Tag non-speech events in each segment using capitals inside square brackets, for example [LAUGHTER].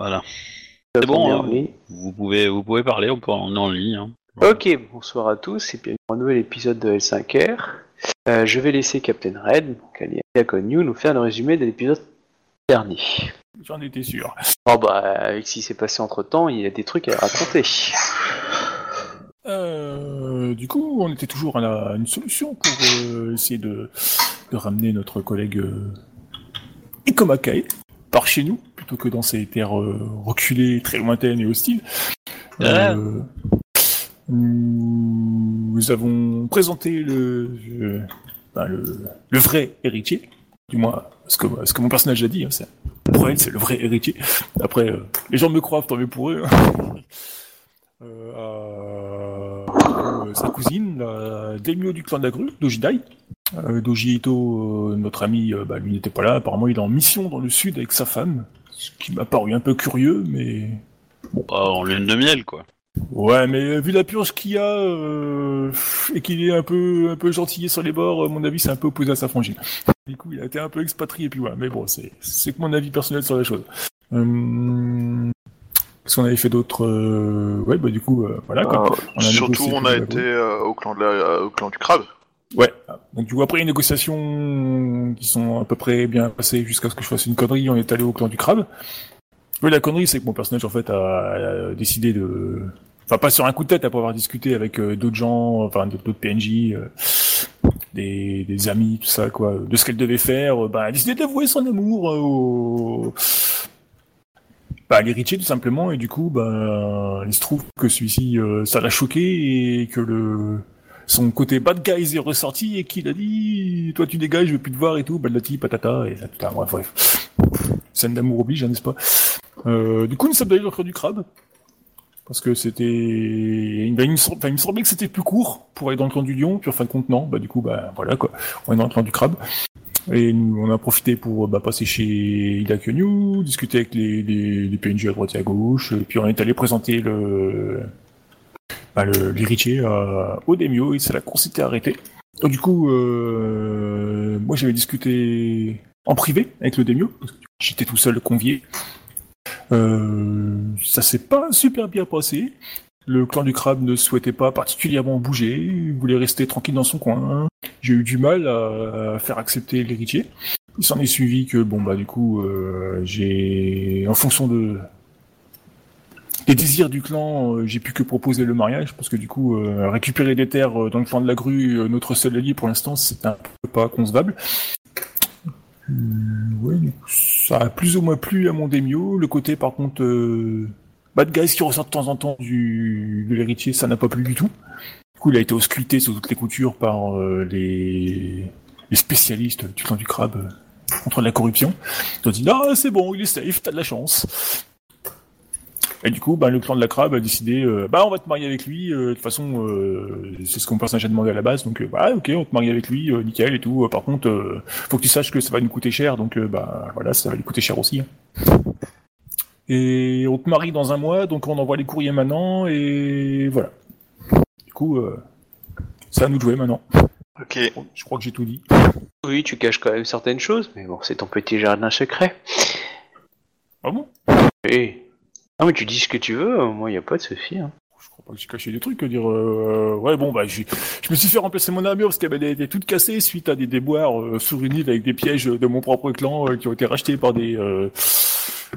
Voilà. C'est bon, hein. Vous pouvez, vous pouvez parler, on, peut, en ligne. hein. Ok, bonsoir à tous et bienvenue pour un nouvel épisode de L5R. Euh, je vais laisser Captain Red, donc alias New, nous faire le résumé de l'épisode dernier. J'en étais sûr. Oh bah, avec ce qui s'est passé entre temps, il y a des trucs à raconter. Euh, du coup, on était toujours à la- une solution pour euh, essayer de, de ramener notre collègue euh, Ikomakae par chez nous, plutôt que dans ces terres euh, reculées, très lointaines et hostiles. Euh, nous avons présenté le, le, ben, le, le vrai héritier, du moins ce que, ce que mon personnage a dit. Hein, pour elle, c'est le vrai héritier. Après, euh, les gens me croient, tant mieux pour eux. euh, euh, sa cousine, la daimyo du clan de la grue, Dojidai. Euh, Doji Ito, euh, notre ami, euh, bah, lui n'était pas là. Apparemment, il est en mission dans le sud avec sa femme, ce qui m'a paru un peu curieux, mais Bah, en lune de miel, quoi. Ouais, mais euh, vu la purge qu'il y a euh, et qu'il est un peu un peu gentillé sur les bords, à mon avis, c'est un peu opposé à sa frangine. Du coup, il a été un peu expatrié, puis voilà. Mais bon, c'est c'est que mon avis personnel sur la chose. Euh... Qu'est-ce qu'on avait fait d'autre euh, Ouais, bah du coup, euh, voilà quoi. On a surtout, on a été euh, au, clan de la, euh, au clan du crabe. Ouais. Donc du coup, après les négociations qui sont à peu près bien passées jusqu'à ce que je fasse une connerie, on est allé au clan du crabe. Oui, la connerie, c'est que mon personnage en fait a, décidé de, enfin pas sur un coup de tête après avoir discuté avec euh, d'autres gens, enfin d'autres PNJ, euh, des, amis, tout ça quoi, de ce qu'elle devait faire. euh, bah, a décidé d'avouer son amour au bah, l'héritier tout simplement et du coup bah il se trouve que celui-ci ça l'a choqué et que le son côté bad guy est ressorti et qu'il a dit toi tu dégages je veux plus te voir et tout badlati patata et un bref bref. Scène d'amour oblige hein, n'est-ce pas? Euh, du coup nous sommes allés au cœur du crabe parce que c'était il me, semblait que c'était plus court pour aller dans le clan du lion puis en fin de compte non. Bah du coup bah voilà quoi. On est dans le clan du crabe. Et nous, on a profité pour bah, passer chez Ida Kyonyu, discuter avec les, les, les PNJ à droite et à gauche, et puis on est allé présenter le, l'héritier à- au Demio, et c'est là qu'on s'était arrêté. Du coup, euh, moi j'avais discuté en privé avec le Demio, j'étais tout seul convié. Euh, ça s'est pas super bien passé. Le clan du crabe ne souhaitait pas particulièrement bouger, il voulait rester tranquille dans son coin. J'ai eu du mal à faire accepter l'héritier. Il s'en est suivi que bon bah du coup euh, j'ai en fonction de des désirs du clan, euh, j'ai pu que proposer le mariage parce que du coup euh, récupérer des terres euh, dans le clan de la grue, notre seul allié pour l'instant, c'est un peu pas concevable. Euh, ouais, ça a plus ou moins plu à mon démio. Le côté par contre bad guys qui ressort de temps en temps du de l'héritier, ça n'a pas plu du tout. Du coup, il a été ausculté sous toutes les coutures par les, les spécialistes du clan du crabe contre la corruption. Ils ont dit ah c'est bon, il est safe, t'as de la chance. Et du coup, bah, le clan de la crabe a décidé, euh, bah on va te marier avec lui. euh, de toute façon, euh, c'est ce que mon personnage a demandé à la base. Donc, euh, bah ok, on te marie avec lui, euh, nickel et tout. Euh, par contre, euh, faut que tu saches que ça va nous coûter cher. Donc, euh, bah voilà, ça va lui coûter cher aussi. hein. Et on te marie dans un mois, donc on envoie les courriers maintenant et voilà. Du coup, euh, c'est à nous de jouer maintenant. Ok. Je crois que j'ai tout dit. Oui, tu caches quand même certaines choses, mais bon, c'est ton petit jardin secret. Ah bon? Oui. Ah, mais tu dis ce que tu veux, moi, y a pas de souci. Hein. Je crois pas que j'ai caché des trucs. Dire, euh, ouais, bon, bah, je me suis fait remplacer mon armure parce qu'elle était toute cassée suite à des déboires euh, sur une île avec des pièges de mon propre clan euh, qui ont été rachetés par des, euh,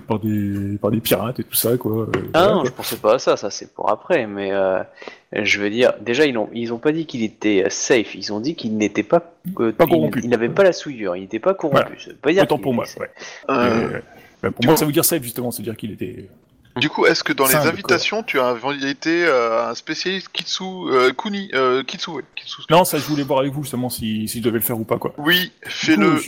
par des, par des pirates et tout ça, quoi. Ah non, quoi. je pensais pas à ça, ça c'est pour après, mais euh, je veux dire, déjà ils ont, ils ont pas dit qu'il était safe, ils ont dit qu'il n'était pas, euh, Pas il- corrompu. Il n'avait pas la souillure, il n'était pas corrompu. Ça veut pas dire Autant qu'il pour moi. Ouais. Bah, pour du moi, ça veut dire safe justement, c'est-à-dire qu'il était. Du coup, est-ce que dans les Cinq, invitations, tu as été euh, un spécialiste Kitsu, euh, Kuni, euh, Kitsu, ouais, Kitsu. Non, ça, je voulais voir avec vous justement si, si je devais le faire ou pas, quoi. Oui, fais-le.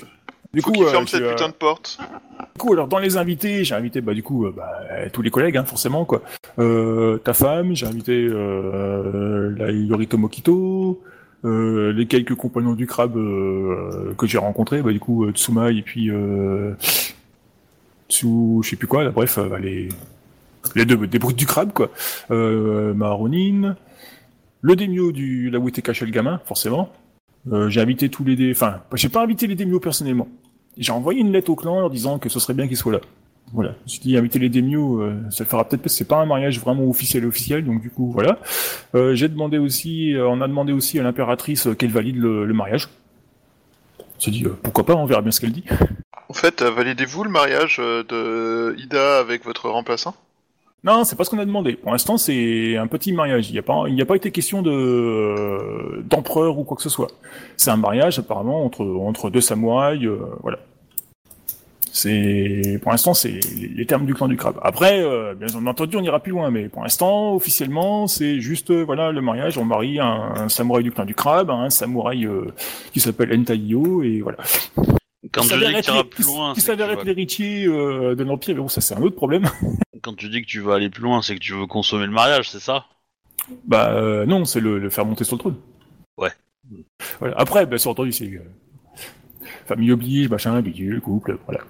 Du coup, Faut qu'il euh, ferme cette euh, putain de porte. Du coup, alors dans les invités, j'ai invité bah du coup euh, bah, tous les collègues, hein, forcément quoi. Euh, ta femme, j'ai invité euh, la Yorito Mokito, euh, les quelques compagnons du crabe euh, que j'ai rencontrés, bah du coup euh, Tsumai et puis euh, Tsu, je sais plus quoi, là, bref, euh, bah, les les deux des brutes du crabe quoi. Euh, Maharonin, le démio du la Witeka chez le gamin, forcément. Euh, j'ai invité tous les dé... enfin, j'ai pas invité les démios personnellement. J'ai envoyé une lettre au clan en leur disant que ce serait bien qu'ils soient là. Voilà. Je me suis dit, inviter les Daimyo, euh, ça fera peut-être parce que c'est pas un mariage vraiment officiel officiel, donc du coup, voilà. Euh, j'ai demandé aussi, euh, on a demandé aussi à l'impératrice qu'elle valide le, mariage. On s'est dit, pourquoi pas, on verra bien ce qu'elle dit. En fait, validez-vous le mariage de Ida avec votre remplaçant? Non, c'est pas ce qu'on a demandé. Pour l'instant, c'est un petit mariage. Il n'y a pas, a pas été question de d'empereur ou quoi que ce soit. C'est un mariage apparemment entre entre deux samouraïs. euh, voilà. C'est pour l'instant, c'est les, termes du clan du crabe. Après, euh, bien entendu, on ira plus loin, mais pour l'instant, officiellement, c'est juste euh, voilà le mariage. On marie un, samouraï du clan du crabe, un samouraï euh, qui s'appelle Entaio, et voilà. Quand Qui tu dis s'avère que être tu iras les- plus loin, qui c'est vas- l'héritier euh, de l'empire, mais bon, ça c'est un autre problème. [LAUGHS] quand tu dis que tu veux aller plus loin, c'est que tu veux consommer le mariage, c'est ça? Bah euh, non, c'est le, le faire monter sur le trône. Ouais. Voilà. Après, bien sûr entendu, c'est euh, famille oblige, machin, bidule, couple, voilà.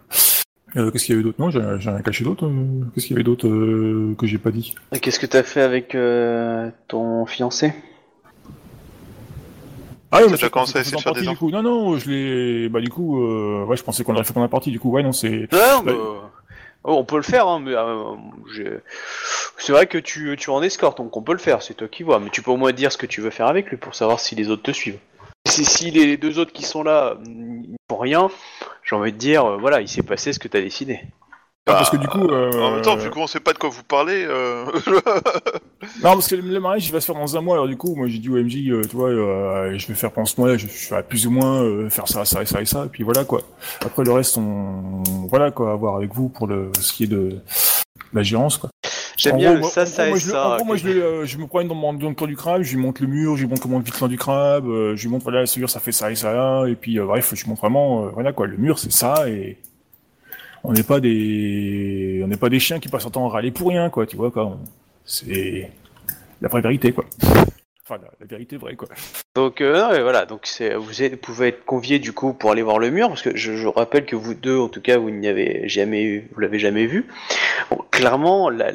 Euh, Qu'est-ce qu'il y avait d'autre? Non, j'ai j'ai rien caché d'autre. Qu'est-ce qu'il y avait d'autre euh, que j'ai pas dit? Et Qu'est-ce que t'as fait avec euh, ton fiancé? Ah T'as mais ça, commencé à essayer de faire des. Non, non, je l'ai. Bah du coup, euh... ouais, je pensais qu'on l'aurait fait pendant la partie. Du coup, ouais, non, c'est. Non, bah, oh, on peut le faire, hein, mais euh, c'est vrai que tu, tu es en escorte, donc on peut le faire, c'est toi qui vois. Mais tu peux au moins dire ce que tu veux faire avec lui pour savoir si les autres te suivent. Si, si les deux autres qui sont là mm, ils font rien, j'ai envie de dire, euh, voilà, il s'est passé ce que t'as décidé. Ah, parce que du coup. Euh... En même temps, vu qu'on sait pas de quoi vous parlez, euh... [LAUGHS] Non, parce que le mariage, il va se faire dans un mois. Alors du coup, moi, j'ai dit au MJ, euh, tu vois, euh, je vais faire pendant ce mois-là, je, je vais plus ou moins euh, faire ça, ça et ça et ça. Et puis voilà quoi. Après le reste, on voilà quoi, à voir avec vous pour le ce qui est de la gérance quoi. J'aime En bien gros, le moi- ça, ça moi, et ça. En gros, moi, je, euh, je me promène dans, mon, dans le clan du crabe, je lui montre le mur, je lui montre comment vit le clan du crabe, euh, je lui montre voilà, la soudure, ça fait ça et ça, et puis euh, bref, je lui montre vraiment, euh, voilà quoi, le mur c'est ça et on n'est pas des, on n'est pas des chiens qui passent leur temps à râler pour rien quoi, tu vois quoi. C'est la vraie vérité quoi. Enfin, la, vérité vraie quoi. Donc euh, voilà, donc c'est vous, pouvez être conviés du coup pour aller voir le mur parce que je, je rappelle que vous deux, en tout cas, vous n'y avez jamais, vous l'avez jamais vu. Clairement, la-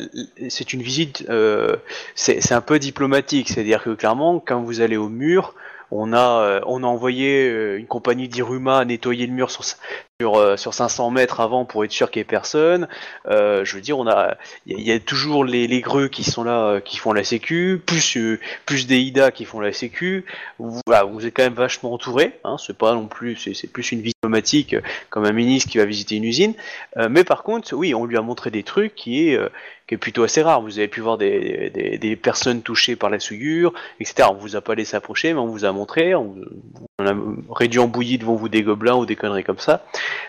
c'est une visite, euh, c'est c'est un peu diplomatique, c'est-à-dire que clairement, quand vous allez au mur, on a, euh, on a envoyé euh, une compagnie d'Iruma nettoyer le mur sur sur, euh, sur 500 mètres avant pour être sûr qu'il n'y ait personne. Euh, je veux dire, on a, il y, a- toujours les, les greux qui sont là, euh, qui font la sécu, plus plus des IDA qui font la sécu. Vous, voilà, vous êtes quand même vachement entouré. Hein, c'est pas non plus, c'est plus une vie diplomatique comme un ministre qui va visiter une usine. Mais par contre, oui, on lui a montré des trucs qui est, qui est plutôt assez rare. Vous avez pu voir des, des, personnes touchées par la souillure, etc. On vous a pas laissé approcher, mais on vous a montré. On, a réduit en bouillie devant vous des gobelins ou des conneries comme ça.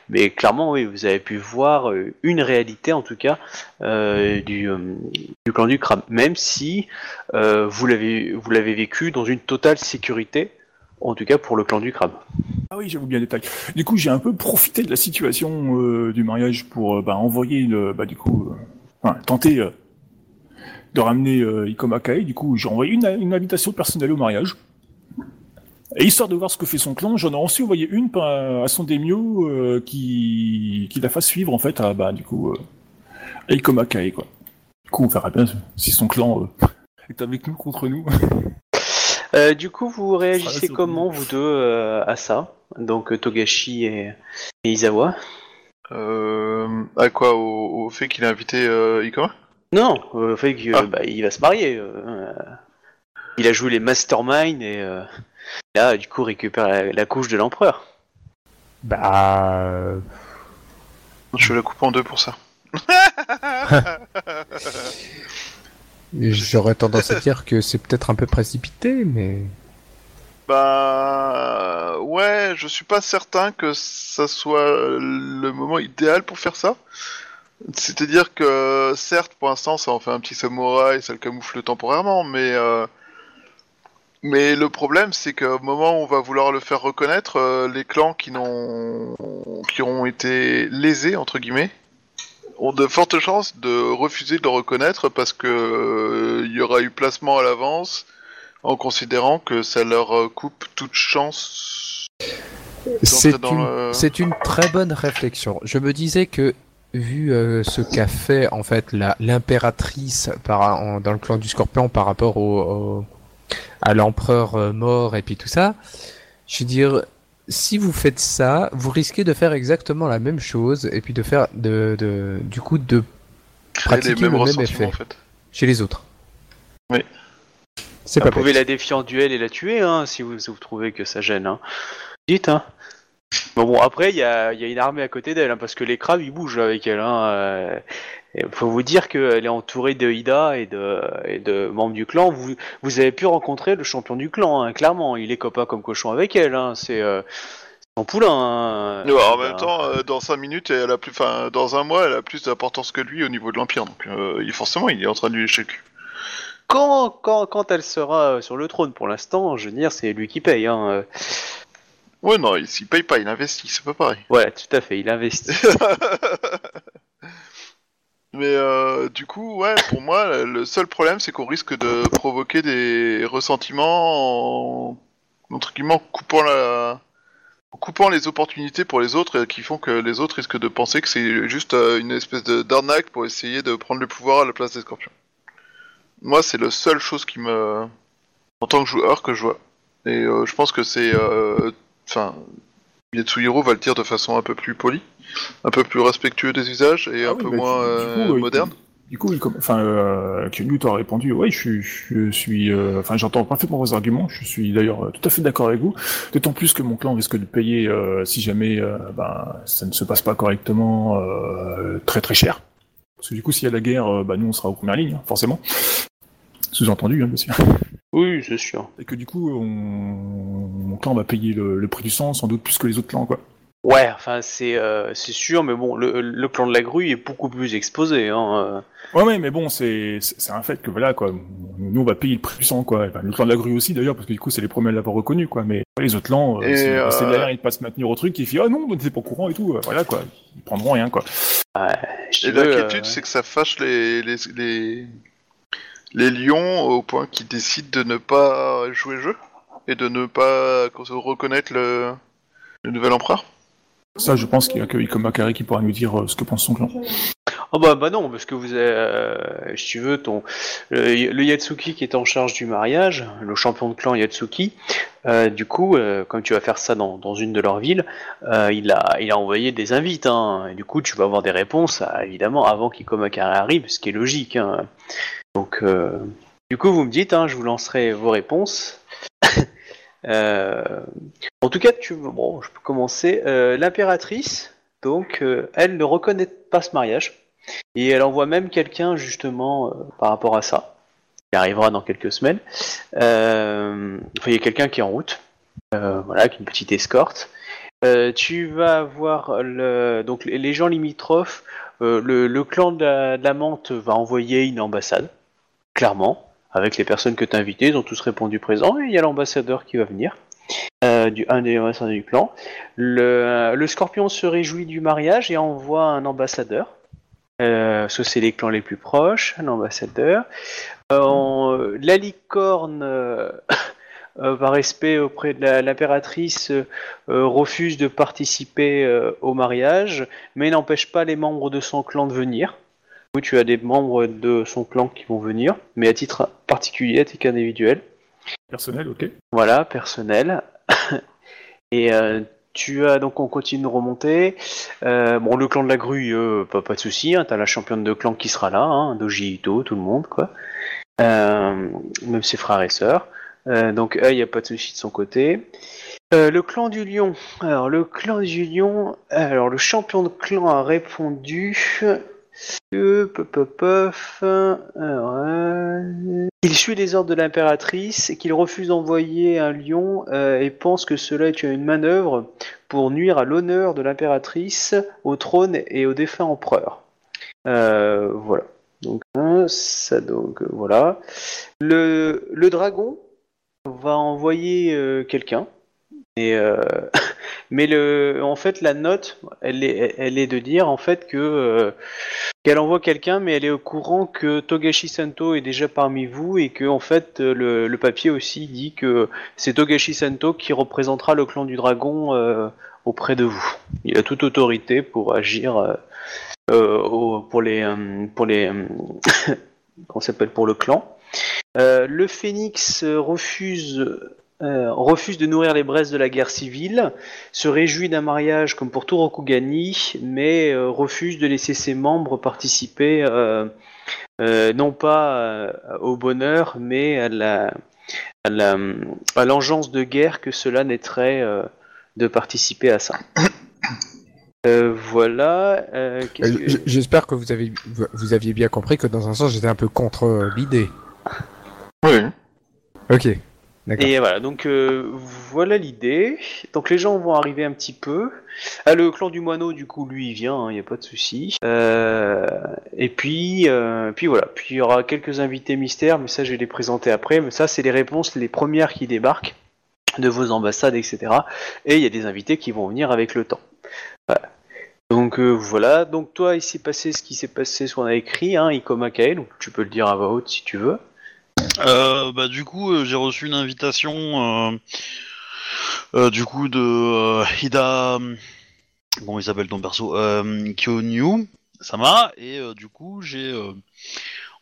Mais clairement, oui, vous avez pu voir euh, une réalité, en tout cas, euh, du, euh, du clan du crabe. Même si vous l'avez vécu dans une totale sécurité, en tout cas pour le clan du crabe. Ah oui, j'avoue bien le détail. Du coup, j'ai un peu profité de la situation du mariage pour bah, envoyer le, bah du coup, enfin, tenter euh, de ramener euh, Ikoma Kae. Du coup, j'ai envoyé une, une invitation personnelle au mariage. Et histoire de voir ce que fait son clan, j'en ai aussi envoyé une à son daimyo euh, qui, qui la fasse suivre en fait à bah du coup euh, à Ikoma Kae quoi. Du coup, on verra bien si son clan euh, est avec nous contre nous. [LAUGHS] Euh, du coup, vous réagissez comment, vous deux, euh, à ça? Donc euh, Togashi et, et Izawa euh... À quoi au, au fait qu'il a invité euh, Ikoma? Non, euh, au fait qu'il Ah. bah, va se marier. euh, euh, il a joué les masterminds et euh, là, du coup, récupère la, la couche de l'empereur. Bah. euh, Je la coupe en deux pour ça. [LAUGHS] J'aurais tendance à dire que c'est peut-être un peu précipité, mais. Bah ouais, je suis pas certain que ça soit le moment idéal pour faire ça. C'est-à-dire que certes, pour l'instant, ça en fait un petit samouraï, ça le camoufle temporairement, mais euh, mais le problème, c'est qu'au moment où on va vouloir le faire reconnaître, euh, les clans qui n'ont qui auront été lésés entre guillemets ont de fortes chances de refuser de le reconnaître parce que euh, il y aura eu placement à l'avance en considérant que ça leur euh, coupe toute chance. C'est dans une, le- c'est une très bonne réflexion. Je me disais que, vu euh, ce qu'a fait en fait la- l'impératrice dans le clan du Scorpion par rapport au, au- à l'empereur euh, mort et puis tout ça, je veux dire, si vous faites ça, vous risquez de faire exactement la même chose et puis de faire de, de du coup de Créer les pratiquer mêmes le même effet en fait. chez les autres. Oui. Vous pas pouvez bête. la défier en duel et la tuer, hein, si vous, si vous trouvez que ça gêne. Hein. Dites, hein. Bon, bon après, il y a, il y a une armée à côté d'elle, hein, parce que les crabes, ils bougent avec elle. Hein. euh, et faut vous dire qu'elle est entourée de Ida et de, et de membres du clan. Vous, vous avez pu rencontrer le champion du clan, hein, clairement. Il est copain comme cochon avec elle. Hein. C'est euh, son poulain. Hein. Ouais, en même temps, euh, dans 5 minutes, elle a plus, enfin, dans un mois, elle a plus d'importance que lui au niveau de l'Empire. Donc, euh, il- forcément, il est en train de lui lécher le cul. Quand, quand, quand elle sera sur le trône, pour l'instant, je veux dire, c'est lui qui paye. Hein. euh. Ouais, non, il s'il paye pas, il investit, c'est pas pareil. Ouais, tout à fait, il investit. [LAUGHS] Mais euh, du coup, ouais, pour moi, le seul problème, c'est qu'on risque de provoquer des ressentiments en, entre guillemets, coupant la, coupant les opportunités pour les autres, et qui font que les autres risquent de penser que c'est juste euh, une espèce de d'arnaque pour essayer de prendre le pouvoir à la place des scorpions. Moi, c'est la seule chose qui me, en tant que joueur, que je vois. Et euh, je pense que c'est, euh, enfin, Yatsuhiro va le dire de façon un peu plus polie, un peu plus respectueux des usages et Ah un oui, peu bah, moins du- du euh, coup, moderne. Du coup, enfin, euh, t'aurait répondu, oui, je, suis- je suis, euh, enfin, j'entends parfaitement vos arguments. Je suis d'ailleurs euh, tout à fait d'accord avec vous. D'autant plus que mon clan risque de payer euh, si jamais, euh, ben, ça ne se passe pas correctement, euh, très très cher. Parce que du coup, s'il y a la guerre, euh, bah, nous, on sera aux premières lignes, hein, forcément. Sous-entendu, hein, bien sûr. oui, c'est sûr. Et que du coup, on... mon clan va payer le, le prix du sang, sans doute plus que les autres clans, quoi. Ouais, enfin c'est euh, c'est sûr, mais bon, le, le clan de la grue est beaucoup plus exposé. Hein. euh. Ouais, ouais, mais bon, c'est un fait que voilà, quoi. Nous, on va payer le prix du sang, quoi. Enfin, le clan de la grue aussi, d'ailleurs, parce que du coup, c'est les premiers à l'avoir reconnu, quoi. Mais les autres clans, euh, c'est euh, c'est derrière, ils passent maintenir au truc, ils font ah non, on n'était pas au courant et tout. Voilà, quoi. Ils prendront rien, quoi. Veux, l'inquiétude, euh, c'est que ça fâche les, les, les, les lions au point qu'ils décident de ne pas jouer le jeu et de ne pas reconnaître le, le nouvel empereur. Ça, je pense qu'il y a que Ikomakari qui pourra nous dire euh, ce que pense son clan. Oh bah, bah non, parce que vous avez, euh, si tu veux, ton le, le Yatsuki qui est en charge du mariage, le champion de clan Yatsuki, euh, du coup, euh, comme tu vas faire ça dans, dans une de leurs villes, euh, il a il a envoyé des invites, hein, et du coup tu vas avoir des réponses, évidemment, avant qu'Ikomakari arrive, ce qui est logique. Hein. Donc, euh, du coup, vous me dites, hein, je vous lancerai vos réponses. [LAUGHS] Euh, en tout cas, tu bon, je peux commencer. Euh, L'impératrice, donc, elle ne reconnaît pas ce mariage. Et elle envoie même quelqu'un justement euh, par rapport à ça, qui arrivera dans quelques semaines. Euh, il y a quelqu'un qui est en route, euh, voilà, avec une petite escorte. Tu vas avoir le, donc les gens limitrophes. le, le clan de la, de la menthe va envoyer une ambassade, clairement, avec les personnes que tu as invitées. Ils ont tous répondu présent. Et il y a l'ambassadeur qui va venir. Euh, du, un des ambassadeurs du clan. Le, scorpion se réjouit du mariage et envoie un ambassadeur. Euh, parce que c'est les clans les plus proches, un ambassadeur. Euh, la licorne, euh, [LAUGHS] euh, par respect auprès de l'impératrice, refuse de participer au mariage, mais n'empêche pas les membres de son clan de venir. Oui, tu as des membres de son clan qui vont venir, mais à titre particulier, à titre individuel. Personnel, ok. Voilà, personnel. [LAUGHS] Et euh, tu as donc on continue de remonter. Euh, bon, le clan de la grue, euh, pas, pas de souci. Hein, T'as la championne de clan qui sera là, hein, Doji Ito, tout le monde, quoi. Même ses frères et sœurs. Donc, il n'y a pas de souci de son côté. Le clan du lion. Alors, le clan du lion. Alors, le champion de clan a répondu euh, il suit les ordres de l'impératrice et qu'il refuse d'envoyer un lion euh, et pense que cela est une manœuvre pour nuire à l'honneur de l'impératrice, au trône et au défunt empereur. Euh, voilà. Donc. Le, dragon va envoyer quelqu'un. Et [LAUGHS] mais le, en fait, la note, elle est, elle est de dire en fait que euh, qu'elle envoie quelqu'un, mais elle est au courant que Togashi Santo est déjà parmi vous et que en fait le, le papier aussi dit que c'est Togashi Santo qui représentera le clan du dragon euh, auprès de vous. Il a toute autorité pour agir euh, pour les pour les [LAUGHS] s'appelle pour le clan. Le phénix refuse euh, refuse de nourrir les braises de la guerre civile, se réjouit d'un mariage comme pour tout Rokugani, mais euh, refuse de laisser ses membres participer euh, euh, non pas euh, au bonheur, mais à la à la- à l'engeance de guerre que cela naîtrait euh, de participer à ça. [COUGHS] Euh, voilà. que- J'espère que vous avez vous aviez bien compris que dans un sens j'étais un peu contre l'idée. Oui. Ok. Et voilà, donc euh, voilà l'idée. Donc les gens vont arriver un petit peu. Ah, le clan du moineau, du coup, lui, il vient, il n'y a pas de souci. Euh, et puis, euh, puis voilà, puis il y aura quelques invités mystères, mais ça, je vais les présenter après. Mais ça, c'est les réponses, les premières qui débarquent de vos ambassades, etc. Et il y a des invités qui vont venir avec le temps. Voilà. Donc voilà, donc toi, il s'est passé ce qui s'est passé, ce qu'on a écrit, hein, Ikoma donc tu peux le dire à voix haute si tu veux. Euh, bah du coup euh, j'ai reçu une invitation euh, du coup de Hida comment il s'appelle ton perso euh, Kyonyu Sama. Et du coup j'ai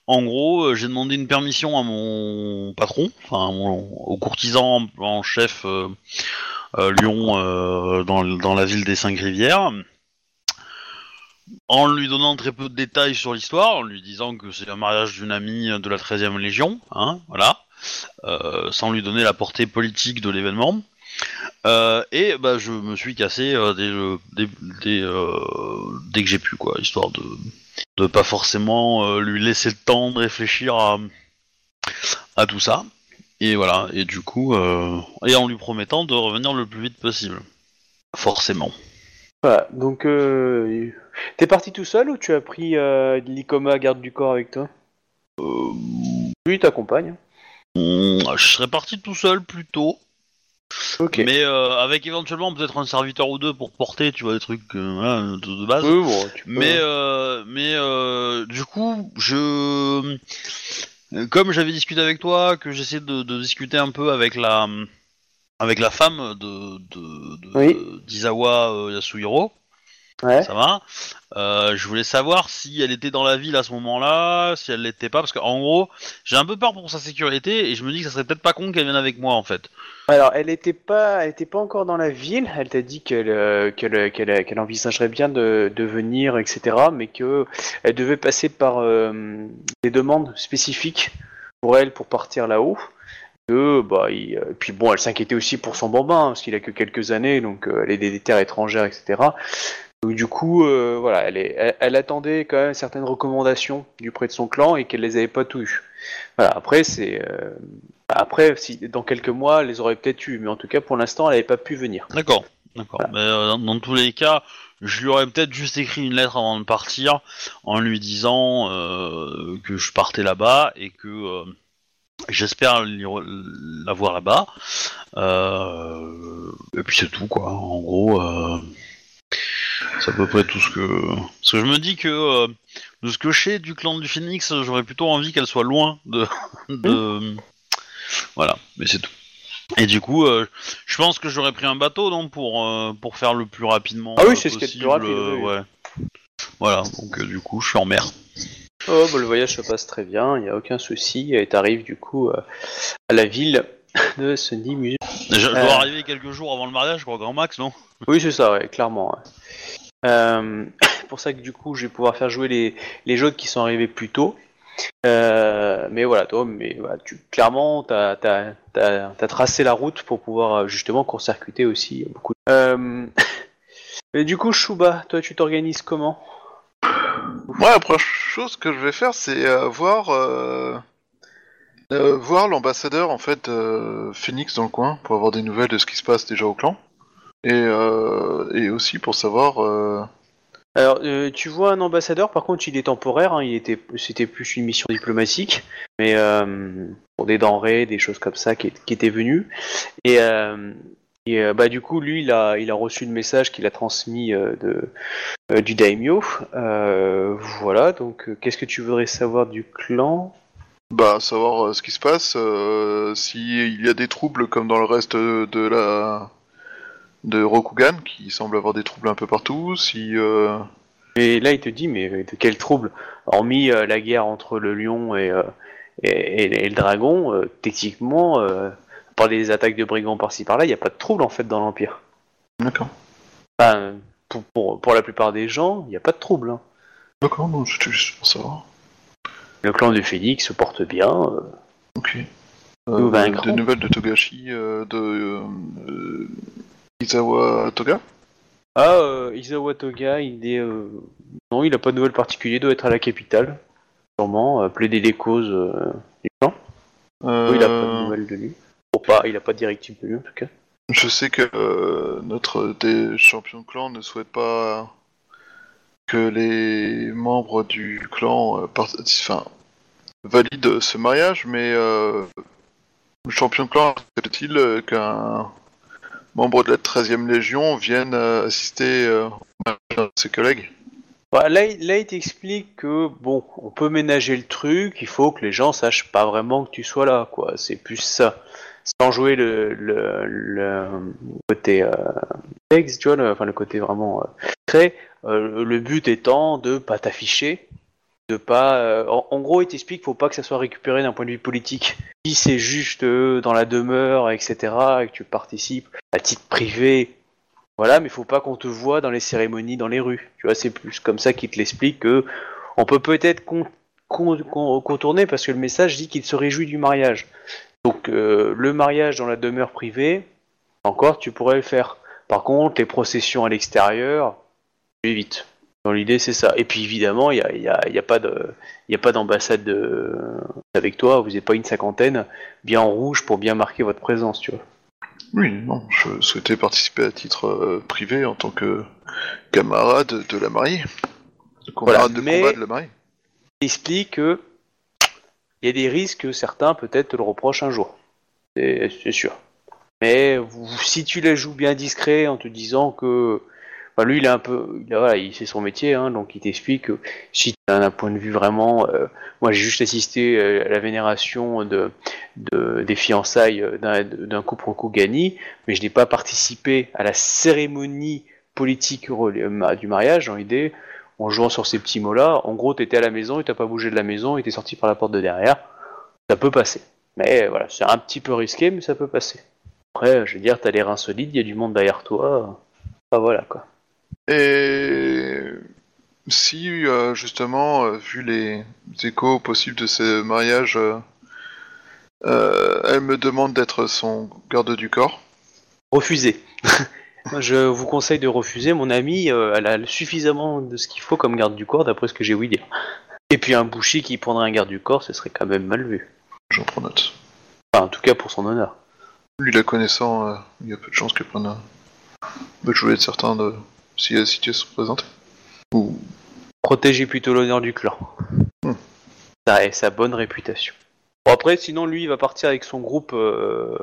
en gros j'ai demandé une permission à mon patron enfin au courtisan en, chef Lyon dans, dans la ville des cinq rivières en lui donnant très peu de détails sur l'histoire, en lui disant que c'est un mariage d'une amie de la 13e Légion, hein, voilà, euh, sans lui donner la portée politique de l'événement. Euh, et bah, je me suis cassé euh, dès, dès, que j'ai pu, quoi, histoire de de pas forcément lui laisser le temps de réfléchir à, tout ça. Et voilà, et du coup, et en lui promettant de revenir le plus vite possible. Forcément. Voilà, donc euh, t'es parti tout seul ou tu as pris euh, l'Icoma garde du corps avec toi? Euh, Lui t'accompagne. Hmm, je serais parti tout seul plutôt, Ok. mais euh, avec éventuellement peut-être un serviteur ou deux pour porter, tu vois, des trucs voilà, de, de base. Oui, bon, tu peux- Mais euh, mais euh, du coup, je comme j'avais discuté avec toi, que j'essaie de, de discuter un peu avec la avec la femme de de, de- Oui. d'Izawa euh, Yasuhiro, Ouais. ça va. Euh, je voulais savoir si elle était dans la ville à ce moment-là, si elle l'était pas, parce qu'en gros, j'ai un peu peur pour sa sécurité et je me dis que ça serait peut-être pas con qu'elle vienne avec moi en fait. Alors, elle était pas, elle était pas encore dans la ville. Elle t'a dit qu'elle, euh, qu'elle, qu'elle, qu'elle envisagerait bien de, de venir, etc. Mais que elle devait passer par des demandes spécifiques pour elle pour partir là-haut. Que bah, il- euh, puis bon, elle s'inquiétait aussi pour son bambin parce qu'il a que quelques années, donc euh, elle est des, terres étrangères, etc. Donc du coup, euh, voilà, elle, est, elle, elle attendait quand même certaines recommandations du près de son clan et qu'elle les avait pas tout eues. Voilà, après c'est euh, après, si dans quelques mois, elle les aurait peut-être eu, mais en tout cas, pour l'instant, elle n'avait pas pu venir. D'accord, d'accord. Mais dans, dans tous les cas, je lui aurais peut-être juste écrit une lettre avant de partir en lui disant que je partais là-bas et que j'espère l'y re- la voir là-bas. Euh, et puis c'est tout, quoi. En gros, euh, c'est à peu près tout ce que. Parce que je me dis que euh, de ce que je sais du clan du Phoenix, j'aurais plutôt envie qu'elle soit loin de. [LAUGHS] de... Voilà, mais c'est tout. Et du coup, je pense que j'aurais pris un bateau, non, pour pour faire le plus rapidement. Ah oui, c'est ce qui est le plus rapide, oui, ouais. Voilà, donc du coup, je suis en mer. Oh, bah, le voyage se passe très bien, il n'y a aucun souci, et t'arrives du coup euh, à la ville [LAUGHS] de Sunny Museum. Je, je dois Euh. arriver quelques jours avant le mariage, quoi, grand max, non? Oui, c'est ça, ouais, clairement. ouais. Euh, [COUGHS] pour ça que du coup, je vais pouvoir faire jouer les, les jeux qui sont arrivés plus tôt. Euh, mais voilà, toi, mais voilà, tu, clairement, t'as as, as, tracé la route pour pouvoir euh, justement court-circuiter aussi beaucoup. Euh, [COUGHS] mais du coup, Shuba, toi, tu t'organises comment? Moi, la première chose que je vais faire, c'est euh, voir euh, euh, voir l'ambassadeur en fait Phoenix dans le coin pour avoir des nouvelles de ce qui se passe déjà au clan et et aussi pour savoir. Alors, tu vois un ambassadeur, par contre, il est temporaire, hein, il était, c'était plus une mission diplomatique, mais pour des denrées, des choses comme ça qui, qui étaient venues. Et, et euh, bah, du coup, lui, il a, il a reçu le message qu'il a transmis euh, de, euh, du daimyo. Voilà, donc, qu'est-ce que tu voudrais savoir du clan? Bah savoir ce qui se passe, s'il y a des troubles comme dans le reste de la de Rokugan qui semble avoir des troubles un peu partout, si euh, Et là, il te dit, mais de quel trouble Hormis la guerre entre le lion et, euh, et, et- et le dragon, euh, techniquement, part des attaques de brigands par-ci par-là, il n'y a pas de trouble en fait dans l'Empire. D'accord. Enfin, pour, pour, pour la plupart des gens, il n'y a pas de trouble. hein. D'accord, non, c'était juste pour savoir. Le clan du Phénix se porte bien. euh, Ok. Euh, vaincrons. des nouvelles de Togashi, euh, de euh, Izawa Toga? Ah, euh, Isawa Toga, il est. euh, Non, il a pas de nouvelles particulières, il doit être à la capitale. Sûrement, euh, plaider les causes euh, du clan. Euh, Oui, il a pas de nouvelles de lui. Pas, il a pas de directive de lui en tout cas. Je sais que euh, notre des champions de clan ne souhaite pas que les membres du clan euh, part- enfin, valident ce mariage, mais euh, le champion de clan accepte-t-il qu'un membre de la 13e Légion vienne assister au mariage de ses collègues? Bah, là, il- là, il t'explique que, bon, on peut ménager le truc, il faut que les gens sachent pas vraiment que tu sois là, quoi. C'est plus ça. Sans jouer le, côté euh, texte, tu vois, le, enfin le côté vraiment euh, très. euh, le but étant de pas t'afficher, de pas. euh, en, gros, il t'explique qu'il faut pas que ça soit récupéré d'un point de vue politique. Si c'est juste euh, dans la demeure, etc., et que tu participes à titre privé, voilà, mais il faut pas qu'on te voit dans les cérémonies, dans les rues. Tu vois, c'est plus comme ça qu'il te l'explique que on peut peut-être con- con- con- contourner parce que le message dit qu'il se réjouit du mariage. Donc euh, le mariage dans la demeure privée, encore, tu pourrais le faire. Par contre, les processions à l'extérieur, tu évites. Dans l'idée, c'est ça. Et puis évidemment, il n'y a, y a- il y a pas de, il y a pas d'ambassade de- avec toi. Vous n'êtes pas une cinquantaine, bien en rouge pour bien marquer votre présence, tu vois. Oui, non, je souhaitais participer à titre euh, privé en tant que camarade de la mariée. Camarade de mais- combat de la mariée. Il explique que il y a des risques que certains peut-être te le reprochent un jour. C'est sûr. Mais si tu la joues bien discret en te disant que lui il a un peu il voilà, il fait son métier hein, donc il t'explique que si tu as un point de vue vraiment euh, moi j'ai juste assisté euh, à la vénération de, de- des fiançailles euh, d'un couple Kogani mais je n'ai pas participé à la cérémonie politique du mariage en idée en jouant sur ces petits mots-là. En gros, t'étais à la maison et t'as pas bougé de la maison et t'es sorti par la porte de derrière. Ça peut passer. Mais voilà, c'est un petit peu risqué, mais ça peut passer. Après, je veux dire, t'as les reins solides, il y a du monde derrière toi. Enfin voilà quoi. Et si, euh, justement, euh, vu les échos possibles de ce mariage, euh, elle me demande d'être son garde du corps, Refusez. [LAUGHS] je vous conseille de refuser. Mon amie, euh, elle a suffisamment de ce qu'il faut comme garde du corps, d'après ce que j'ai ouï dire. Et puis un boucher qui prendrait un garde du corps, ce serait quand même mal vu. j'en prends note. Enfin, en tout cas pour son honneur. Lui la connaissant, euh, il y a peu de chances qu'elle prenne. un- Bah, je voulais être certain de si la situation se présente. Ou Protéger plutôt l'honneur du clan. Hmm. Ça et sa bonne réputation. Bon après, sinon lui, il va partir avec son groupe euh,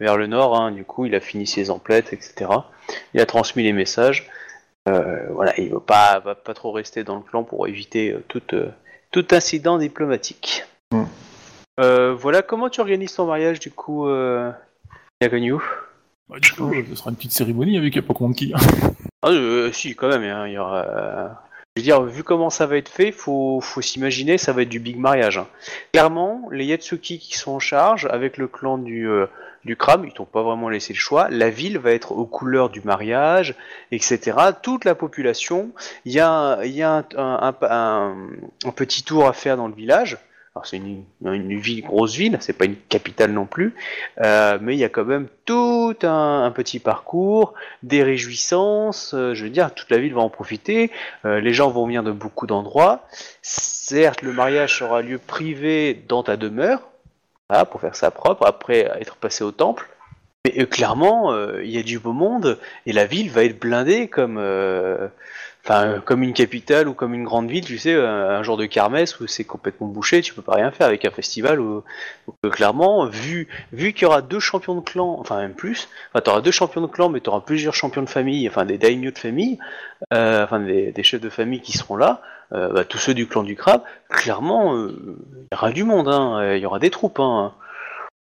vers le nord. hein. Du coup, il a fini ses emplettes, etc. Il a transmis les messages. Euh, voilà, il va pas, va pas trop rester dans le clan pour éviter euh, tout, euh, tout incident diplomatique. Hmm. Euh, voilà, comment tu organises ton mariage du coup, euh, Yaganyu Bah, du coup, ce sera une petite cérémonie avec pas compte qui. Ah, euh, si, quand même, hein, il y aura. Je veux dire, vu comment ça va être fait, faut, faut s'imaginer, ça va être du big mariage. hein. Clairement, les Yatsuki qui sont en charge, avec le clan du, euh, du crabe, ils t'ont pas vraiment laissé le choix. La ville va être aux couleurs du mariage, etc. Toute la population. Il y a, y a un- un petit tour à faire dans le village. Alors c'est une, une ville, grosse ville, c'est pas une capitale non plus, euh, mais il y a quand même tout un, petit parcours, des réjouissances, euh, je veux dire, toute la ville va en profiter, euh, les gens vont venir de beaucoup d'endroits. Certes, le mariage aura lieu privé dans ta demeure, pour faire ça propre, après être passé au temple. Mais clairement, il y a du beau monde et la ville va être blindée comme, enfin, euh, comme une capitale ou comme une grande ville, tu sais, un, un genre de kermesse où c'est complètement bouché, tu peux pas rien faire avec un festival. Où, euh, clairement, vu, vu qu'il y aura deux champions de clan, enfin même plus, Enfin, t'auras deux champions de clan, mais t'auras plusieurs champions de famille, enfin des daimyo de famille, euh, enfin des, chefs de famille qui seront là, euh, bah, tous ceux du clan du crabe. Clairement, euh, il y aura du monde, hein, euh, il y aura des troupes. Hein.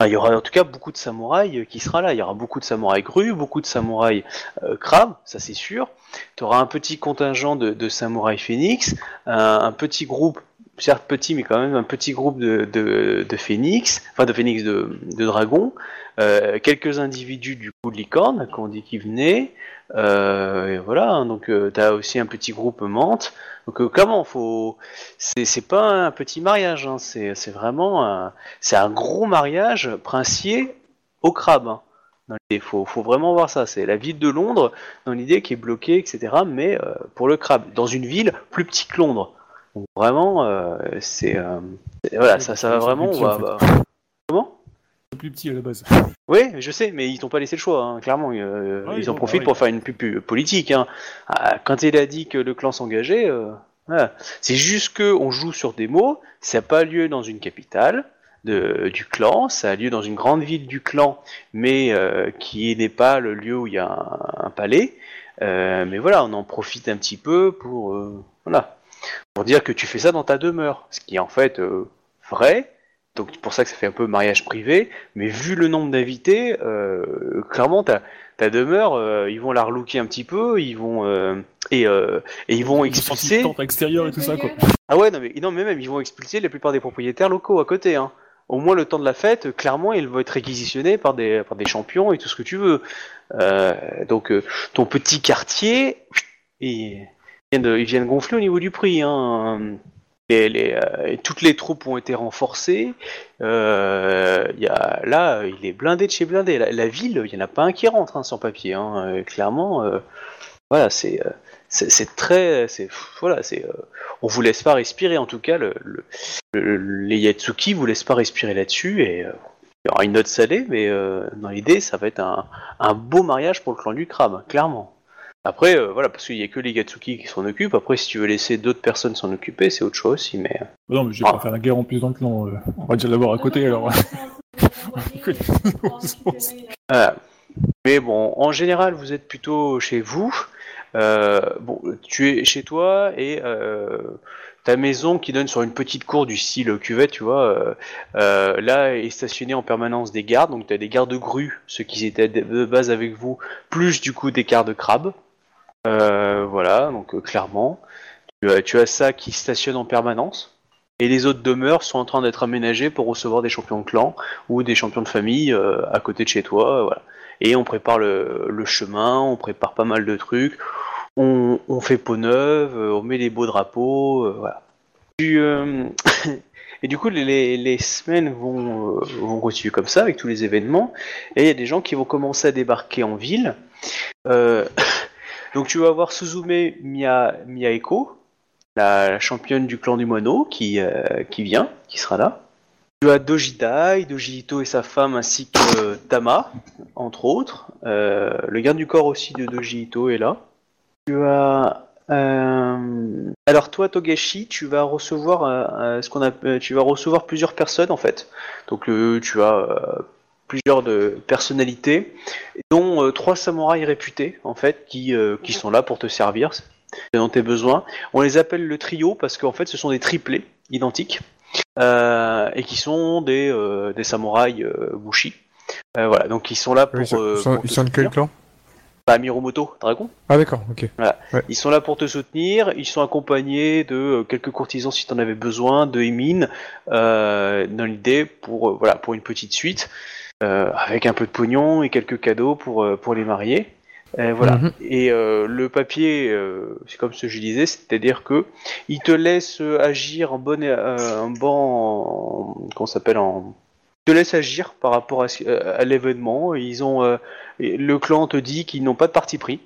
Il y aura en tout cas beaucoup de samouraïs euh, qui sera là. Il y aura beaucoup de samouraïs grues, beaucoup de samouraïs euh, crabes, ça c'est sûr. Tu auras un petit contingent de, samouraïs phénix, un, petit groupe certes petit, mais quand même un petit groupe de, de, de phénix, enfin de phénix de, dragons, euh, quelques individus du coup de licorne qu'on dit qu'ils venaient, et voilà. hein, donc euh, t'as aussi un petit groupe menthe. Donc euh, comment faut, c'est c'est pas un petit mariage, hein, c'est c'est vraiment un, c'est un gros mariage princier au crabe. hein. L'idée, faut, faut vraiment voir ça. C'est la ville de Londres dans l'idée qui est bloquée, etc. Mais euh, pour le crabe, dans une ville plus petite que Londres. Donc vraiment, euh, c'est euh, voilà, ça, ça va vraiment. on va- bah- plus petit à la base. Oui, je sais, mais ils t'ont pas laissé le choix, hein, clairement. euh, Ouais, ils en profitent bah oui. pour faire une pub politique. Hein. Ah, Quand il a dit que le clan s'engageait, euh, voilà. c'est juste que on joue sur des mots. Ça n'a pas lieu dans une capitale de, du clan, ça a lieu dans une grande ville du clan, mais euh, qui n'est pas le lieu où il y a un, un palais. Mais voilà, on en profite un petit peu pour voilà pour dire que tu fais ça dans ta demeure, ce qui est en fait vrai. Donc c'est pour ça que ça fait un peu mariage privé. Mais vu le nombre d'invités, euh, clairement ta, ta demeure, euh, ils vont la relooker un petit peu, ils vont euh, et, et ils vont expulser. tente extérieure et tout ça, quoi. Ah ouais, non mais, non mais même ils vont expulser la plupart des propriétaires locaux à côté. Hein. Au moins le temps de la fête, clairement, ils vont être réquisitionnés par des, par des champions et tout ce que tu veux. Donc ton petit quartier, ils viennent, ils viennent gonfler au niveau du prix. Hein. Euh, toutes les troupes ont été renforcées. Euh, y a, là, il est blindé de chez blindé. La, ville, il y en a pas un qui rentre hein, sans papier. Hein. Euh, clairement, voilà, c'est très, c'est voilà, c'est on vous laisse pas respirer en tout cas le, le- le- les Yatsuki vous laissent pas respirer là-dessus et il y aura une note salée mais dans l'idée ça va être un, un beau mariage pour le clan du crabe clairement après euh, voilà parce qu'il y a que les Yatsuki qui s'en occupent après si tu veux laisser d'autres personnes s'en occuper c'est autre chose aussi mais euh, Non, mais j'ai Ah. pas faire la guerre en plus dans le clan. euh, On va déjà l'avoir à côté, alors. Voilà. Mais bon, en général, vous êtes plutôt chez vous. Euh, bon, tu es chez toi et euh, ta maison qui donne sur une petite cour du style cuvette, tu vois, euh, euh, là est stationnée en permanence des gardes. Donc tu as des gardes grues, ceux qui étaient de base avec vous, plus du coup des gardes crabes. Euh, voilà, donc euh, clairement, tu as, tu ça qui stationne en permanence. Et les autres demeures sont en train d'être aménagées pour recevoir des champions de clan ou des champions de famille euh, à côté de chez toi. Voilà. Et on prépare le, chemin, on prépare pas mal de trucs, on, fait peau neuve, on met les beaux drapeaux, voilà. Tu, [LAUGHS] et du coup, les- semaines vont, vont continuer comme ça avec tous les événements, et il y a des gens qui vont commencer à débarquer en ville. [LAUGHS] Euh, donc tu vas avoir Suzume Mia, Miaeko, la championne du clan du moineau, qui, euh, qui vient, qui sera là. Tu as Dojidai, Dojito et sa femme, ainsi que euh, Tama, entre autres. Euh, le garde du corps aussi de Dojito est là. Tu as... euh, Alors toi, Togashi, tu vas recevoir euh, euh, ce qu'on a, euh, tu vas recevoir plusieurs personnes en fait. Donc euh, tu as euh, plusieurs de personnalités, dont euh, trois samouraïs réputés en fait, qui, euh, qui sont là pour te servir dans tes besoins. On les appelle le trio parce qu'en fait, ce sont des triplés identiques euh, et qui sont des, des samouraïs bushi. Voilà, donc ils sont là pour. Ils sont, ils sont- pour te de quel clan? Bah, Miromoto, dragon. Ah d'accord, ok. Ils sont là pour te soutenir. Ils sont accompagnés de quelques courtisans si tu en avais besoin, de Emin, dans l'idée pour voilà pour une petite suite avec un peu de pognon et quelques cadeaux pour euh, pour les marier. Euh, voilà. Mhm. Et euh, le papier, euh, c'est comme ce que je disais, c'est-à-dire que il te laisse euh, agir en bonne, euh, en bon, ça s'appelle en te laisse agir par rapport à, euh, à l'événement. Ils ont euh, le clan te dit qu'ils n'ont pas de parti pris.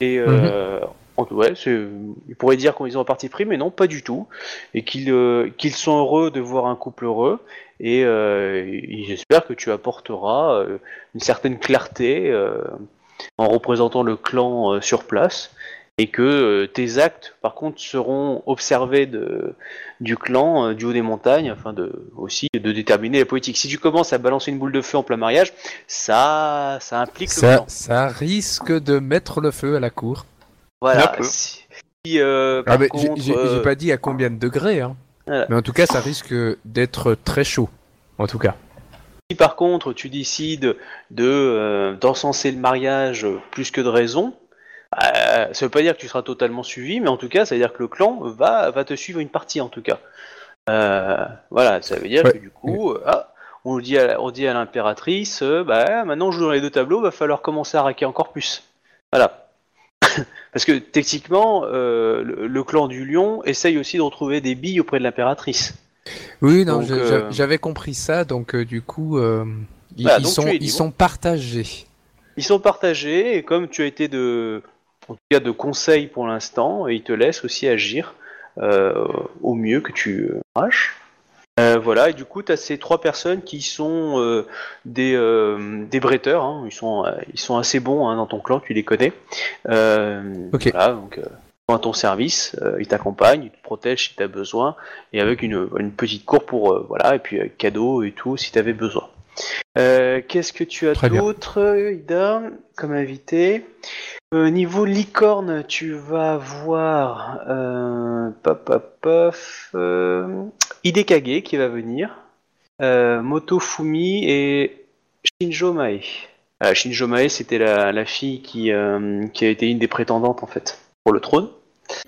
Et euh, en- ouais, ils pourraient dire qu'ils ont un parti pris, mais non, pas du tout. Et qu'ils euh, sont heureux de voir un couple heureux. Et euh, et j'espère que tu apporteras euh, une certaine clarté euh, en représentant le clan euh, sur place. Et que euh, tes actes, par contre, seront observés de, du clan, du haut des montagnes, afin de aussi de déterminer la politique. Si tu commences à balancer une boule de feu en plein mariage, ça, ça implique le Ça, clan. ça risque de mettre le feu à la cour. Voilà. Un peu. Si, euh, par Ah, mais contre, j'ai euh, j'ai pas dit à combien de degrés, hein. Voilà. Mais en tout cas, ça risque d'être très chaud. En tout cas. si par contre tu décides de euh, d'encenser le mariage plus que de raison, euh, ça veut pas dire que tu seras totalement suivi, mais en tout cas, ça veut dire que le clan va va te suivre une partie en tout cas. Euh, voilà, ça veut dire Ouais. que du coup, euh, ah, on dit à, on dit à l'impératrice, euh, bah maintenant on joue dans les deux tableaux, va falloir commencer à raquer encore plus. Voilà. Parce que techniquement, euh, le, le clan du lion essaye aussi de retrouver des billes auprès de l'impératrice. Oui, non, euh, j'a- j'avais compris ça, donc euh, du coup, ils, Voilà, ils donc sont, tu es ils libre. sont partagés. Ils sont partagés et comme tu as été de, en tout cas de conseil pour l'instant, ils te laissent aussi agir au mieux que tu arraches. Euh, voilà, et du coup, tu as ces trois personnes qui sont euh, des, euh, des bretteurs, hein. ils, sont, euh, ils sont assez bons hein, dans ton clan, tu les connais. Euh, Ok. Voilà, donc euh, ils sont à ton service, euh, ils t'accompagnent, ils te protègent si tu as besoin, et avec une, une petite cour pour, voilà, et puis cadeaux et tout si tu avais besoin. Euh, Qu'est-ce que tu as d'autre, Ida, comme invité Euh, Niveau licorne, tu vas voir euh, pop, pop, pop, euh, Hidekage qui va venir, euh, Motofumi et Shinjo Mae. Ah, Shinjo Mae, c'était la, la fille qui, euh, qui a été une des prétendantes en fait pour le trône.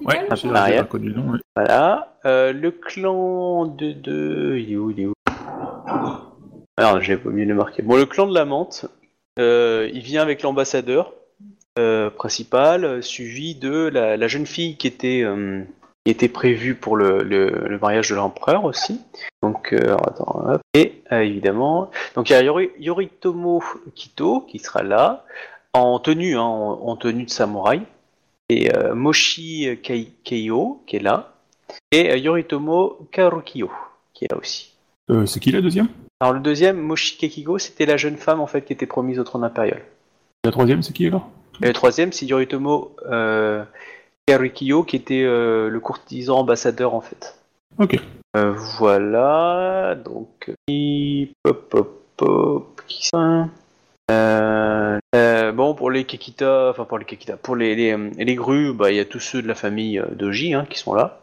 Ouais, j'ai pas connu le nom, ouais. Voilà. Euh, le clan de, de... Il est où Il est où? Alors, j'ai pas de le marquer. Bon, le clan de la menthe, euh, il vient avec l'ambassadeur euh, principal, euh, suivi de la, jeune fille qui était, qui était prévue pour le, le, mariage de l'empereur aussi. Donc, attends, hop. Et évidemment, donc il y a Yori- Yoritomo Kito qui sera là, en tenue, hein, en, en tenue de samouraï. Et Moshi Kei- Keio qui est là et Yoritomo Karukiyo, qui est là aussi. Euh, c'est qui la deuxième? Alors le deuxième, Moshi Kekigo, c'était la jeune femme en fait qui était promise au trône impérial. La troisième, c'est qui alors? Et le troisième, c'est Yoritomo euh, Karukiyo, qui était euh, le courtisan ambassadeur en fait. Ok. Euh, voilà, donc pop, pop, pop, qui ça? Euh, euh, bon, pour les Kekita, enfin pour les Kekita, pour les, les, les grues, bah, il y a tous ceux de la famille Doji hein, qui sont là.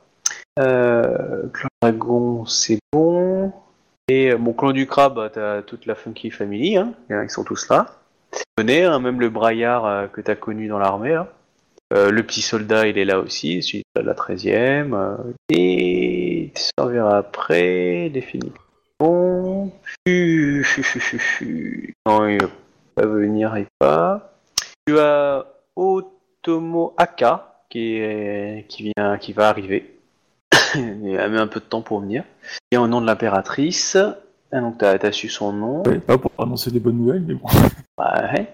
Euh, clan dragon, c'est bon. Et euh, mon clan du crabe, t'as toute la Funky Family, hein, ils sont tous là. Tu connais, hein, même le braillard euh, que t'as connu dans l'armée. là. Euh, le petit soldat, il est là aussi, celui de la 13e. euh, et tu serviras après, défini. Bon. Fu, fu, fu. Non, il va venir, il pas. Tu as Otomo Aka qui, est, qui, vient, qui va arriver. [LAUGHS] a mis un peu de temps pour venir. Et au nom de l'impératrice. Ah, donc t'as as su son nom. Ouais, Pas pour annoncer des bonnes nouvelles, mais bon. [LAUGHS] Ouais.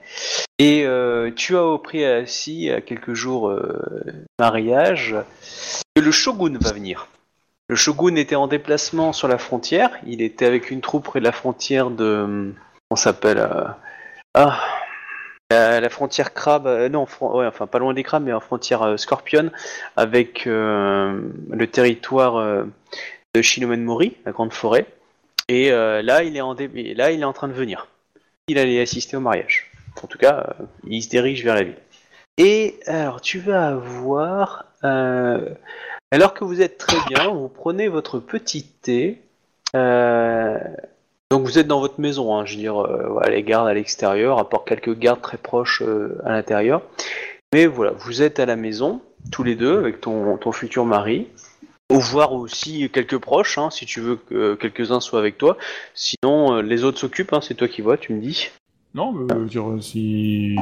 Et euh, tu as appris ainsi, à quelques jours euh, mariage, que le shogun va venir. Le shogun était en déplacement sur la frontière. Il était avec une troupe près de la frontière de. On s'appelle. euh, ah. La, frontière crabe, euh, non, enfin pas loin des crabes, mais en frontière euh, scorpion, avec euh, le territoire de Shinomen Mori, la grande forêt. Et là, il est en là, il est en train de venir il allait assister au mariage. En tout cas, il se dirige vers la ville. Et alors, tu vas avoir, alors que vous êtes très bien, vous prenez votre petit thé. Euh, donc vous êtes dans votre maison, hein, je veux dire, euh, les gardes à l'extérieur, à part quelques gardes très proches euh, à l'intérieur. Mais voilà, vous êtes à la maison, tous les deux, avec ton, ton futur mari. Ou voir aussi quelques proches, hein, si tu veux que quelques-uns soient avec toi. Sinon, euh, les autres s'occupent, hein, c'est toi qui vois, tu me dis. Non, mais, je veux dire, si,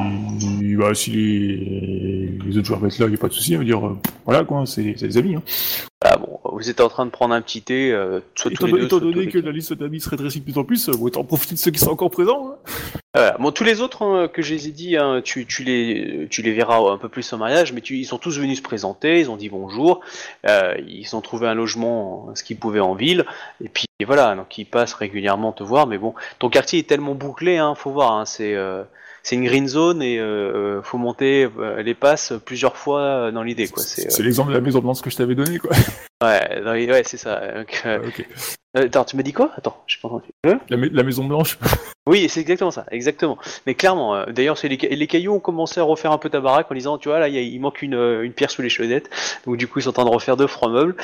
bah, si les... les autres joueurs mettent là, il n'y a pas de souci, dire, euh, voilà quoi, c'est c'est des amis. Hein. Ah bon, vous êtes en train de prendre un petit thé, euh, soit tous les deux, étant donné que la liste d'amis se rétrécit de plus en plus, euh, autant profiter de ceux qui sont encore présents. hein. Voilà. Bon, tous les autres hein, que je les ai dit, hein, tu, tu, les, tu les verras un peu plus au mariage, mais tu, ils sont tous venus se présenter, ils ont dit bonjour, euh, ils ont trouvé un logement, ce qu'ils pouvaient en ville, et puis et voilà, donc ils passent régulièrement te voir, mais bon, ton quartier est tellement bouclé, hein, faut voir, hein, c'est euh, c'est une green zone et euh, euh, faut monter euh, les passes plusieurs fois euh, dans l'idée, quoi. C'est, l'exemple de la maison blanche que je t'avais donné, quoi. ouais, c'est ça. Donc, euh, Ah, attends, tu m'as dit quoi? Attends, j'ai pas entendu. Hein La, ma- la maison blanche. Oui, c'est exactement ça, exactement. Mais clairement, d'ailleurs, c'est les, les cailloux ont commencé à refaire un peu ta baraque en disant, tu vois, là, il manque une, une pierre sous les chaussettes. Donc, du coup, ils sont en train de refaire deux francs meubles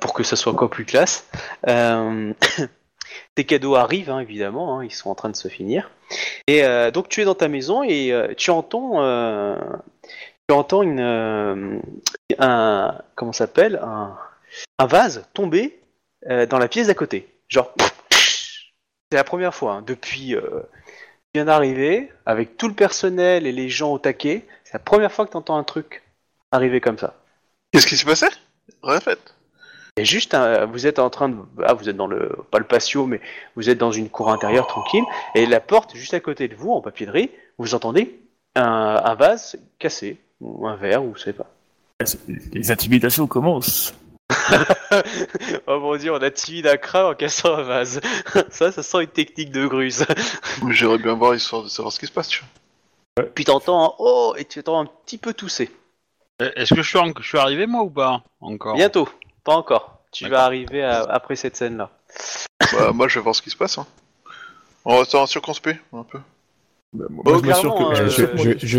pour que ça soit encore plus classe. Tes cadeaux arrivent, hein, évidemment, hein, ils sont en train de se finir. Et euh, donc, tu es dans ta maison et euh, tu entends, euh, tu entends une, un, comment s'appelle, un, vase tomber dans la pièce d'à côté. Genre, c'est la première fois hein, depuis vient d'arriver avec tout le personnel et les gens au taquet. C'est la première fois que t'entends un truc arriver comme ça. Qu'est-ce qui s'est passé? Répète. Et juste, un- vous êtes en train de, ah, vous êtes dans le, pas le patio, mais vous êtes dans une cour intérieure tranquille, et la porte juste à côté de vous, en papier de riz, vous entendez un, un vase cassé ou un verre ou je sais pas. Les intimidations commencent. [LAUGHS] oh mon dieu, on a timide un crabe en cassant un vase. [LAUGHS] ça, ça sent une technique de gruse. J'aimerais bien voir histoire de savoir ce qui se passe, tu vois. Puis t'entends un oh et tu entends un petit peu tousser. Eh, Est-ce que je suis, en- je suis arrivé moi ou pas Encore? Bientôt, pas encore. Tu D'accord. vas arriver à- après cette scène-là. Bah, moi, je vais voir ce qui se passe. Hein. On reste en circonspect, un peu. Bah, moi, Bon, je m'assure clairement, que euh, je,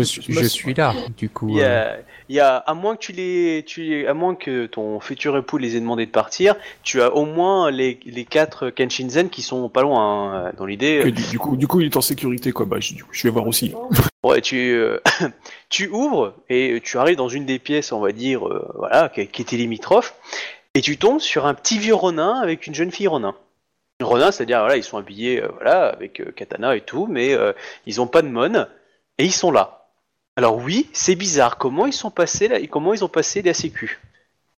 suis- je m'assure- suis là, du coup. Il y euh, a, il y a- à moins que tu les, tu les- à moins que ton futur époux les ait demandé de partir, tu as au moins les, les quatre Kenshinzen qui sont pas loin. hein, dans l'idée, que du, du coup, du coup, il est en sécurité, quoi. Bah, je, je vais voir aussi. [LAUGHS] Ouais, tu, euh, [COUGHS] tu ouvres et tu arrives dans une des pièces, on va dire, euh, voilà, qui, qui était limitrophe, et tu tombes sur un petit vieux Ronin avec une jeune fille Ronin. Ronin, c'est-à-dire, voilà, ils sont habillés, euh, voilà, avec euh, katana et tout, mais euh, ils ont pas de mon et ils sont là. Alors oui, c'est bizarre. Comment ils sont passés là, comment ils ont passé la sécu?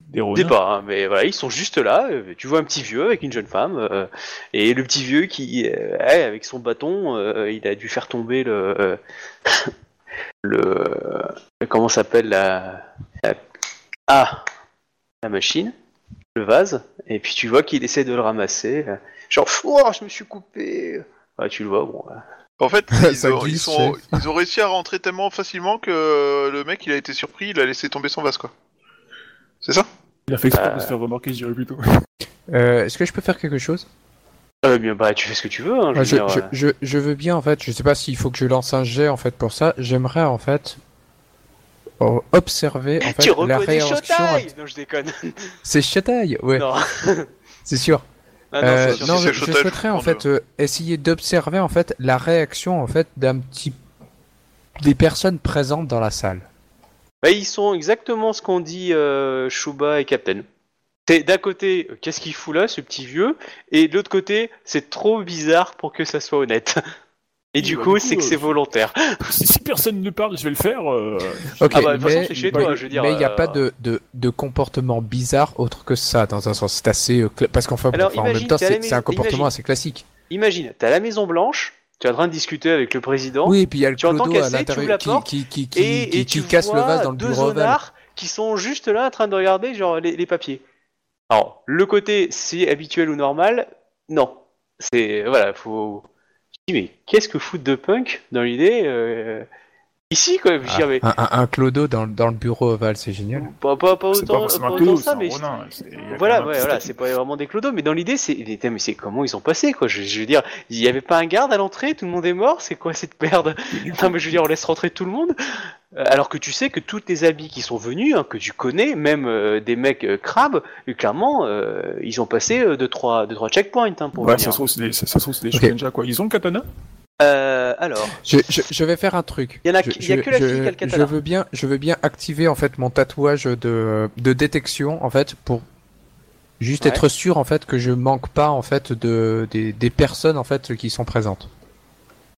Des Je Ronins. sais pas, hein, mais voilà, ils sont juste là. Tu vois un petit vieux avec une jeune femme, et le petit vieux qui, avec son bâton, il a dû faire tomber le, le, comment s'appelle la, la- ah, la machine, le vase, et puis tu vois qu'il essaie de le ramasser, euh, genre, oh, je me suis coupé. Ouais, tu le vois, bon. euh, En fait, [LAUGHS] ils, ont, glisse, ils sont- chef. ils ont réussi à rentrer tellement facilement que le mec, il a été surpris, il a laissé tomber son vase, quoi. C'est ça? Il a fait exprès Euh. de se faire remarquer, je dirais plutôt. euh, Est-ce que je peux faire quelque chose? Euh, bien, bah, tu fais ce que tu veux. Hein, je Ah, veux je, dire, je, euh. je, je veux bien en fait, je sais pas s'il faut que je lance un jet en fait pour ça. J'aimerais en fait observer en fait tu la réaction. Shotai Non, je déconne. [LAUGHS] C'est Chataille, ouais, Non, [LAUGHS] c'est sûr. Ah, non, Euh, sûr. non, je, je Shotai, souhaiterais en fait euh, essayer d'observer en fait la réaction en fait d'un petit des personnes présentes dans la salle. Bah, ils sont exactement ce qu'ont dit euh, Shuba et Captain. C'est d'un côté, euh, qu'est-ce qu'il fout là, ce petit vieux, et de l'autre côté, c'est trop bizarre pour que ça soit honnête. [LAUGHS] Et du coup, c'est que euh, c'est volontaire. [LAUGHS] si, personne ne parle, je vais le faire. Ok, Ah bah, de toute façon, mais c'est chez mais- toi, je veux dire, mais il n'y a euh, pas de, de, de comportement bizarre autre que ça dans un sens. C'est assez euh, parce qu'enfin en imagine, même temps c'est un maison- comportement assez classique. Imagine, t'es à la Maison Blanche, tu es en train de discuter avec le président, Oui, et puis il y a le Tu clodo à casser, l'intérieur qui, qui, qui, qui, et, qui- et qui tu casse le vase dans le deux bureau zonards qui sont juste là en train de regarder genre les, les papiers. Alors, le côté c'est habituel ou normal, non. C'est voilà, faut. Mais qu'est-ce que fout de punk dans l'idée euh, ici quoi? Ah, dire, mais un, un- un clodo dans, le- dans le bureau ovale, c'est génial. pas, pas, pas C'est autant, pas autant ça, mais Ronin. voilà, ouais, voilà, c'est pas vraiment des clodos, mais dans l'idée, c'est, mais c'est comment ils ont passé, quoi? Je, je veux dire, il y avait pas un garde à l'entrée, tout le monde est mort, c'est quoi cette merde? Non, mais je veux dire, on laisse rentrer tout le monde, alors que tu sais que tous tes habits qui sont venus, hein, que tu connais, même euh, des mecs euh, crabes, euh, clairement, euh, ils ont passé euh, deux trois, deux trois checkpoints hein, pour Ouais, venir. ça se trouve, c'est des, ça, ça se trouve, c'est des Ok. shogunja, quoi. Ils ont le katana? Euh, alors, Je, je, je vais faire un truc. Il y en a Je- y a que la je- fille qui a le katana. Je veux bien, je veux bien activer en fait mon tatouage de, de détection en fait pour juste Ouais. être sûr en fait que je manque pas en fait de des, des personnes en fait qui sont présentes.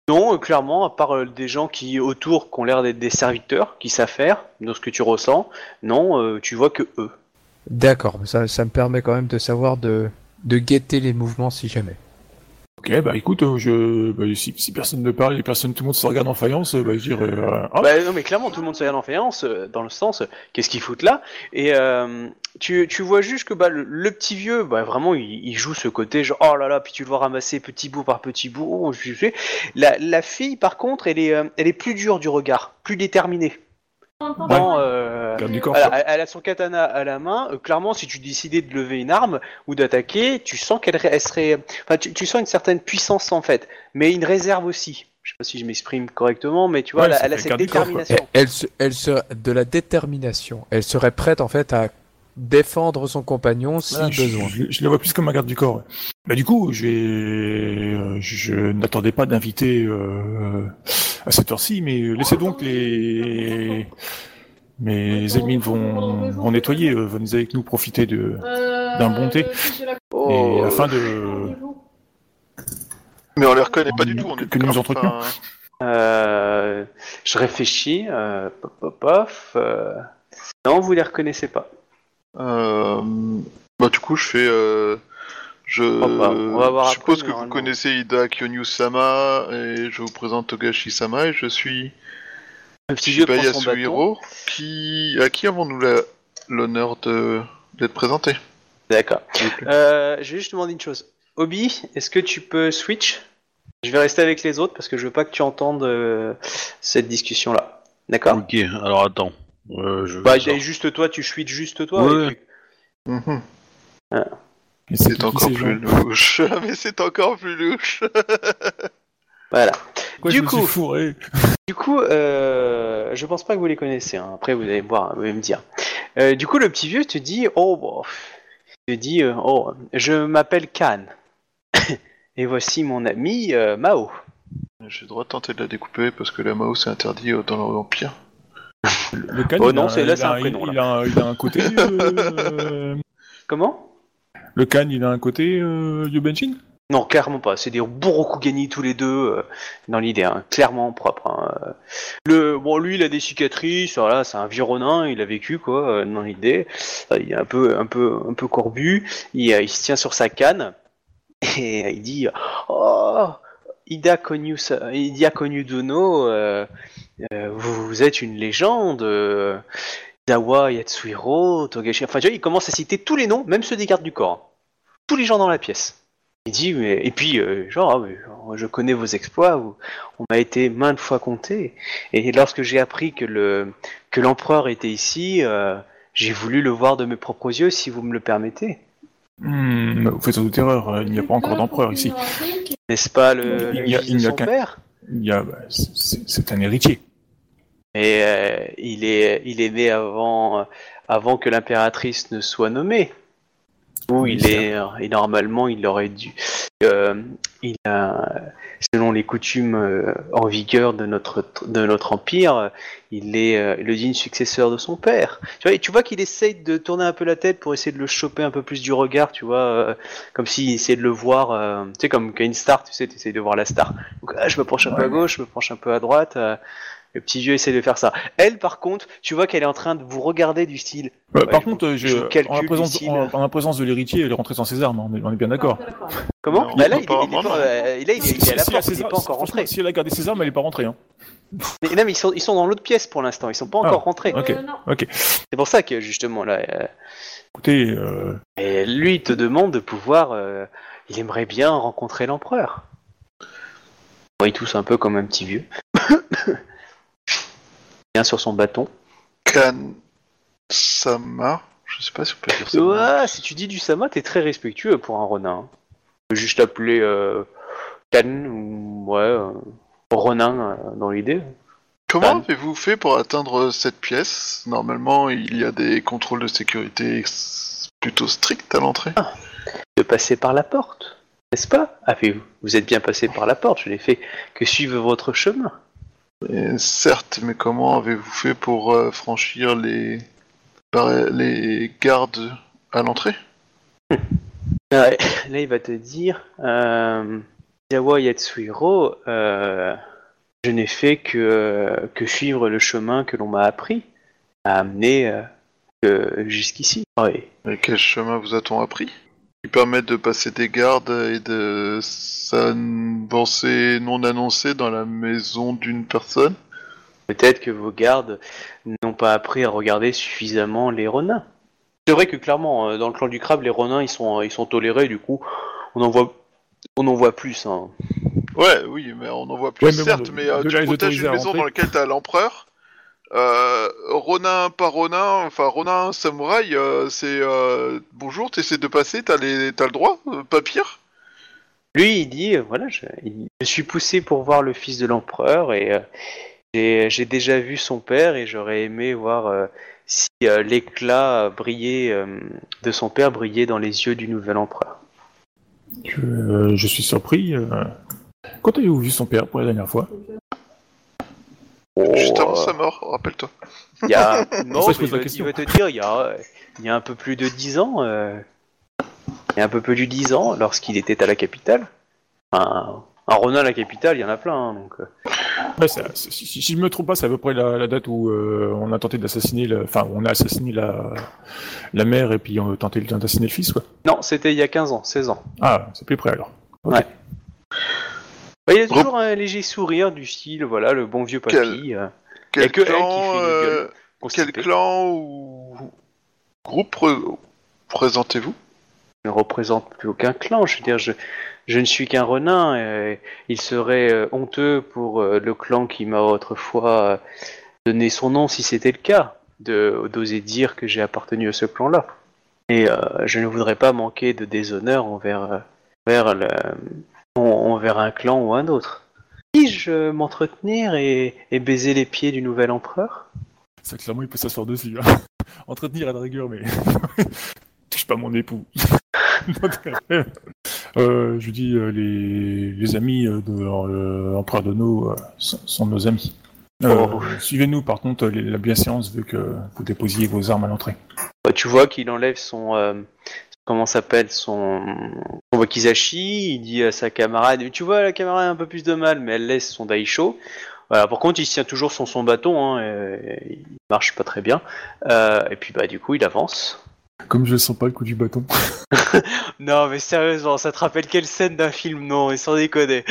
Non, euh, clairement, à part euh, des gens qui autour, qui ont l'air d'être des serviteurs, qui savent faire, dans ce que tu ressens, non, euh, tu vois que eux. D'accord, ça, ça me permet quand même de savoir de de guetter les mouvements si jamais. Ok, bah écoute, euh, je, bah, si, si personne ne parle et personne, tout le monde se regarde en faïence, euh, bah je dirais, euh, ah, Bah, non mais clairement tout le monde se regarde en faïence euh, dans le sens qu'est-ce qu'ils foutent là? Et tu, tu vois juste que bah, le, petit vieux bah, vraiment il, il joue ce côté genre oh là là puis tu le vois ramasser petit bout par petit bout oh, je sais. la, la fille par contre elle est elle est plus dure du regard plus déterminée Euh, elle, elle a son katana à la main. euh, clairement, si tu décidais de lever une arme ou d'attaquer, tu sens qu'elle elle serait. Enfin, tu, tu sens une certaine puissance en fait, mais une réserve aussi. Je sais pas si je m'exprime correctement, mais tu vois, Ouais, elle, a- elle cette corps, détermination. Elle, se, elle se, de la détermination. Elle serait prête en fait à défendre son compagnon si Voilà, je, besoin. je, je la vois plus comme un garde du corps. ouais. Bah du coup, je vais, euh, je n'attendais pas d'inviter euh, à cette heure-ci, mais laissez donc les mes amis vont, vont nettoyer, euh, venez avec nous profiter de, d'un bon thé. Et afin de... Mais on les reconnaît pas du tout. On Que- est que nous d'accord, entretenions. enfin, euh, je réfléchis. Euh, pop, pop, pof, euh, Non, vous les reconnaissez pas. Euh, bah, du coup, je fais. Je On va- après, suppose que vous connaissez Ida Kyonyu-sama et je vous présente Togashi-sama et je suis Shibaya. Suhiro. Qui... À qui avons-nous la- l'honneur de... d'être présenté? D'accord. Euh, je vais juste demander une chose. Obi, est-ce que tu peux switch? Je vais rester avec les autres parce que je veux pas que tu entendes euh, cette discussion-là. D'accord? Ok, alors attends. Euh, je... Bah, juste toi, tu switches juste toi. Ouais. et puis-. Et C'est encore plus louche. [LAUGHS] Mais c'est encore plus louche. [LAUGHS] Voilà. Du me coup- fourré [LAUGHS] Du coup, euh, je pense pas que vous les connaissez. hein. Après, vous allez voir, vous allez me dire. Euh, du coup, le petit vieux te dit, oh, bon, te dit, euh, oh, je m'appelle Khan. Et voici mon ami euh, Mao. J'ai le droit de tenter de la découper parce que la Mao c'est interdit dans l'Empire. Le, le Khan, Oh il non, c'est- là, c'est un prénom, Il, a, un- il a un côté... euh, Comment? Le Khan, il a un côté euh, Yubenshin Non, clairement pas. C'est des Borokugani tous les deux euh, dans l'idée, hein. clairement propre. hein. Le bon, lui, il a des cicatrices. Voilà, c'est un vieux ronin. Il a vécu quoi euh, dans l'idée. Euh, Il est un peu, un peu, un peu corbu. Il, se tient sur sa canne et il dit Oh, Ida Konyu, Ida Konyu Dono, vous, êtes une légende. Dawa Yatsuhiro, Togashi. Enfin, tu vois, il commence à citer tous les noms, même ceux des gardes du corps. Tous les gens dans la pièce. Il dit, mais... et puis, euh, genre, ah, mais, je connais vos exploits, vous- on m'a été maintes fois compté. Et lorsque j'ai appris que le que l'empereur était ici, euh, j'ai voulu le voir de mes propres yeux, si vous me le permettez. Hmm, Vous faites sans doute erreur, euh, il n'y a pas encore d'empereur ici. N'est-ce pas le, Il le y a- fils il de n'y a son qu'un- père? Il y a, bah, c'est un héritier. Et euh, il est il est né avant euh, avant que l'impératrice ne soit nommée. Oui, il est et normalement il aurait dû euh, il a selon les coutumes euh, en vigueur de notre de notre empire, euh, il est euh, le digne successeur de son père. Tu vois, et tu vois qu'il essaye de tourner un peu la tête pour essayer de le choper un peu plus du regard, tu vois, euh, comme s'il essayait de le voir, euh, tu sais, comme une star, tu sais, tu essayes de voir la star. Donc ah, je me penche un peu à gauche, je me penche un peu à droite. Le petit vieux essaie de faire ça. Elle, par contre, tu vois qu'elle est en train de vous regarder du style. Ouais, par je- contre, je je- calcule en, la présence, ici, en- là. en la présence de l'héritier, elle est rentrée sans ses armes, on est, on est bien d'accord. Comment Non, Bah là, il, est- pas il est pas- euh, là, il est, il est à la Si- porte, ses il est armes- pas encore rentré. Si elle a gardé ses armes, elle est pas rentrée. Hein. Mais, non, mais ils sont, ils sont dans l'autre pièce pour l'instant, ils sont pas Ah. encore rentrés. Ok, ok. C'est pour ça que justement là, euh, Écoutez, euh, et lui il te demande de pouvoir, euh, il aimerait bien rencontrer l'empereur. Bon, il tousse un peu comme un petit vieux. [LAUGHS] Bien sur son bâton. Kan-sama. Je sais pas si on peut dire ça. Ouais, si tu dis du Sama, t'es très respectueux pour un Ronin. hein. Peux juste l'appeler euh, Kan ou ouais, euh, Ronin euh, dans l'idée. Comment avez-vous fait pour atteindre cette pièce? Normalement, il y a des contrôles de sécurité plutôt stricts à l'entrée. De passer par la porte, n'est-ce pas? Avez-vous Vous êtes bien passé par la porte, je n'ai fait que suivre votre chemin. Et certes, mais comment avez-vous fait pour euh, franchir les... les gardes à l'entrée? Ouais, [LAUGHS] Là, il va te dire euh, Yawa Yatsuhiro, euh, je n'ai fait que, que suivre le chemin que l'on m'a appris, à amener euh, jusqu'ici. Oui. Et quel chemin vous a-t-on appris? Qui permettent de passer des gardes et de s'avancer non annoncé dans la maison d'une personne Peut-être que vos gardes n'ont pas appris à regarder suffisamment les renins. C'est vrai que clairement, euh, dans le clan du crabe, les renins ils sont, ils sont tolérés, du coup, on en voit, on en voit plus. Hein. Ouais, oui, mais on en voit plus, Ouais, mais bon, certes, de- mais euh, tu protèges une maison rentrer. dans laquelle t'as l'empereur. Euh, Ronin, pas Ronin, enfin Ronin, samouraï, euh, c'est euh, bonjour, t'essaies de passer, t'as les, t'as le droit, euh, pas pire? Lui, il dit, euh, voilà, je, il- je suis poussé pour voir le fils de l'empereur et euh, j'ai j'ai déjà vu son père et j'aurais aimé voir euh, si euh, l'éclat brillait euh, de son père brillait dans les yeux du nouvel empereur. je, euh, je suis surpris. euh. Quand avez-vous vu son père pour la dernière fois? Juste avant Oh, sa mort, rappelle-toi. Il y a... [LAUGHS] non, Ça, je mais pose il, la va, question. il va te dire, il y a, il y a un peu plus de dix ans, euh, il y a un peu plus de 10 ans, lorsqu'il était à la capitale. Enfin, un Ronin à la capitale, il y en a plein, hein, donc... euh, Ouais, c'est- si, si je me trompe pas, c'est à peu près la, la date où euh, on a tenté d'assassiner, le- enfin, on a assassiné la, la mère et puis on a tenté d'assassiner le fils, quoi. Non, c'était il y a 15 ans, 16 ans. Ah, c'est plus près alors. Ouais. Bah, Il y a toujours un léger sourire du style, voilà, le bon vieux papy. Quel- euh, Quel elle qui clan, fait une euh, gueule. quel clan ou groupe pre- présentez-vous ne représente plus aucun clan. Je veux dire, je, je ne suis qu'un renin. Et il serait euh, honteux pour euh, le clan qui m'a autrefois euh, donné son nom, si c'était le cas, d'oser dire que j'ai appartenu à ce clan-là. Et euh, je ne voudrais pas manquer de déshonneur envers, euh, envers, le, envers un clan ou un autre. Puis-je m'entretenir et, et baiser les pieds du nouvel empereur? Ça, clairement, il peut s'asseoir dessus. hein. [LAUGHS] Entretenir à la rigueur, mais [LAUGHS] touche pas mon époux. [LAUGHS] Euh, je dis, euh, les, les amis euh, de euh, l'empereur Dono euh, sont, sont nos amis. Euh, Oh. Suivez-nous, par contre, les- la bienséance veut que vous déposiez vos armes à l'entrée. Bah, tu vois qu'il enlève son euh, comment s'appelle son, son wakizashi, il dit à sa camarade tu vois la camarade a un peu plus de mal mais elle laisse son daisho. Voilà, par contre il tient toujours sur son bâton hein, et, il marche pas très bien. Euh, et puis bah du coup il avance. Comme je sens pas le coup du bâton. [LAUGHS] Non mais sérieusement, ça te rappelle quelle scène d'un film Non, et sans déconner.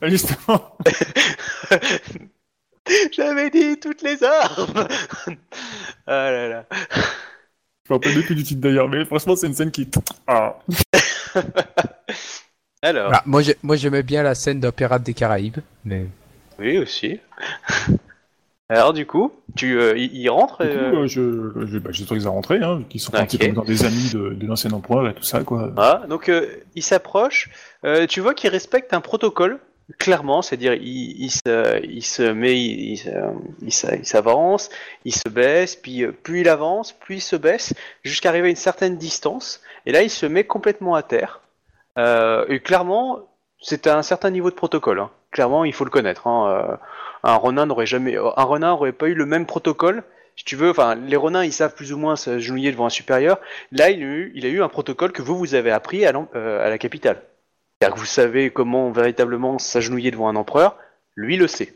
Ah, Justement, [LAUGHS] J'avais dit toutes les armes. [LAUGHS] ah là là. Je me rappelle plus du titre d'ailleurs, mais franchement, c'est une scène qui. Ah. [LAUGHS] Alors, Ah, moi, j'ai- moi, j'aimais bien la scène d'un Pirate des Caraïbes, mais oui aussi. [LAUGHS] Alors du coup, tu euh, rentre. Du coup, euh, euh, je, je, bah, j'autorise à rentrer, hein, qui sont un petit peu dans des amis de, de l'ancien empereur et tout ça, quoi. Voilà, donc euh, il s'approche. Euh, tu vois qu'il respecte un protocole, clairement, c'est-à-dire il, se, il se met, il, il se- se- s'avance, il se baisse, puis euh, il avance, plus il se baisse, jusqu'à arriver à une certaine distance. Et là, il se met complètement à terre. Euh, et clairement, c'est un certain niveau de protocole. hein. Clairement, il faut le connaître. hein. Euh, un renard n'aurait jamais, un renard n'aurait pas eu le même protocole. Si tu veux, enfin, les renards, ils savent plus ou moins s'agenouiller devant un supérieur. Là, il a eu, un protocole que vous, vous avez appris à, à la capitale. C'est-à-dire que vous savez comment véritablement s'agenouiller devant un empereur. Lui le sait.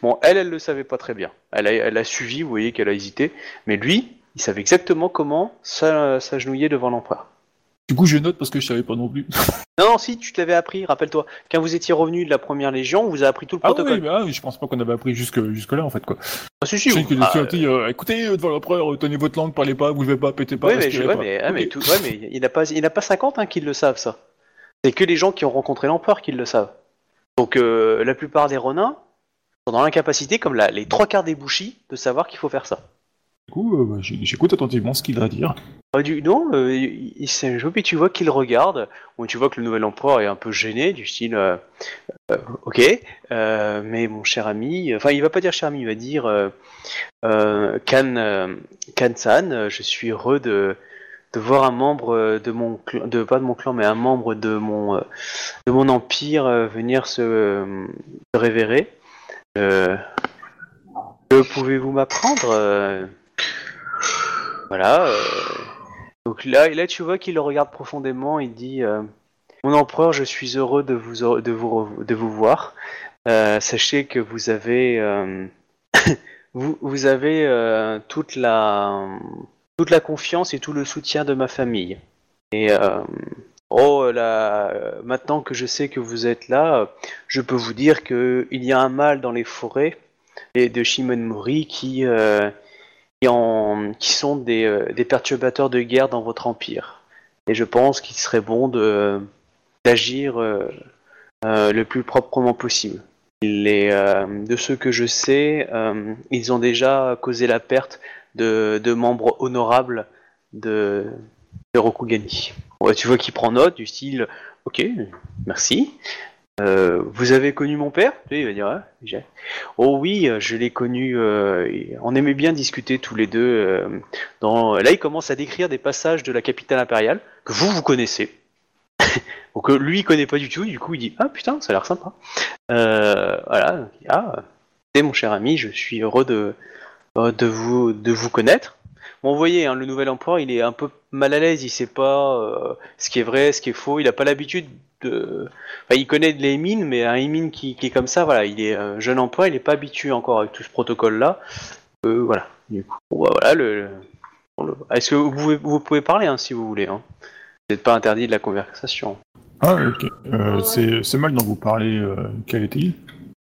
Bon, elle, elle le savait pas très bien. Elle a, elle a suivi, vous voyez qu'elle a hésité. Mais lui, il savait exactement comment s'a- s'agenouiller devant l'empereur. Du coup, je note parce que je savais pas non plus. [LAUGHS] Non, non, si, tu te l'avais appris, rappelle-toi. Quand vous étiez revenu de la première légion, on vous a appris tout le Ah protocole. oui, bah, oui, je pense pas qu'on avait appris jusque, jusque là, en fait, quoi. Ah, si, si, Je que ah, dit, euh, écoutez, devant l'empereur, euh, tenez votre langue, parlez pas, vous levez pas, pétez pas, Oui, mais, je, respirez ouais, pas. mais, ah, mais Ok. tout- ouais, mais il n'a pas, il n'a pas 50 hein, qui le savent, ça. C'est que les gens qui ont rencontré l'empereur qui le savent. Donc, euh, la plupart des renins sont dans l'incapacité, comme la- les trois quarts des bouchis, de savoir qu'il faut faire ça. Du coup, euh, bah, j'écoute attentivement ce qu'il a à dire. Ah, du, non, euh, il, il s'est joué, puis tu vois qu'il regarde, ou tu vois que le nouvel empereur est un peu gêné, du style, ok, mais mon cher ami, enfin il va pas dire cher ami, il va dire, Kan, Kan-san, je suis heureux de, de voir un membre euh, de mon clan, de pas de mon clan, mais un membre de mon, euh, de mon empire euh, venir se, révérer. Que pouvez-vous m'apprendre Voilà. donc là, là, tu vois qu'il le regarde profondément. Il dit Mon empereur, je suis heureux de vous, de vous, de vous voir. Sachez que vous avez, [COUGHS] vous, vous avez toute la, toute la confiance et tout le soutien de ma famille. Et euh, oh, là, euh, maintenant que je sais que vous êtes là, je peux vous dire que il y a un mal dans les forêts et de Shimonmori qui euh, qui, qui sont des, perturbateurs de guerre dans votre empire. Et je pense qu'il serait bon de d'agir le plus proprement possible. De ce que je sais, ils ont déjà causé la perte de, de membres honorables de, de Rokugani. Tu vois qu'il prend note du style Ok, merci. Euh, vous avez connu mon père? Il va dire j'ai. Oh oui, euh, je l'ai connu. euh, on aimait bien discuter tous les deux. Là, il commence à décrire des passages de la capitale impériale que vous, vous connaissez. [LAUGHS] Donc euh, lui, il connaît pas du tout. Du coup, il dit Ah putain, ça a l'air sympa. Voilà. Ah, écoutez, mon cher ami, je suis heureux de, de, vous, de vous connaître. Bon, vous voyez, hein, le nouvel empereur, il est un peu mal à l'aise, il sait pas euh, ce qui est vrai, ce qui est faux, il a pas l'habitude de... Il connaît les mines, mais un mine qui, est comme ça, voilà, il est euh, jeune empereur, il est pas habitué encore avec tout ce protocole-là. Euh, voilà, du coup, bah, voilà, le... Est-ce que vous pouvez, vous pouvez parler, hein, si vous voulez, hein. Vous n'êtes pas interdit de la conversation. Ah, ok. Euh, c'est mal dont vous parlez. Euh, quel était-il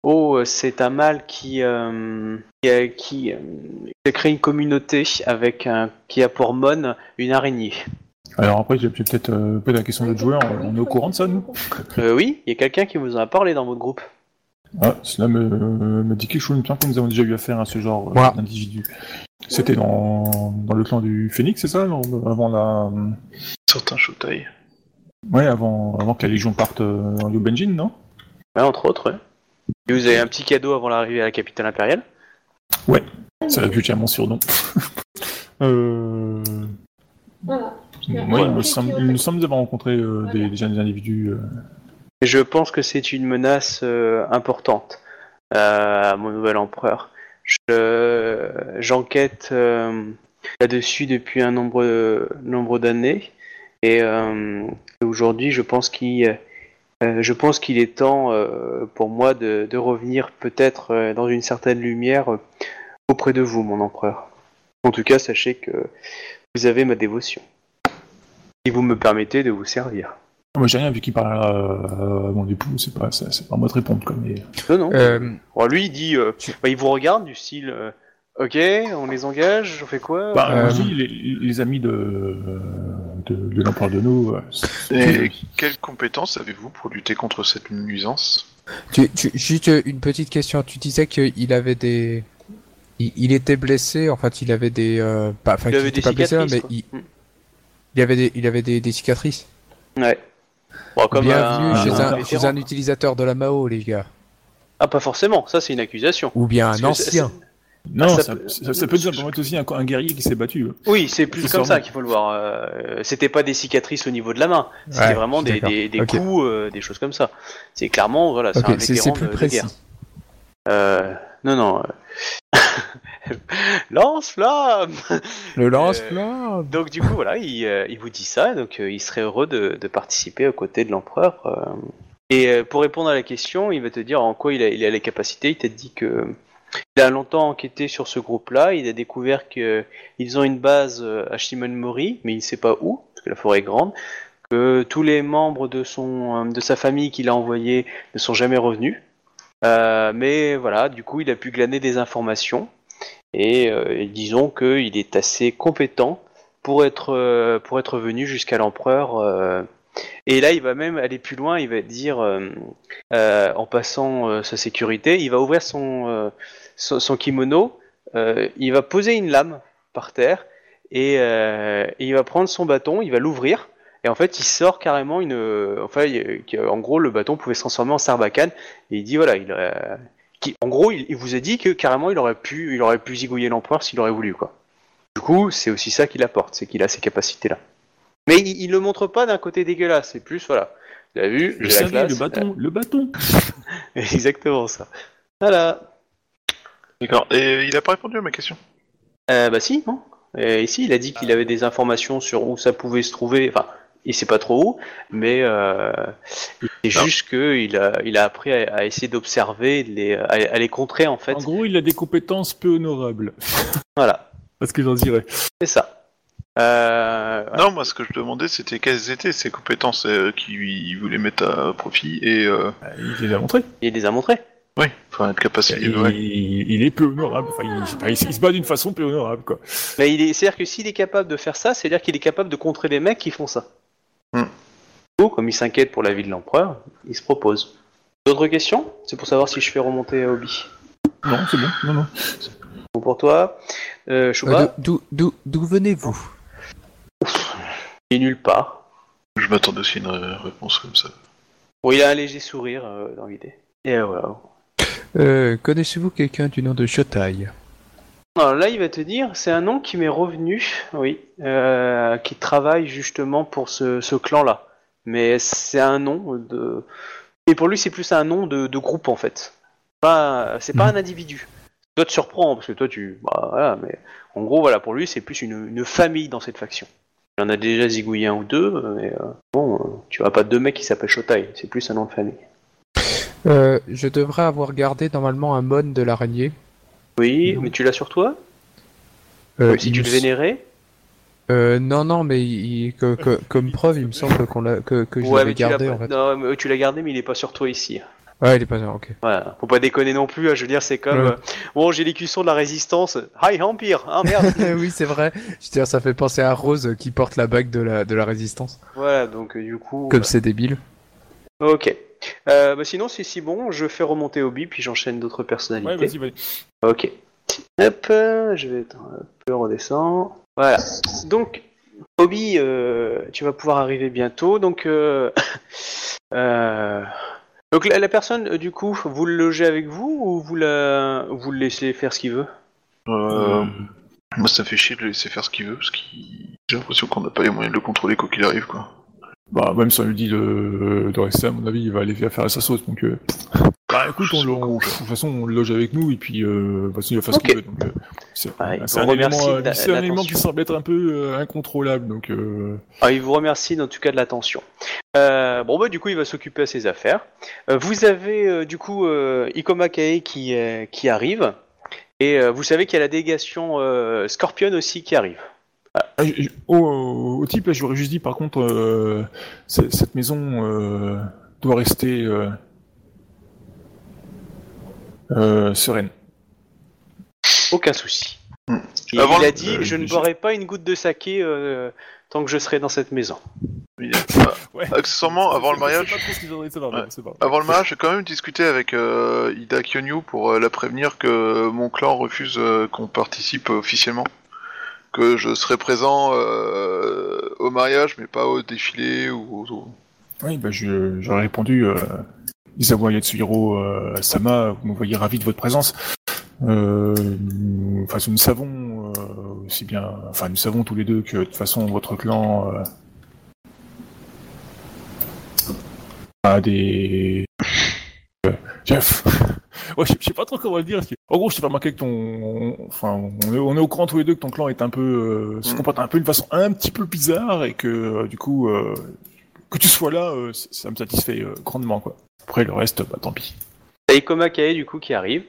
Oh, euh, c'est un mâle qui, euh, qui, a, qui, euh, qui a créé une communauté avec un, qui a pour mon une araignée. Alors après, j'ai peut-être euh, peut-être la question de notre joueur. On est au courant de ça, nous? Euh, oui, il y a quelqu'un qui vous en a parlé dans votre groupe. Ah, cela me, me dit quelque chose. Il me semble que nous avons déjà eu affaire à ce genre euh, d'individu. C'était dans, dans le clan du Phénix, c'est ça non Avant la... Certains Shotai. Ouais, avant, avant que la Légion parte euh, en Liu Benjin, non? Ouais, entre autres, ouais. Et vous avez un petit cadeau avant l'arrivée à la capitale impériale? Ça vu que j'ai mon surnom. [LAUGHS] euh... Voilà. Ouais, il me semble, il me semble avoir rencontré euh, des, individus. euh, je pense que c'est une menace euh, importante euh, à mon nouvel empereur. Je- J'enquête euh, là-dessus depuis un nombre, nombre d'années et euh, aujourd'hui je pense qu'il euh, je pense qu'il est temps euh, pour moi de, de revenir peut-être euh, dans une certaine lumière euh, auprès de vous, mon empereur. En tout cas, sachez que vous avez ma dévotion. Si vous me permettez de vous servir. Moi, j'ai rien vu qu'il parle à, mon époux, c'est pas, c'est c'est pas à moi de répondre, quoi. Mais... Non, non. Euh, Bon, lui, il dit, euh, bah, il vous regarde du style, euh, ok, on les engage, on fait quoi? Bah, Euh, moi, je dis, les, les amis de, de, de l'empereur de nous. euh, Et quelles compétences avez-vous pour lutter contre cette nuisance? Tu, tu- juste euh, une petite question. Tu disais qu'il avait des. Il, il était blessé, en fait, il avait des. euh, pas, enfin, Il qu'il avait était des pas blessé, là, cicatrices. mais il, il avait des, il avait des, des cicatrices. Ouais. Bon, comme Bienvenue un, chez, un un, vétéran. chez un utilisateur de la Mao, les gars. Ah, pas forcément, ça c'est une accusation. Ou bien Parce un que Non, ça ça, peut- ça, ça peut nous permettre aussi un, un guerrier qui s'est battu. euh. Oui, c'est plus comme ça qu'il faut le voir. euh, C'était pas des cicatrices au niveau de la main, c'était Ouais, vraiment des, coups, euh, des choses comme ça. C'est clairement, voilà, c'est un vétéran c'est plus de, de précis. guerre. Euh, non, non. euh, [LAUGHS] Lance-flamme [LAUGHS] Le lance-flamme. Donc du coup voilà, il, euh, il vous dit ça, donc euh, il serait heureux de, de participer aux côtés de l'empereur. euh. Et euh, pour répondre à la question, il va te dire en quoi il a, il a les capacités. Il t'a dit que il a longtemps enquêté sur ce groupe-là. Il a découvert que ils ont une base euh, à Shimon-Mori, mais il ne sait pas où parce que la forêt est grande. Que tous les membres de son euh, de sa famille qu'il a envoyés ne sont jamais revenus. Euh, mais voilà, du coup, il a pu glaner des informations. Et, disons qu'il est assez compétent pour être, pour être venu jusqu'à l'empereur. et là, il va même aller plus loin, il va dire, en passant sa sécurité, il va ouvrir son, son, son kimono, euh, il va poser une lame par terre, et, euh, et il va prendre son bâton, il va l'ouvrir, et en fait, il sort carrément une... Enfin, il- que- en gros, le bâton pouvait se transformer en sarbacane, et il dit, voilà, il... euh, qui, en gros, il, il vous a dit que carrément, il aurait pu, il aurait pu zigouiller l'empereur s'il aurait voulu, quoi. Du coup, c'est aussi ça qu'il apporte, c'est qu'il a ces capacités-là. Mais il, il le montre pas d'un côté dégueulasse, c'est plus, voilà. Vous avez vu, j'ai la savais, classe. le bâton, le bâton. [LAUGHS] Exactement ça. Voilà. D'accord. Et il a pas répondu à ma question. Euh, bah si, non. Et ici, il a dit qu'il avait des informations sur où ça pouvait se trouver. Enfin, il sait pas trop où, mais euh, c'est juste qu'il a, il a appris à, à essayer d'observer, les, à, à les contrer en fait. En gros, il a des compétences peu honorables. [LAUGHS] Voilà, Parce que j'en dirais. c'est ça. Euh, voilà. Non, moi ce que je demandais c'était quelles étaient ses compétences euh, qu'il voulait mettre à profit et euh, Il les a montrés. Il les a montrés. Oui, enfin être capacité. Il, ouais. il est peu honorable. Enfin, il, enfin, il- il se bat d'une façon peu honorable, quoi. Mais il est, c'est-à-dire que s'il est capable de faire ça, c'est-à-dire qu'il est capable de contrer des mecs qui font ça. Du coup, comme il s'inquiète pour la vie de l'empereur, il se propose. D'autres questions? C'est pour savoir si je fais remonter à Obi. Non, c'est bon. Non, non. Bon pour toi. Euh, Euh, d'où- D'où d'où venez-vous? Il est nulle part. Je m'attendais aussi à une réponse comme ça. Bon, il a un léger sourire euh, dans l'idée. Et voilà. Euh, Connaissez-vous quelqu'un du nom de Shotai? Alors là, il va te dire, c'est un nom qui m'est revenu, oui, euh, qui travaille justement pour ce, ce clan-là. Mais c'est un nom de... Et pour lui, c'est plus un nom de, de groupe, en fait. Pas, c'est pas Mhm. un individu. Toi te surprends parce que toi tu, bah, voilà, mais en gros voilà pour lui c'est plus une, une famille dans cette faction. Il y en a déjà zigouillé un ou deux, mais euh, bon, tu vois pas deux mecs qui s'appellent Shotai, c'est plus un nom de famille. Euh, je devrais avoir gardé normalement un mon de l'araignée. Oui, mais tu l'as sur toi? Euh, Si il tu le vénérais? Euh, non, non, mais il- que- que- comme preuve, il me semble qu'on l'a, que, que je Ouais, l'avais gardé en fait. Non, mais tu l'as gardé, mais il est pas sur toi ici. Ouais, il est pas ok. Voilà, faut pas déconner non plus, hein, je veux dire, c'est comme. Ouais. euh, bon, j'ai l'écusson de la résistance. Hi Empire Ah merde [LAUGHS] oui, c'est vrai. Je veux dire, ça fait penser à Rose qui porte la bague de la, de la résistance. Voilà, donc euh, du coup. Comme c'est débile. euh, Ok. Euh, bah, sinon, c'est si bon, je fais remonter Obi, puis j'enchaîne d'autres personnalités. Ouais, vas-y, vas-y. Ok. Hop, euh, je vais être un peu redescendre. Voilà. Donc, Obi, euh, tu vas pouvoir arriver bientôt. Donc, euh, [COUGHS] euh, donc la, la personne, du coup, vous le logez avec vous ou vous, la, vous le laissez faire ce qu'il veut? Euh, moi, ça fait chier de le laisser faire ce qu'il veut, parce qu'il... J'ai l'impression qu'on n'a pas les moyens de le contrôler quoi qu'il arrive, quoi. Bah, même si on lui dit de, de rester, à mon avis, il va aller faire sa sauce. Donc, euh... [LAUGHS] bah, écoute, on, le- on- de toute façon, on le loge avec nous et puis, euh, il va faire ce qu'il veut. Donc, euh, c'est il c'est vous un, élément, la- un qui semble être un peu euh, incontrôlable. Donc, euh... Ah, il vous remercie en tout cas de l'attention. Euh, bon bah du coup il va s'occuper à ses affaires. Euh, vous avez euh, du coup euh, Ikoma Kae qui, euh, qui arrive et euh, vous savez qu'il y a la délégation euh, Scorpion aussi qui arrive. Ah, au, au type, là, j'aurais juste dit, par contre, euh, cette maison euh, doit rester euh, euh, sereine. Aucun souci. Hmm. Avant il a dit euh, je ne boirai pas une goutte de saké euh, tant que je serai dans cette maison. Oui, [LAUGHS] Ouais. Accessoirement, avant le mariage-. Avant le mariage, j'ai quand même discuté avec euh, Ida Kyonyu pour euh, la prévenir que mon clan refuse euh, qu'on participe officiellement. Que je serai présent euh, au mariage, mais pas au défilé ou au... Oui, bah, j'aurais répondu, euh, Isawa Yatsuhiro euh, Sama, vous me voyez ravi de votre présence. Euh, nous, enfin, nous savons euh, aussi bien, enfin, nous savons tous les deux que de toute façon votre clan a des. Jeff. [LAUGHS] ouais, je sais pas trop comment le dire. En gros, je t'ai pas remarqué que ton, enfin, on est, on est au courant tous les deux que ton clan est un peu, euh, se Mm. comporte un peu d'une façon un petit peu bizarre et que euh, du coup. Euh, que tu sois là, euh, ça me satisfait euh, grandement, quoi. Après, le reste, bah tant pis. T'as Ikoma Kae du coup qui arrive.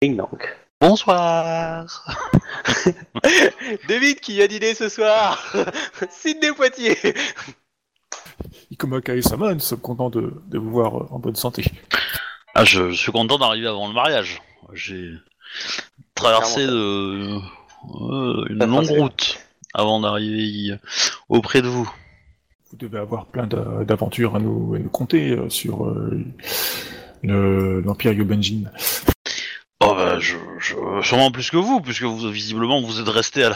Ding dong. Bonsoir. [LAUGHS] David qui a dîné ce soir [LAUGHS] Sidney Poitiers Ikoma Kae-sama, nous sommes contents de, de vous voir euh, en bonne santé. Ah, je, je suis content d'arriver avant le mariage. J'ai traversé de, euh, une longue route avant d'arriver auprès de vous. Vous devez avoir plein d'a- d'aventures à nous, à nous conter euh, sur euh, le- l'Empire Yobenjin. Oh bah, je, je, sûrement plus que vous, puisque vous, visiblement, vous êtes resté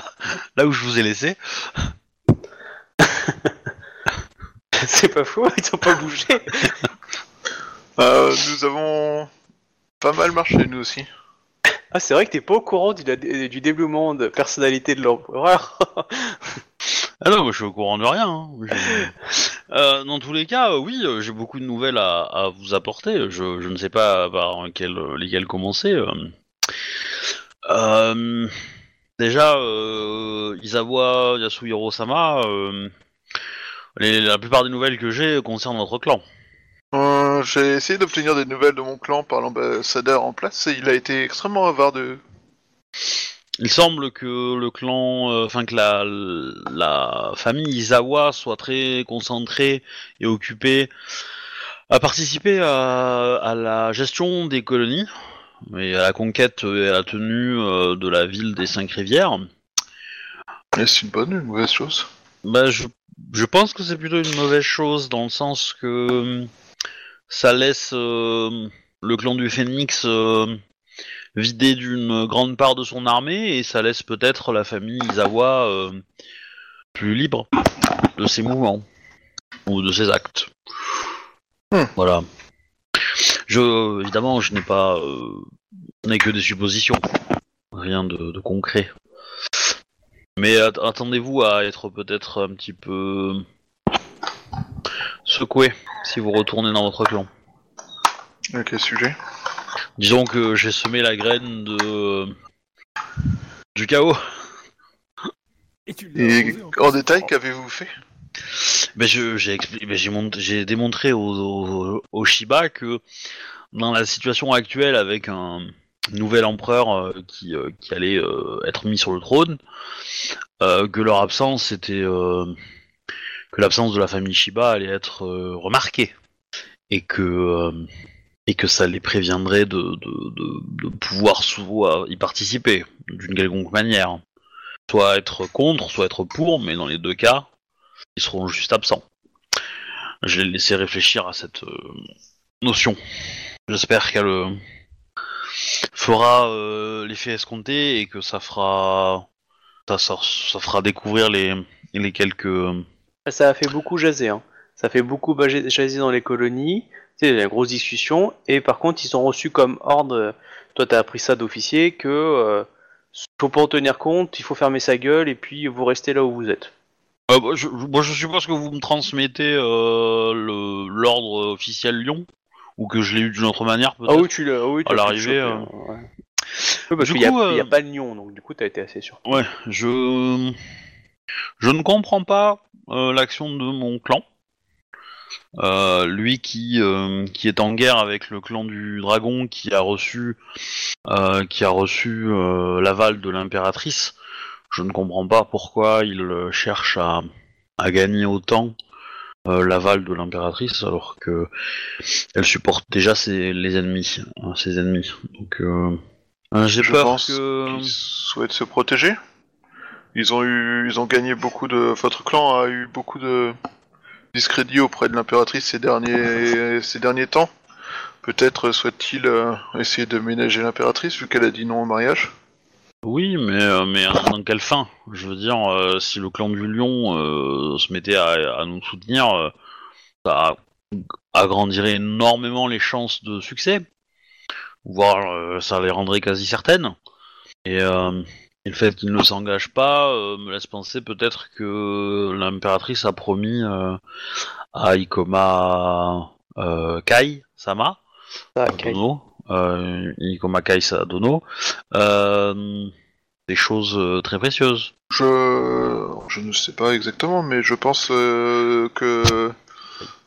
là où je vous ai laissé. [LAUGHS] C'est pas faux, ils ont pas [LAUGHS] bougé. Euh, nous avons pas mal marché, nous aussi. Ah, c'est vrai que t'es pas au courant du, du développement de personnalité de l'empereur. [LAUGHS] Ah non, moi je suis au courant de rien. hein. Je- Euh, dans tous les cas, euh, oui, euh, j'ai beaucoup de nouvelles à, à vous apporter. Je, je ne sais pas par quel, lesquelles commencer. euh. Euh, déjà, euh, Isawa Yasuhiro-sama, euh, les- la plupart des nouvelles que j'ai concernent notre clan. Euh, J'ai essayé d'obtenir des nouvelles de mon clan par l'ambassadeur en place et il a été extrêmement avare de... Il semble que le clan, euh, enfin que la, la famille Izawa soit très concentrée et occupée à participer à, à la gestion des colonies et à la conquête et à la tenue euh, de la ville des Cinq Rivières. Est-ce une bonne ou une mauvaise chose Bah, je, je pense que c'est plutôt une mauvaise chose dans le sens que euh, ça laisse euh, le clan du Phénix euh, vidé d'une grande part de son armée et ça laisse peut-être la famille Izawa euh, plus libre de ses mouvements ou de ses actes. Hmm. Voilà. Je, évidemment, je n'ai pas, euh, n'est que des suppositions, rien de, de concret. Mais at- attendez-vous à être peut-être un petit peu secoué si vous retournez dans votre clan. À quel sujet? Disons que j'ai semé la graine de du chaos. Et tu l'as Et arrosé encore. en détail, qu'avez-vous fait? Je j'ai expli- j'ai mont- j'ai démontré au, au, au Shiba que dans la situation actuelle avec un nouvel empereur euh, qui, euh, qui allait euh, être mis sur le trône, que leur absence était que l'absence de la famille Shiba allait être remarquée et que et que ça les préviendrait de, de, pouvoir soit y participer d'une quelconque manière, soit être contre, soit être pour, mais dans les deux cas, ils seront juste absents. Je vais laisser réfléchir à cette notion. J'espère qu'elle fera euh, l'effet escompté et que ça fera ça, ça, ça fera découvrir les, les quelques euh, Ça a fait beaucoup jaser. Hein. Ça fait beaucoup jaser dans les colonies. Tu sais, il y a une grosse discussion. Et par contre, ils ont reçu comme ordre, toi t'as appris ça d'officier, que euh, faut pas en tenir compte, il faut fermer sa gueule et puis vous restez là où vous êtes. Euh, bah, je, moi, je suppose que vous me transmettez euh, l'ordre officiel Lyon, ou que je l'ai eu d'une autre manière, peut-être. Ah oui, tu l'as. ah oui, tu À l'as l'arrivée, euh, ouais. Oui, parce Du qu'il y a, coup, il y a euh, pas de lion, donc du coup t'as été assez sûr. Ouais, je je ne comprends pas euh, l'action de mon clan. Euh, lui qui euh, qui est en guerre avec le clan du dragon, qui a reçu euh, qui a reçu euh, l'aval de l'impératrice. Je ne comprends pas pourquoi il euh, cherche à à gagner autant euh, l'aval de l'impératrice alors que elle supporte déjà ses les ennemis, hein, ses ennemis. Donc euh, euh, j'ai peur pense que Ils souhaitent se protéger. Ils ont eu, ils ont gagné beaucoup de. Votre clan a eu beaucoup de discrédit auprès de l'impératrice ces derniers, ces derniers temps. Peut-être souhaite-t-il euh, essayer de ménager l'impératrice vu qu'elle a dit non au mariage. Oui, mais, euh, mais dans quelle fin Je veux dire, euh, si le clan du lion euh, se mettait à, à nous soutenir, euh, ça agrandirait énormément les chances de succès, voire euh, ça les rendrait quasi certaines. Et, euh, et le fait qu'ils ne s'engagent pas euh, me laisse penser peut-être que l'impératrice a promis euh, à Ikoma euh, Kai Sama Ah, ok. Euh, Ikoma Kai Dono, euh, des choses euh, très précieuses. Je, je ne sais pas exactement, mais je pense euh, que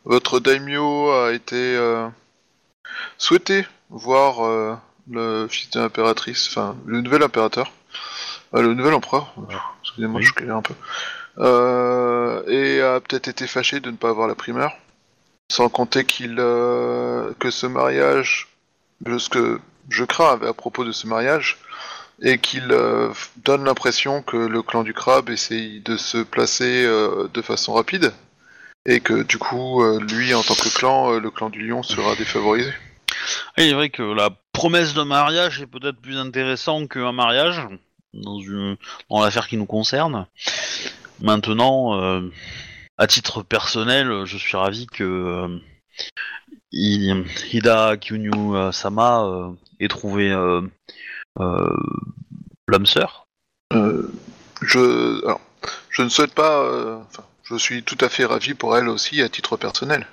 votre daimyo a été euh, souhaité voir le fils de l'impératrice, enfin le nouvel impérateur, le nouvel empereur. Excusez-moi, Oui. je galère un peu. Et a peut-être été fâché de ne pas avoir la primeur, sans compter qu'il que ce mariage, de ce que je crains à propos de ce mariage, et qu'il euh, donne l'impression que le clan du crabe essaye de se placer euh, de façon rapide et que du coup euh, lui en tant que clan le clan du lion sera défavorisé. Il est vrai que la promesse de mariage est peut-être plus intéressante qu'un mariage dans, une, dans l'affaire qui nous concerne. Maintenant, à titre personnel, je suis ravi que I- Hida Kyunyu euh, Sama euh, ait trouvé euh, euh, l'âme sœur. Euh, je alors, je ne souhaite pas euh, enfin je suis tout à fait ravi pour elle aussi à titre personnel.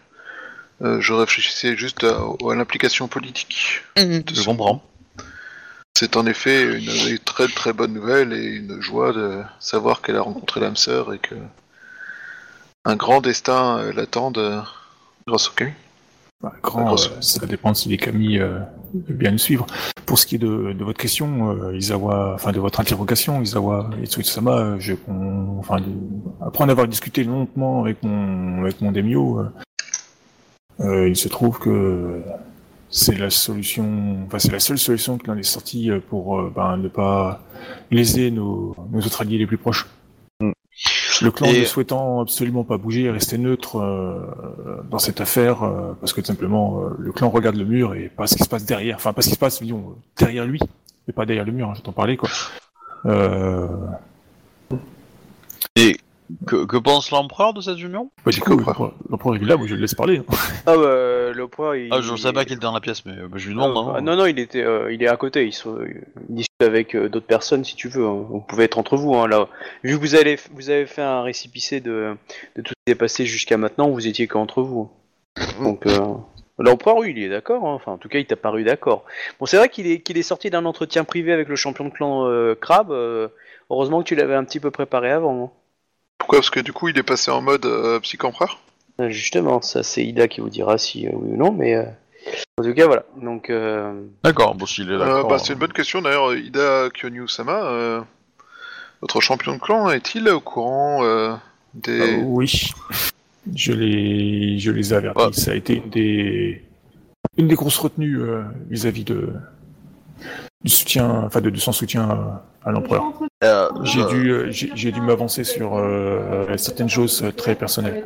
Euh, je réfléchissais juste à, à l'implication politique. de Je son- comprends. C'est en effet une, une très très bonne nouvelle et une joie de savoir qu'elle a rencontré l'âme sœur et que un grand destin l'attend grâce au Camille. Bah, grand, euh, ça va dépendre si les Camille euh, veut bien nous suivre. Pour ce qui est de, de votre question, euh, Isawa, enfin de votre interrogation, Isawa et Tsuitsama, euh, je, on- enfin, de- après en avoir discuté longuement avec mon, avec mon Demio, il se trouve que c'est la solution, enfin c'est la seule solution qui en est sortie euh, pour ben, ne pas léser nos, nos autres alliés les plus proches. Le clan Et- ne souhaitant absolument pas bouger et rester neutre euh, dans cette affaire, euh, parce que tout simplement euh, le clan regarde le mur et pas ce qui se passe derrière, enfin pas ce qui se passe disons, derrière lui, mais pas derrière le mur, hein, j'entends parler quoi. Euh, Et que, que pense l'empereur de cette union? Bah, du coup, l'empereur l'empereur est là, moi je le laisse parler. hein. Ah bah, le poids, il... Ah, je ne savais pas qu'il était dans la pièce, mais euh, je lui demande. Ah, hein. non, non, il était, euh, il est à côté. Il, se- il discute avec euh, d'autres personnes si tu veux. hein. Vous pouvez être entre vous. Hein, là, vu que vous avez, vous avez fait un récipicé de, de tout ce qui est passé jusqu'à maintenant, vous étiez qu'entre vous. Donc, euh, L'empereur, oui, il est d'accord. hein. Enfin, en tout cas, il t'a paru d'accord. Bon, c'est vrai qu'il est, qu'il est sorti d'un entretien privé avec le champion de clan euh, Crabe. euh, heureusement que tu l'avais un petit peu préparé avant. hein. Pourquoi? Parce que du coup, il est passé en mode euh, psych-empereur Euh, Justement, ça, c'est Ida qui vous dira si euh, oui ou non, mais euh, en tout cas, voilà. Donc, euh, D'accord, bon, s'il est Euh, d'accord. bah, C'est une bonne question d'ailleurs, Ida Kyonyu-sama, euh, votre champion de clan, est-il au courant euh, des... Euh, oui. Je les, je les ai avertis. Ouais. Ça a été une des, une des grosses retenues euh, vis-à-vis de du soutien, enfin de, de son soutien à, à l'empereur. Euh, J'ai euh, dû, euh, j'ai j'ai dû m'avancer sur euh, certaines choses euh, très personnelles.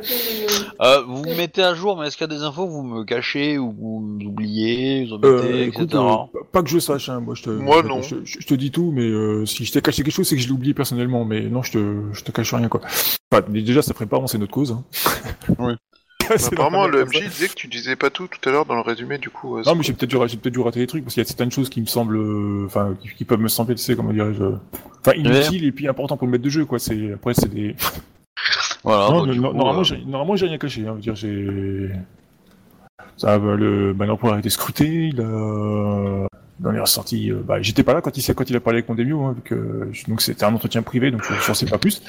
euh, vous vous mettez à jour, mais est-ce qu'il y a des infos que vous me cachez ou vous oubliez, vous Euh, omettez, écoute, etc. euh, pas que je sache, hein, moi je te, Moi, non. Je, je- je te dis tout, mais euh, si je t'ai caché quelque chose, c'est que je l'ai oublié personnellement, mais non, je te, je te cache rien quoi. Enfin, déjà, ça ferait pas avancer notre cause. Hein. Oui. [LAUGHS] C'est Apparemment, le. MJ disait que tu disais pas tout tout à l'heure dans le résumé, du coup... euh, Non, mais j'ai peut-être dû, rater des trucs parce qu'il y a certaines choses qui me semblent, euh, enfin, qui, qui peuvent me sembler, tu sais, comment dirais-je, euh, enfin, inutiles et puis importants pour le maître de jeu, quoi. C'est après, c'est des. [LAUGHS] Voilà, non, coup, normalement, euh, j'ai, normalement, j'ai rien caché. Hein, je veux dire, j'ai. Ça, bah, le, bah, l'empereur a été scruté. Il a. Dans les ressorties, euh, bah, j'étais pas là quand il s'est, quand il a parlé avec Mondemio, hein, vu que je- donc c'était un entretien privé, donc je n'en sais pas plus.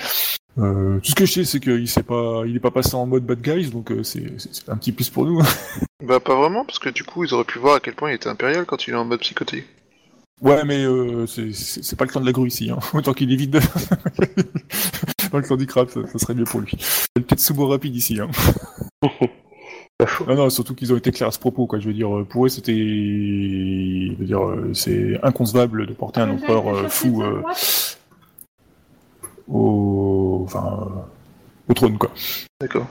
Euh, tout ce que je sais, c'est qu'il s'est pas, il est pas passé en mode bad guys, donc euh, c'est, un petit plus pour nous. hein. [LAUGHS] Bah pas vraiment, parce que du coup, ils auraient pu voir à quel point il était impérial quand il est en mode psychotique. Ouais, mais euh, c'est- c'est c'est pas le clan de la grue ici. Hein. [LAUGHS] Autant qu'il évite de... [LAUGHS] Dans le clan du crabe, ça, ça serait mieux pour lui. Peut-être sous rapide ici. Hein. Non, non, surtout qu'ils ont été clairs à ce propos. Quoi. Je veux dire, pour eux, c'était, je veux dire, c'est inconcevable de porter un empereur fou euh, au, enfin, euh, au trône, quoi. D'accord.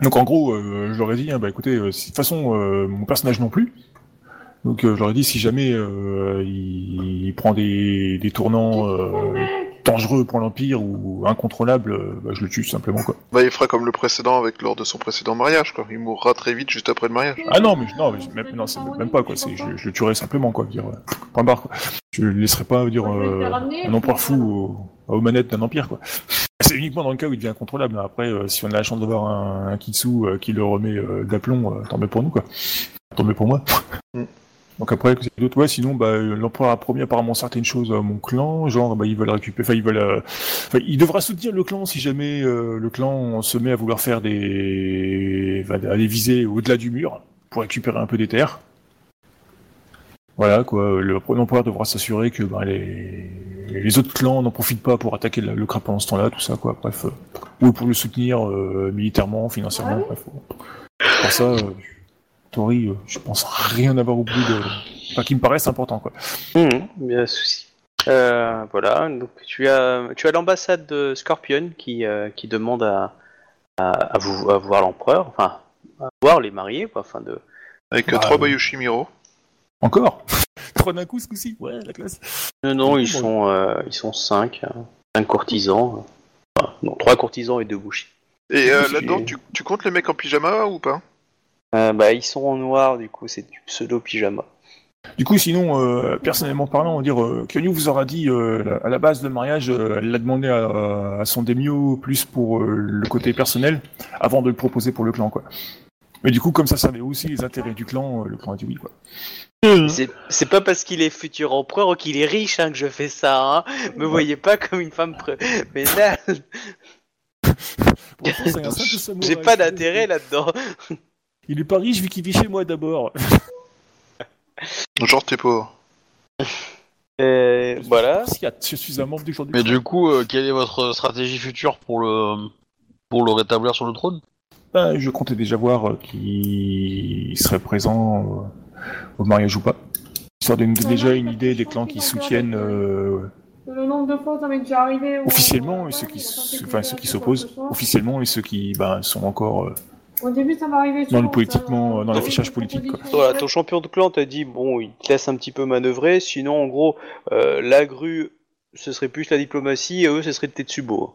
Donc en gros, euh, je leur ai dit, hein, bah écoutez, euh, si- de toute façon, euh, mon personnage non plus. Donc euh, je leur ai dit, si jamais euh, il, il prend des, des tournants euh, dangereux pour l'Empire ou incontrôlables, euh, bah, je le tue simplement quoi. Bah il fera comme le précédent avec lors de son précédent mariage, quoi. Il mourra très vite juste après le mariage. Ah non, mais je- non, mais même, non, c'est même pas quoi. C'est, je, je le tuerai simplement quoi. Dire, euh, point barre quoi. Je le laisserai pas dire euh, un empereur fou au- aux manettes d'un empire quoi. [LAUGHS] C'est uniquement dans le cas où il devient incontrôlable. Après, euh, si on a la chance d'avoir un, un Kitsu euh, qui le remet euh, d'aplomb, tant mieux pour nous quoi. Tant mieux pour moi. Mm. Donc après, qu'est-ce qu'il y a d'autre? Ouais, sinon, bah, l'empereur a promis apparemment certaines choses à mon clan, genre, bah, ils veulent récupérer, enfin, ils veulent, euh, enfin, il devra soutenir le clan si jamais euh, le clan se met à vouloir faire des, aller viser au-delà du mur pour récupérer un peu des terres. Voilà, quoi. Le l'empereur devra s'assurer que bah, les... les autres clans n'en profitent pas pour attaquer le, le crabe pendant ce temps-là, tout ça, quoi. Bref, euh, ou pour le soutenir euh, militairement, financièrement. Bref, pour ça, euh, Tori, euh, je pense rien avoir oublié de, enfin, qui me paraissent important, quoi. Mhm, bien souci. Euh, voilà, donc tu as, tu as l'ambassade de Scorpion qui, euh, qui demande à, à, à vous, à voir l'empereur, enfin, à voir les mariés, quoi, enfin de. Avec Bah, trois euh. Encore? Trois d'un coup, ce coup-ci Ouais, la classe. Non, non, ils Bon. sont, euh, ils sont cinq, hein, cinq courtisans, euh, enfin, non, trois courtisans et deux bouchis. Et euh, là-dedans, tu, tu comptes les mecs en pyjama ou pas? Euh, bah, ils sont en noir, du coup, c'est du pseudo pyjama. Du coup, sinon, euh, personnellement parlant, on va dire, euh, vous aura dit, euh, à la base, le mariage, euh, elle l'a demandé à, à son démio plus pour euh, le côté personnel, avant de le proposer pour le clan, quoi. Mais du coup, comme ça servait aussi les intérêts du clan, euh, le clan a dit oui, quoi. C'est c'est pas parce qu'il est futur empereur ou qu'il est riche hein, que je fais ça, hein. Me voyez pas comme une femme pré... Mais là, Pourtant, c'est un simple samouraï. j'ai pas d'intérêt là-dedans. Il est pas riche vu qu'il vit chez moi d'abord. Genre t'es pauvre. Euh, voilà. Je suis un membre du Mais du coup, euh, quelle est votre stratégie future pour le pour le rétablir sur le trône? Ben, je comptais déjà voir euh, qui serait présent euh, au mariage ou pas. Histoire de nous donner déjà une idée des clans qui soutiennent euh, Le nombre de fois ça m'est déjà arrivé. officiellement et ceux qui, enfin, ceux s'opposent officiellement et ceux qui ben, sont encore euh, Au début, ça arrivé. Dans le politiquement, ça, dans euh, l'affichage politique, quoi. Voilà, ton champion de clan t'a dit, bon, il te laisse un petit peu manœuvrer, sinon, en gros, euh, la grue, ce serait plus la diplomatie, et eux, ce serait Tetsubo.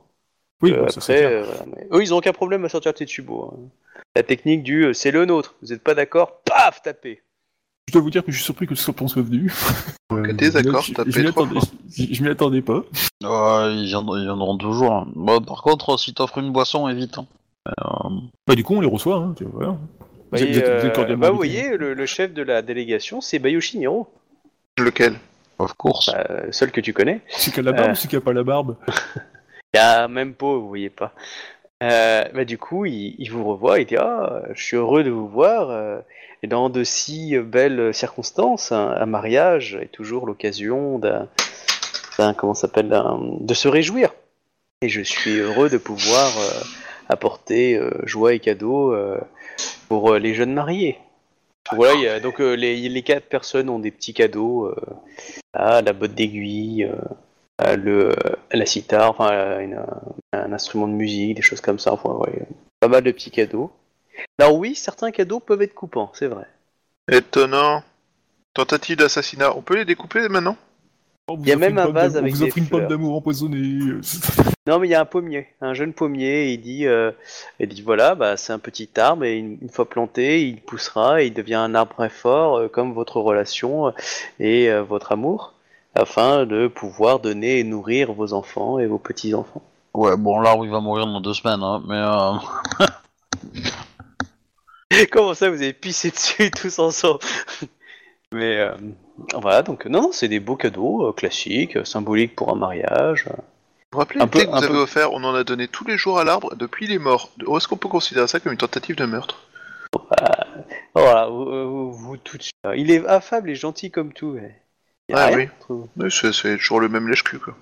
Oui, Euh, bon, ça, après, clair. euh, voilà, mais eux, ils ont aucun problème à sortir Tetsubo. hein. La technique du euh, c'est le nôtre, vous êtes pas d'accord, paf, tapez. Je dois vous dire que je suis surpris que ce soit soit venu. [LAUGHS] Que désaccord, je, tapé je m'y trois attendais, fois. je, je m'y attendais pas. ils, viendront, ils viendront toujours. hein. Bon, par contre, si t'offres une boisson, évite. hein. Euh, Bah du coup on les reçoit, hein, tu vois, voilà. Vous êtes- vous êtes euh, cordialement bah, vous voyez le, le chef de la délégation, c'est Bayushi Niro, Lequel? Of course. bah, seul que tu connais. C'est qu'il a la barbe Euh. ou c'est qu'il a pas la barbe? [LAUGHS] Il y a même pas, vous voyez pas. Euh, bah, du coup, il, il vous revoit, il dit Ah, je suis heureux de vous voir. euh, et dans de si belles circonstances, un, mariage est toujours l'occasion d'un, comment s'appelle, de se réjouir. Et je suis heureux de pouvoir euh, apporter euh, joie et cadeaux euh, pour euh, les jeunes mariés. Voilà, donc euh, les, les quatre personnes ont des petits cadeaux, euh, là, la botte d'aiguille, euh, euh, le, la sitar, enfin euh, un instrument de musique, des choses comme ça. Pas mal de petits cadeaux. Alors oui, certains cadeaux peuvent être coupants, c'est vrai. Étonnant. Tentative d'assassinat. On peut les découper maintenant? Oh, Il y a même un vase avec On vous des offre une pomme fleurs. d'amour empoisonnée. [LAUGHS] Non, mais il y a un pommier, un jeune pommier. Il dit, euh, il dit voilà, bah, c'est un petit arbre et une, une fois planté, il poussera et il devient un arbre très fort, euh, comme votre relation euh, et euh, votre amour, afin de pouvoir donner et nourrir vos enfants et vos petits enfants. Ouais, bon, l'arbre il va mourir dans deux semaines, hein, mais euh... [LAUGHS] [LAUGHS] Comment ça, vous avez pissé dessus tous ensemble? Mais euh, voilà, donc non, non, c'est des beaux cadeaux euh, classiques, euh, symboliques pour un mariage. Vous vous rappelez Un peu- que vous un avez peu- offert? On en a donné tous les jours à l'arbre depuis il est mort. Est-ce qu'on peut considérer ça comme une tentative de meurtre? Voilà, vous, vous- vous tout de suite. Il est affable et gentil comme tout. mais y a Ah rien. Oui, c'est c'est toujours le même lèche-cul, quoi.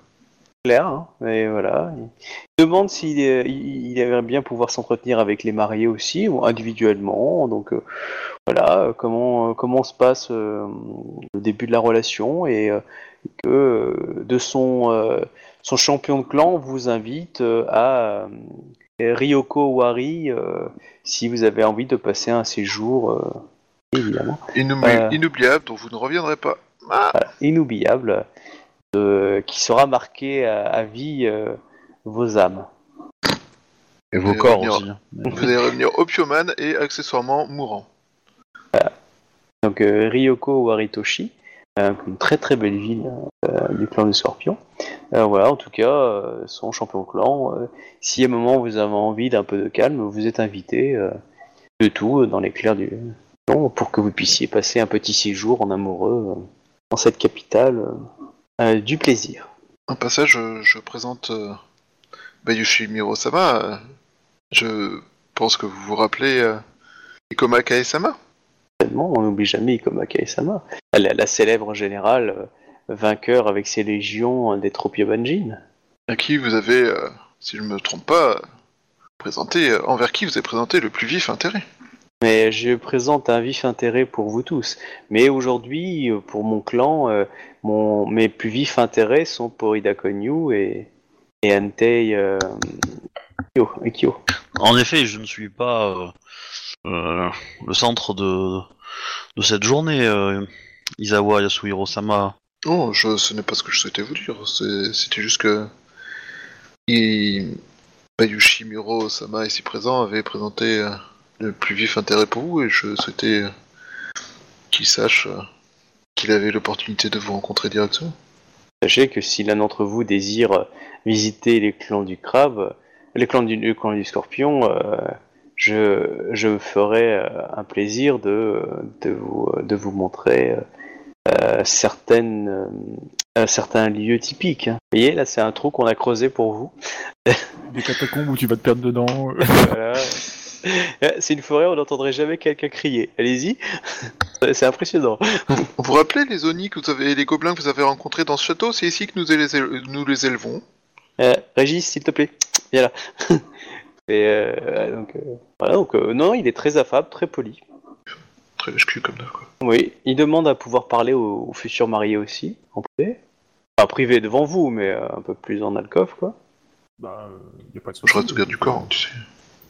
Clair, hein, mais voilà. Il demande s'il il, aimerait bien pouvoir s'entretenir avec les mariés aussi, ou individuellement. Donc euh, voilà, euh, comment euh, comment se passe euh, le début de la relation et euh, que de son son champion de clan vous invite à Ryoko Wari si vous avez envie de passer un séjour évidemment Inoubliable, inoubliable, dont vous ne reviendrez pas. Ah voilà, inoubliable qui sera marqué à, à vie euh, vos âmes. Et vos corps revenir- aussi. Vous allez revenir opioman et accessoirement mourant. Donc euh, Ryoko Waritoshi, euh, une très très belle ville euh, du clan des Scorpions. Euh, voilà, en tout cas, euh, son champion clan. euh, si à un moment vous avez envie d'un peu de calme, vous êtes invité euh, de tout dans l'éclair du clan pour que vous puissiez passer un petit séjour en amoureux euh, dans cette capitale du plaisir. Un passage, je, je présente euh, Bayushi Miro-sama. euh, je pense que vous vous rappelez euh, Ikoma Kae-sama. On n'oublie jamais Ikoma Kae-sama, la, la célèbre générale euh, vainqueur avec ses légions euh, des Tropiobanjin. à qui vous avez, euh, si je ne me trompe pas, présenté, euh, envers qui vous avez présenté le plus vif intérêt. Mais je présente un vif intérêt pour vous tous. Mais aujourd'hui, euh, pour mon clan, euh, mon, mes plus vifs intérêts sont pour Ida Konyu et, et Antei euh, Kyo, et Kyo. En effet, je ne suis pas euh, euh, le centre de, de cette journée, euh, Isawa Yasuhiro-sama. Non, je, ce n'est pas ce que je souhaitais vous dire. C'était juste que il... Bayushi Miro-sama, ici présent, avait présenté euh, le plus vif intérêt pour vous et je souhaitais euh, qu'il sache euh, qu'il avait l'opportunité de vous rencontrer directement. Sachez que si l'un d'entre vous désire visiter les clans du crabe, les clans du, le clan du scorpion, euh, je, je me ferai euh, un plaisir de, de, vous, de vous montrer euh, certaines, certains lieux typiques. hein. Vous voyez, là c'est un trou qu'on a creusé pour vous. Des catacombes où tu vas te perdre dedans. Voilà. [LAUGHS] [LAUGHS] Euh, C'est une forêt, on n'entendrait jamais quelqu'un crier. Allez-y, [LAUGHS] c'est impressionnant. Vous vous rappelez les Oni que vous avez, les gobelins que vous avez rencontrés dans ce château? C'est ici que nous les, éle- nous les élevons. Euh, Régis, s'il te plaît, viens là. [LAUGHS] Et euh, donc, euh, voilà, donc euh, non, il est très affable, très poli. Très lèche-cul comme ça, quoi. Oui, il demande à pouvoir parler aux, aux futurs mariés aussi, en privé. Enfin, privé devant vous, mais euh, un peu plus en alcôve, quoi. Bah, euh, y a pas de Je souci. reste au garde du corps, hein, tu sais.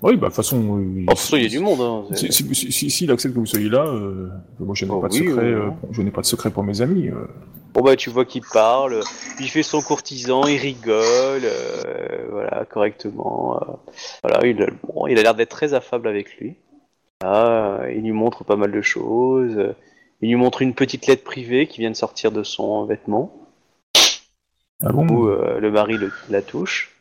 Oui, bah, de toute façon. euh, Oh, façon, il y a du monde. Hein, c'est- Si, si, si, si- s'il accepte que vous soyez là, euh, moi je n'ai Oh pas de oui, secret. euh, je n'ai pas de secret pour mes amis. euh. Bon bah tu vois qu'il parle, il fait son courtisan, il rigole, euh, voilà correctement. euh, voilà, il a, bon, il a l'air d'être très affable avec lui. Euh, il lui montre pas mal de choses. euh, Il lui montre une petite lettre privée qui vient de sortir de son vêtement, Ah bon? Où euh, le mari le- la touche.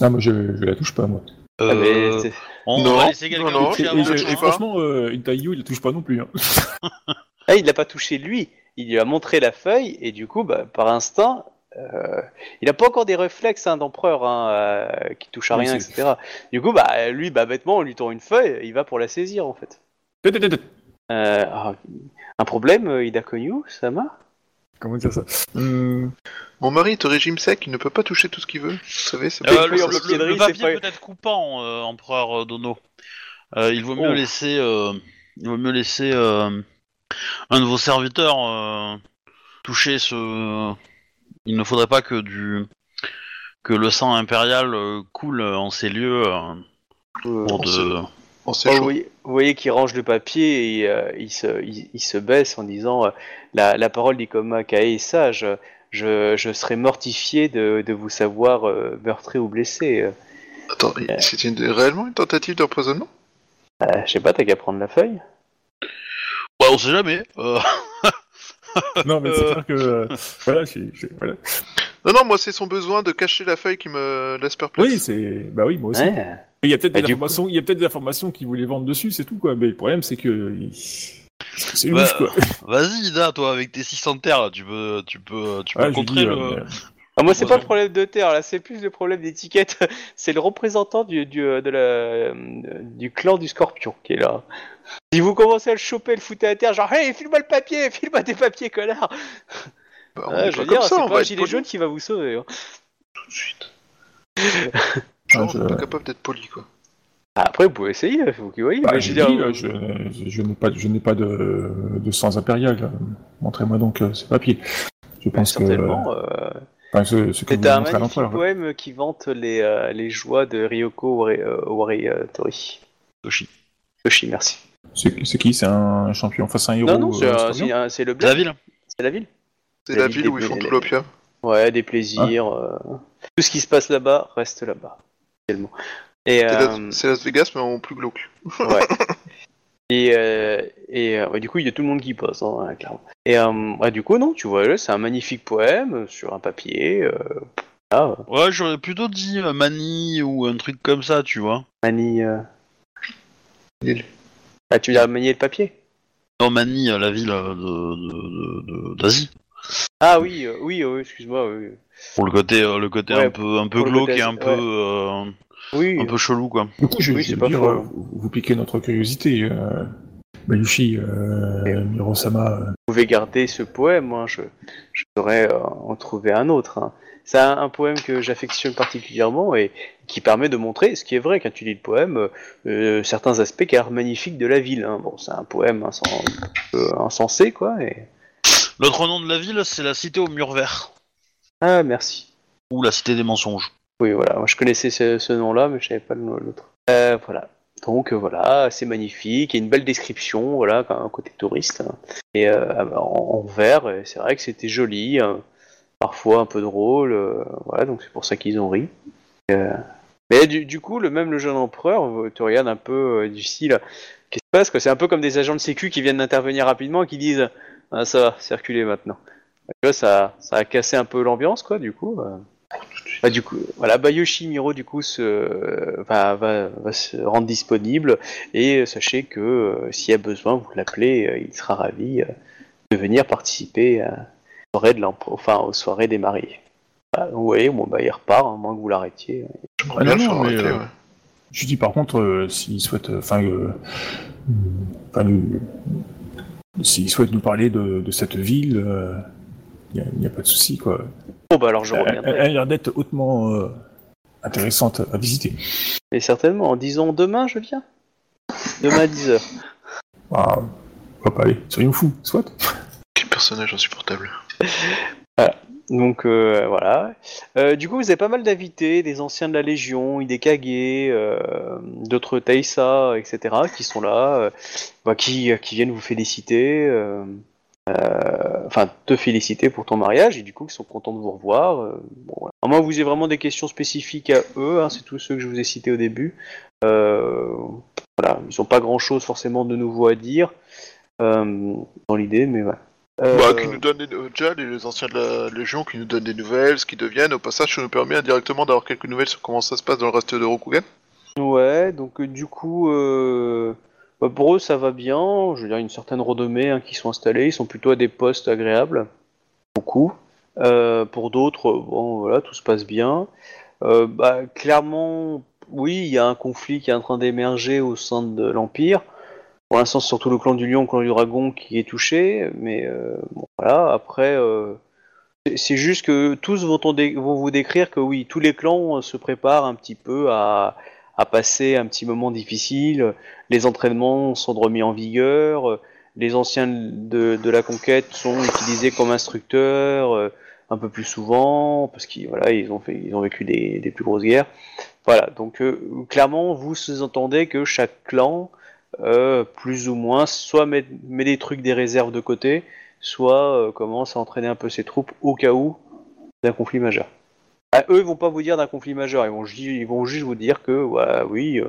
Ah, moi je, je la touche pas, moi. Ah, mais Euh, c'est- on Non, va laisser quelqu'un non, non, toucher Et, avant et- de et franchement, euh, il la touche pas non plus. Hein. [LAUGHS] Ah, il l'a pas touché lui. Il lui a montré la feuille et du coup, bah, par instinct, euh, il a pas encore des réflexes hein, d'empereur hein, euh, qui touche à Oui, rien, c'est- etc. Du coup, bah, lui, bah, bêtement, on lui tend une feuille, il va pour la saisir en fait. Euh, ah, un problème, euh, Ida Konyu, Sama? Comment dire ça? Hum, Mon mari est au régime sec, il ne peut pas toucher tout ce qu'il veut. Vous savez, c'est Euh, pas le, le- papier pas- peut être coupant, euh, empereur euh, Dono. Euh, il vaut mieux Oh. laisser, euh, il vaut mieux laisser euh, un de vos serviteurs euh, toucher ce. Il ne faudrait pas que du que le sang impérial coule en ces lieux euh, Euh, pour Oh, vous voyez, qu'il range le papier et euh, il, se, il, il se baisse en disant euh, la, la parole d'Ikoma Kae est sage. Je, je serais mortifié de, de vous savoir euh, meurtri ou blessé. Euh, Attends, c'était une- réellement une tentative d'empoisonnement? Euh, je sais pas, t'as qu'à prendre la feuille? Ouais, on sait jamais. euh, [LAUGHS] Non, mais c'est Euh. clair que. euh, voilà, j'ai- j'ai- voilà. Non, non, moi c'est son besoin de cacher la feuille qui me laisse perplexe. Oui, c'est. Bah oui, moi aussi. Ouais. Il y a peut-être des informations, il y a peut-être des informations qui voulaient vendre dessus, c'est tout quoi. Mais le problème, c'est que c'est Bah, quoi. Vas-y, Ida, toi, avec tes 600 terres, là, tu peux, tu peux, tu peux j'ai contrer dit, le. euh, Ah, moi, c'est pas le problème de terre, là, c'est plus le problème d'étiquette. [LAUGHS] C'est le représentant du, du, euh, de la, euh, du clan du scorpion qui est là. Si vous commencez à le choper, le foutre à terre, genre, hey, file-moi le papier, [LAUGHS] file-moi des papiers, connard. Bah, on Ouais, est je pas veux dire, c'est pas un gilet jaune qui va vous sauver. hein. tout de suite. [LAUGHS] Ah, Genre, je- pas capable d'être poli quoi. Ah, Après, vous pouvez essayer, il faut que vous voyez. Bah, mais j'ai je veux dit, dire, euh, je, je n'ai pas, je n'ai pas de, de sang impérial. euh, Montrez-moi donc euh, ces papiers. Je pense que, certainement. euh, enfin, ce, ce que vous C'est un magnifique l'empereur. poème qui vante les, euh, les joies de Ryoko Owari- euh, Owari euh, Tori. Toshi. Toshi, merci. C'est c'est qui? C'est un champion face à un héros Non, non, c'est euh, c'est c'est le C'est la ville C'est la ville. C'est La la ville où ils font tout l'opium. Ouais, des plaisirs. euh, Tout ce qui se passe là-bas reste là-bas. Tellement. Et, C'est euh, Las- C'est Las Vegas mais en plus glauque. ouais. [LAUGHS] Et, euh, et euh, ouais, du coup, il y a tout le monde qui passe, hein, clairement. Et euh, ouais, du coup, non, tu vois, là, c'est un magnifique poème sur un papier. Euh, ah, Ouais, j'aurais plutôt dit euh, Mani ou un truc comme ça, tu vois. manie. euh, Lille. Ah, tu veux dire manier le papier? Non, Mani, la ville de- de- de- de- d'Asie. Ah oui, euh, oui, euh, excuse-moi. Oui, Pour le côté, euh, le côté Ouais, un peu, un peu pour le glauque côté et un peu, ouais. euh, oui. un peu chelou, quoi. Du coup, je, Oui, c'est pas dire, faux. euh, vous, vous piquez notre curiosité. Euh, Bayushi, euh, Mirosama. euh, vous pouvez garder ce poème, hein, je, je saurais euh, en trouver un autre. hein. C'est un, un poème que j'affectionne particulièrement et qui permet de montrer, ce qui est vrai quand tu lis le poème, euh, certains aspects qui sont magnifiques de la ville. hein. Bon, c'est un poème insen- un peu insensé, quoi. Et... L'autre nom de la ville, c'est la cité au mur vert. Ah, merci. Ou la cité des mensonges. Oui, voilà, moi je connaissais ce, ce nom-là, mais je savais pas le nom- l'autre. Euh, voilà. Donc euh, voilà, c'est magnifique, il y a une belle description, voilà, quand- côté touriste. hein. Et euh, en, en vert, c'est vrai que c'était joli, hein, parfois un peu drôle, euh, voilà, donc c'est pour ça qu'ils ont ri. Mais du, du coup, le même le jeune empereur te regarde un peu du style, qu'est-ce qui se passe C'est un peu comme des agents de sécu qui viennent d'intervenir rapidement et qui disent, ah, ça va, circuler maintenant. Tu vois, ça, ça a cassé un peu l'ambiance, quoi, du coup. euh. Bah, du coup, voilà, Bayoshi Miro du coup se, va, va, va se rendre disponible et sachez que euh, s'il y a besoin, vous l'appelez, euh, il sera ravi euh, de venir participer à la soirée de enfin, aux soirées des mariés. Bah, vous voyez, bon, bah, il repart, à moins que vous l'arrêtiez. J'aimerais Ah bien non, non, mais, euh, ouais. Je dis par contre, euh, s'il souhaite, enfin, euh, s'il souhaite nous parler de, de cette ville, il n'y a, pas de souci, quoi. Bon, bah alors je Elle, elle reviendrai. a l'air d'être hautement euh, intéressante à visiter. Et certainement, en disant demain, je viens. Demain à 10h. Ah, pourquoi pas aller Soyons fous, soit. Quel personnage insupportable. Donc euh, voilà. Euh, du coup, vous avez pas mal d'invités, des anciens de la Légion, Hidekage, euh, d'autres Taïsa, etc., qui sont là, euh, bah, qui, qui viennent vous féliciter, enfin te féliciter pour ton mariage, et du coup, qui sont contents de vous revoir. euh, bon, voilà. À moins que vous ayez vraiment des questions spécifiques à eux, hein, c'est tous ceux que je vous ai cités au début. Euh, voilà, ils n'ont pas grand-chose forcément de nouveau à dire euh, dans l'idée, mais voilà. Euh, Bah, qui nous donne des... euh, déjà les anciens de la Légion qui nous donnent des nouvelles, ce qui deviennent. Au passage, ça nous permet indirectement d'avoir quelques nouvelles sur comment ça se passe dans le reste de Rokugan. Ouais, donc euh, du coup, euh, bah, pour eux ça va bien. Je veux dire, une certaine renommée hein, qui sont installés. Ils sont plutôt à des postes agréables. Beaucoup. Euh, pour d'autres, bon voilà, tout se passe bien. Euh, bah, clairement, oui, il y a un conflit qui est en train d'émerger au sein de l'Empire. Pour l'instant, c'est surtout le clan du Lion, le clan du Dragon qui est touché. Mais euh, voilà, après. c'est- juste que tous vont, vous décrire que oui, tous les clans se préparent un petit peu à, à passer un petit moment difficile. Les entraînements sont remis en vigueur. Les anciens de, la conquête sont utilisés comme instructeurs euh, un peu plus souvent parce qu'ils voilà, ils ont, ont vécu des, plus grosses guerres. Voilà, donc euh, clairement, vous sous-entendez que chaque clan, euh, plus ou moins, soit met, met des trucs, des réserves de côté, soit commence à entraîner un peu ses troupes au cas où d'un conflit majeur. Ah, eux, ils vont pas vous dire d'un conflit majeur, ils vont, ju- ils vont juste vous dire que, ouais, oui, euh,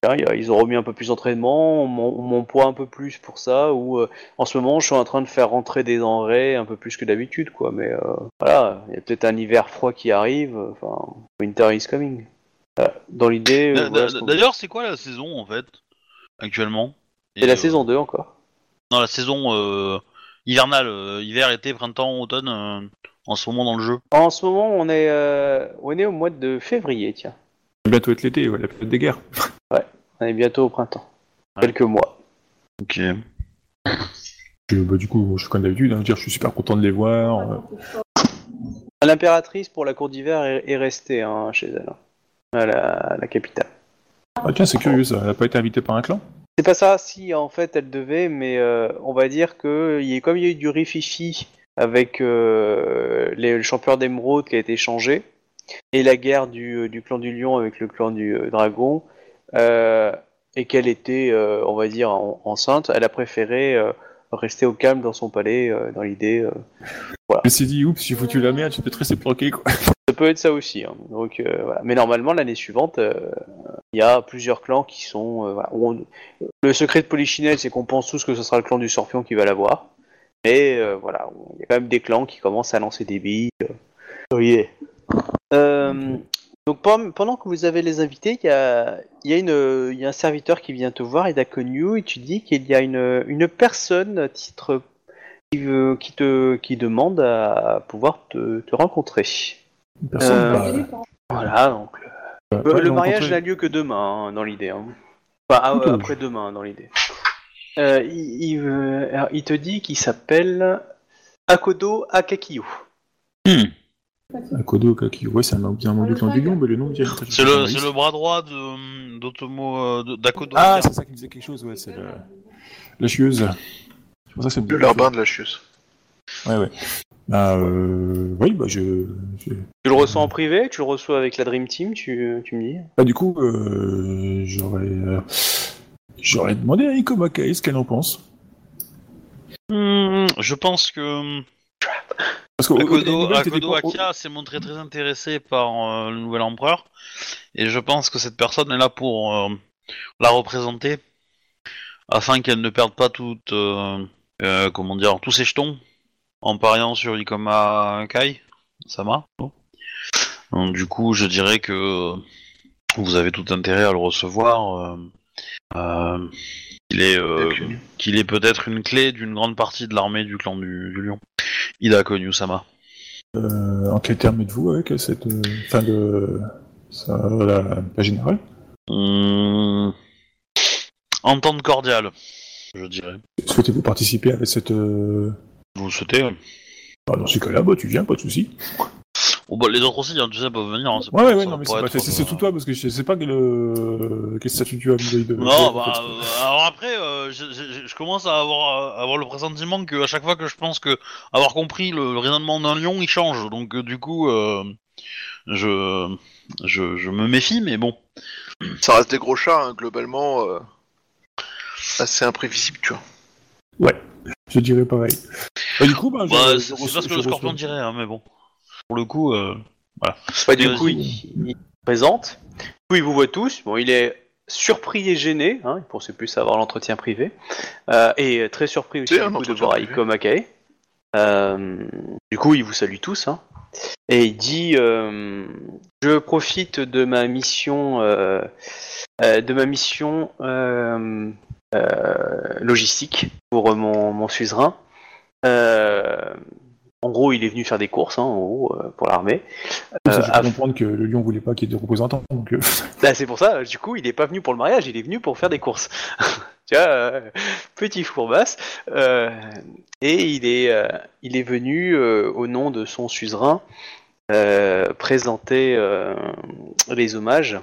tiens, ils ont remis un peu plus d'entraînement, on m'emploie un peu plus pour ça, ou euh, en ce moment, je suis en train de faire rentrer des denrées un peu plus que d'habitude, quoi. Mais euh, voilà, il y a peut-être un hiver froid qui arrive, enfin, winter is coming. Dans l'idée, voilà D'ailleurs, c'est quoi la saison en fait actuellement? C'est la saison 2 encore. Non, la saison hivernale, hiver, été, printemps, automne, en ce moment dans le jeu. En ce moment, on est, euh, on est au mois de février, tiens. Bientôt être l'été, ouais, la période des guerres. [LAUGHS] On est bientôt au printemps. Ouais. Quelques mois. Ok. Je- bah, du coup, je suis comme d'habitude, hein, je veux dire, je suis super content de les voir. euh, L'impératrice pour la cour d'hiver est, est restée hein, chez elle, hein, à la, à la capitale. Ah tiens, c'est curieux ça, elle a pas été invitée par un clan? C'est pas ça, si en fait elle devait, mais euh, on va dire que il y a, comme il y a eu du rififi avec euh, les, le champion d'émeraude qui a été changé, et la guerre du, du clan du lion avec le clan du euh, dragon, euh, et qu'elle était, euh, on va dire, en- enceinte, elle a préféré euh, rester au calme dans son palais, euh, dans l'idée. euh, Elle s'est dit, oups, j'ai foutu la merde, j'ai peut-être resté bloqué quoi. [LAUGHS] Ça peut être ça aussi. hein. Donc, euh, voilà. Mais normalement, l'année suivante, euh, il y a plusieurs clans qui sont. euh, voilà, on- Le secret de Polichinelle, c'est qu'on pense tous que ce sera le clan du Scorpion qui va l'avoir. Mais euh, voilà, il y a quand même des clans qui commencent à lancer des billes. euh. Oui. Euh, donc pen- pendant que vous avez les invités, il y a, il y, a une- il y a un serviteur qui vient te voir, Ida Konyu, et tu dis qu'il y a une, une personne à titre qui, veut- qui te qui demande à pouvoir te, te rencontrer. Personne, Euh, bah. Voilà, donc bah, le, mariage n'a lieu que demain, hein, dans l'idée. hein. Enfin, ah, Plutôt. après demain, dans l'idée. Euh, il, il, euh, alors, il te dit qu'il s'appelle Akodo Akakiyo. Akodo Kaki, ouais, un nom bien nom du clan du lion, mais le nom me dit. C'est le, c'est le bras droit de d'Otomo euh, de- d'Akodo. Ah, c'est ça qui me disait quelque chose, ouais, c'est le... la chieuse. C'est pour ça que ça me Le larbin de la chieuse. Ouais, ouais. Bah, euh... oui, bah, je... je- Tu le reçois en privé, tu le reçois avec la Dream Team, tu, tu me dis Bah, du coup, euh... j'aurais... J'aurais demandé à Iko Makai ce qu'elle en pense. Hmm, je pense que Parce que Akodo, Akodo Akia s'est montré très intéressé par euh, le nouvel empereur, et je pense que cette personne est là pour euh, la représenter, afin qu'elle ne perde pas toute, euh, euh, comment dire, tous ses jetons en pariant sur Ikoma Kai, Sama. Donc, du coup, je dirais que vous avez tout intérêt à le recevoir. Euh, qu'il est, euh, qu'il est peut-être une clé d'une grande partie de l'armée du clan du, du lion. Ida Konyu-sama. Euh, en quel terme êtes-vous avec cette... euh, Enfin, de... Ça, la, la générale Hum, Entente cordiale, je dirais. Souhaitez-vous participer avec cette... Euh... Vous le souhaitez bah, dans ce cas-là, bah, tu viens, pas de soucis. Oh, bah, Les autres aussi, hein, tu sais, peuvent venir. hein, c'est Ouais, pas- ouais, ouais, ça non, va mais c'est pas- être, c'est c'est tout toi, parce que je sais pas quel, euh, quel statut tu as vis-à-vis de... Non, de- bah, euh, alors après, euh, je, je- je commence à avoir, à avoir le pressentiment que à chaque fois que je pense que avoir compris le, le raisonnement d'un lion, il change. Donc euh, du coup, euh, je, je, je me méfie, mais bon. Ça reste des gros chats, hein, globalement. euh, assez imprévisible, tu vois. Je dirais pareil. Bah, du coup, bah, Bah, c'est pas ce que le scorpion dirait, hein, mais bon. Pour le coup, euh, Bah, du coup, il, il présente. Du coup, il vous voit tous. Bon, il est surpris et gêné. Hein, il pensait plus avoir l'entretien privé. Euh, et très surpris aussi du coup, de voir. Aiko Makae. Euh, du coup, il vous salue tous. Hein, et il dit, euh, je profite de ma mission, euh, euh, de ma mission euh, euh, logistique pour mon, mon suzerain. Euh, en gros, il est venu faire des courses, hein, en gros, euh, pour l'armée. Ça, Euh, je peux à- comprendre que le lion voulait pas qu'il y ait de représentants. Donc, euh, [LAUGHS] Bah, c'est pour ça, du coup, il est pas venu pour le mariage, il est venu pour faire des courses. [LAUGHS] tu vois, euh, petit fourbasse. Euh, et il est, euh, il est venu euh, au nom de son suzerain euh, présenter euh, les hommages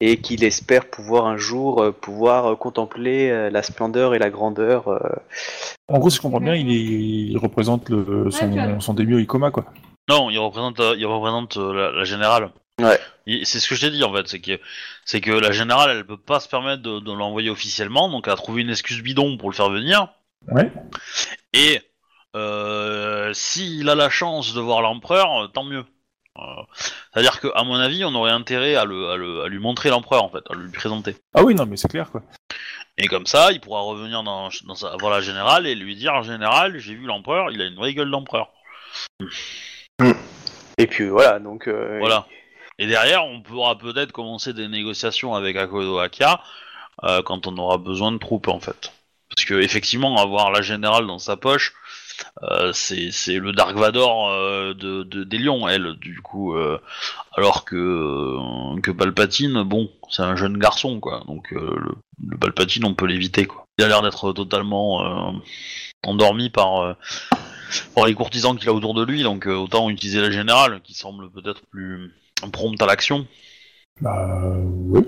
et qu'il espère pouvoir un jour euh, pouvoir euh, contempler euh, la splendeur et la grandeur. euh. en gros, si je comprends bien, il, est... il représente le... Son, son Ikoma, quoi. Non, il représente, il représente la, la générale. Ouais. C'est ce que je t'ai dit en fait, c'est que c'est que la générale, elle peut pas se permettre de, de l'envoyer officiellement, donc elle a trouvé une excuse bidon pour le faire venir. Ouais. Et euh, s'il a la chance de voir l'empereur, tant mieux. Euh, C'est-à-dire que, à mon avis, on aurait intérêt à, le, à, le- à lui montrer l'empereur en fait, à lui présenter. Ah oui, non, mais c'est clair, quoi. Et comme ça, il pourra revenir dans, dans sa, voir la générale et lui dire général, j'ai vu l'empereur, il a une vraie gueule d'empereur. Et puis voilà, donc euh, Voilà. Et derrière, on pourra peut-être commencer des négociations avec Akodo Akia euh, quand on aura besoin de troupes en fait. Parce que effectivement, avoir la générale dans sa poche, euh, c'est c'est le Dark Vador euh, de, de- des lions, elle, du coup. euh, alors que euh, que Palpatine, bon, c'est un jeune garçon quoi. Donc euh, le, le Palpatine, on peut l'éviter quoi. Il a l'air d'être totalement euh, endormi par euh, par les courtisans qu'il a autour de lui, donc euh, autant utiliser la générale, qui semble peut-être plus prompte à l'action. Bah, oui.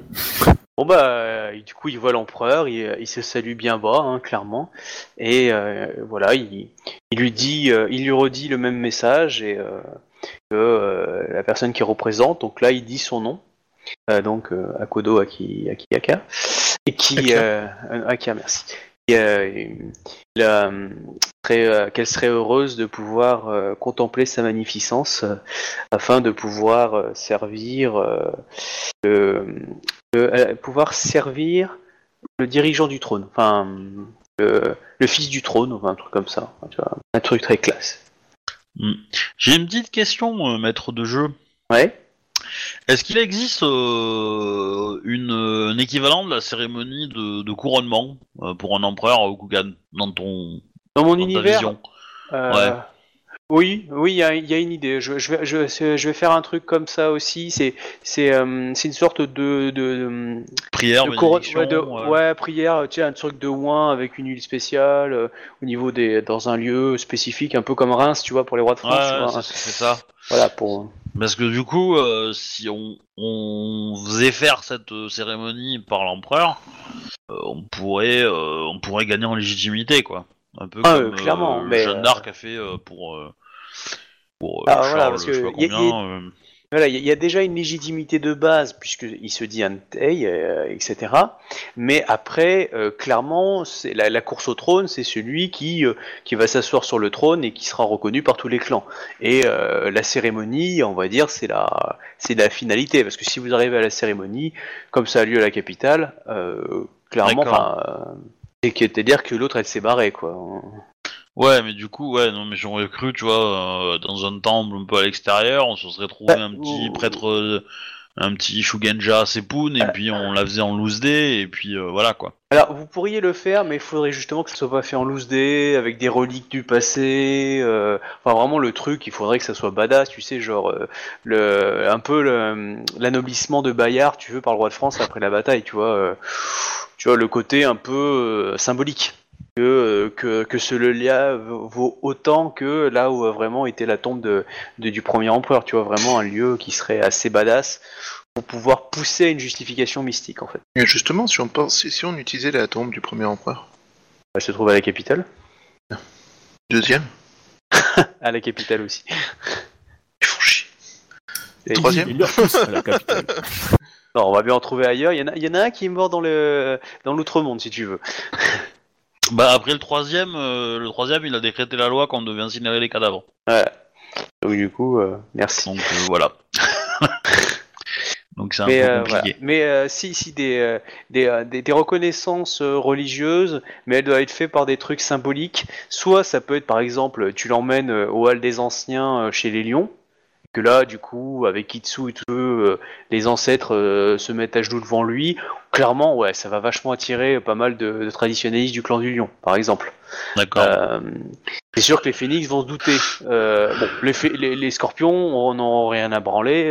Bon bah euh, du coup il voit l'empereur, il, il se salue bien bas, hein, clairement, et euh, voilà, il, il lui dit, euh, il lui redit le même message et euh, que euh, la personne qui représente, donc là il dit son nom, euh, donc euh, Akodo Aki, Akiaka, et qui Akia. euh, euh, Akia, merci. Euh, euh, euh, qu'elle serait heureuse de pouvoir euh, contempler sa magnificence euh, afin de pouvoir servir le, le- pouvoir servir le dirigeant du trône, enfin le, le fils du trône, enfin un truc comme ça, tu vois, un truc très classe. J'ai une petite question, maître de jeu. Ouais. Est-ce qu'il existe euh, une, un équivalent de la cérémonie de, de couronnement euh, pour un empereur au Kugan dans ton Dans mon dans ta univers, vision? euh, Ouais. Oui, oui, il y, a- il y a une idée. Je, je vais, je, je vais faire un truc comme ça aussi. C'est, c'est, euh, c'est une sorte de, de, de, Prière, de ouais, de- euh, ouais, prière, tu sais, un truc de oin avec une huile spéciale euh, au niveau des, dans un lieu spécifique, un peu comme Reims, tu vois, pour les rois de France. ouais, c'est ça. Voilà pour. Parce que du coup, si on, on faisait faire cette cérémonie par l'empereur, on pourrait on pourrait gagner en légitimité, quoi. Un peu Ah, comme clairement, mais, Jeanne d'Arc a fait pour pour Ah, voilà, parce je sais que pas y a- combien. y a- Voilà, il y, a- déjà une légitimité de base puisqu'il se dit un Tei, euh, etc. Mais après, euh, clairement, c'est la, la course au trône, c'est celui qui euh, qui va s'asseoir sur le trône et qui sera reconnu par tous les clans. Et euh, la cérémonie, on va dire, c'est la c'est la finalité parce que si vous arrivez à la cérémonie, comme ça a lieu à la capitale, clairement, c'est-à-dire que l'autre elle s'est barrée quoi. Ouais, mais du coup, ouais, non, mais j'aurais cru, tu vois, euh, dans un temple un peu à l'extérieur, on se serait trouvé Bah, un petit ou- prêtre, euh, un petit Shugenja Sepun, et puis on la faisait en loose day, et puis euh, voilà, quoi. Alors, vous pourriez le faire, mais il faudrait justement que ce soit pas fait en loose day, avec des reliques du passé. euh, Enfin, vraiment le truc, il faudrait que ça soit badass, tu sais, genre euh, le, un peu l'anoblissement de Bayard, tu veux, par le roi de France après la bataille, tu vois. euh, tu vois le côté un peu symbolique. Que, euh, que, que ce lieu vaut autant que là où a vraiment été la tombe de, de- du premier empereur, tu vois, vraiment un lieu qui serait assez badass pour pouvoir pousser à une justification mystique en fait. Et justement, si on, pense, si- on utilisait la tombe du premier empereur, Elle se trouve à la capitale. deuxième, [LAUGHS] À la capitale aussi. ils font chier. Et- Troisième Il leur pousse à la capitale. [LAUGHS] Non, on va bien en trouver ailleurs. Il y en a, il y en a un qui est mort dans le dans l'outre-monde, si tu veux. Bah après le troisième, euh, le troisième, il a décrété la loi qu'on devait incinérer les cadavres. Ouais. Donc du coup, euh, merci. Donc euh, voilà. [LAUGHS] Donc c'est un Mais, peu compliqué. voilà. mais si, si des, des, des, des reconnaissances religieuses, mais elles doivent être faites par des trucs symboliques. Soit ça peut être par exemple, tu l'emmènes au hall des anciens chez les lions, que là, du coup, avec Kitsu et tout, euh, les ancêtres euh, se mettent à genoux devant lui. Clairement, ouais, ça va vachement attirer pas mal de, de traditionnalistes du clan du lion, par exemple. D'accord. Euh, c'est sûr que les phénix vont se douter. Euh, bon, les, phé- les, les scorpions, on n'en rien à branler.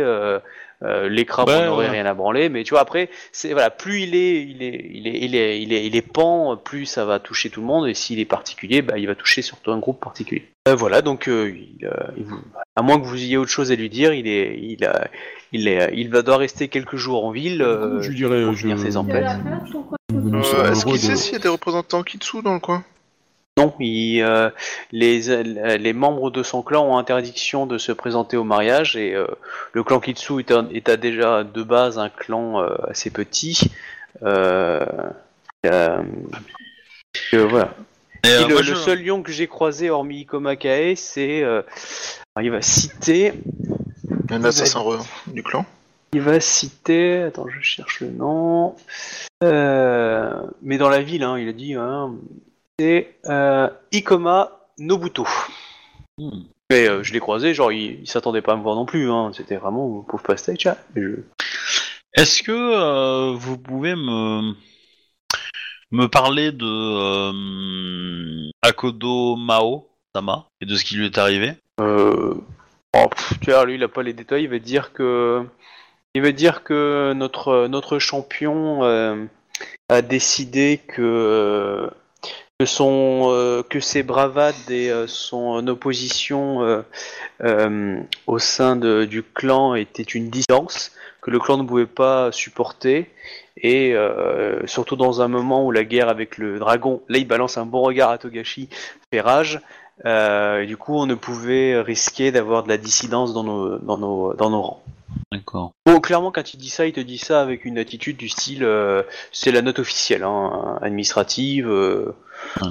Euh, les crabes, Ouais, on n'aurait ouais. rien à branler. Mais tu vois, après, c'est voilà, plus il est, il est, il est, il est, il est, il est pan, plus ça va toucher tout le monde. Et s'il est particulier, bah, il va toucher surtout un groupe particulier. Euh, voilà, donc, euh, il, euh, il vous- à moins que vous ayez autre chose à lui dire, il est, il a, il est, il va devoir rester quelques jours en ville. euh, je lui dirais, pour je- finir ses emplettes. Euh, Est-ce qu'il sait s'il y a des représentants Kitsu dans le coin? Non, il, euh, les, les membres de son clan ont interdiction de se présenter au mariage et euh, le clan Kitsu est, un- est à déjà de base un clan euh, assez petit. Euh, euh, euh, voilà. Et, Et euh, le, moi, le je- seul lion que j'ai croisé hormis Ikoma Kae, c'est euh, alors, il va citer, Un assassin re- du clan il va citer, attends, je cherche le nom, Euh, mais dans la ville, hein, il a dit, hein, c'est euh, Ikoma Nobuto. Hmm. Mais euh, je l'ai croisé, genre il, il s'attendait pas à me voir non plus, hein. c'était vraiment un pauvre pastèque. hein. Je- Est-ce que euh, vous pouvez me me parler de euh, Akodo Mao Sama et de ce qui lui est arrivé? Euh, oh, pff, tu vois, lui il a pas les détails, il va dire que il va dire que notre notre champion euh, a décidé que que son euh, ses bravades et euh, son opposition euh, au sein du clan était une distance que le clan ne pouvait pas supporter. Et surtout dans un moment où la guerre avec le dragon là il balance un bon regard à Togashi fait rage du coup on ne pouvait risquer d'avoir de la dissidence dans nos rangs D'accord. Bon, clairement, quand il dit ça, il te dit ça avec une attitude du style, euh, c'est la note officielle, hein, administrative. euh.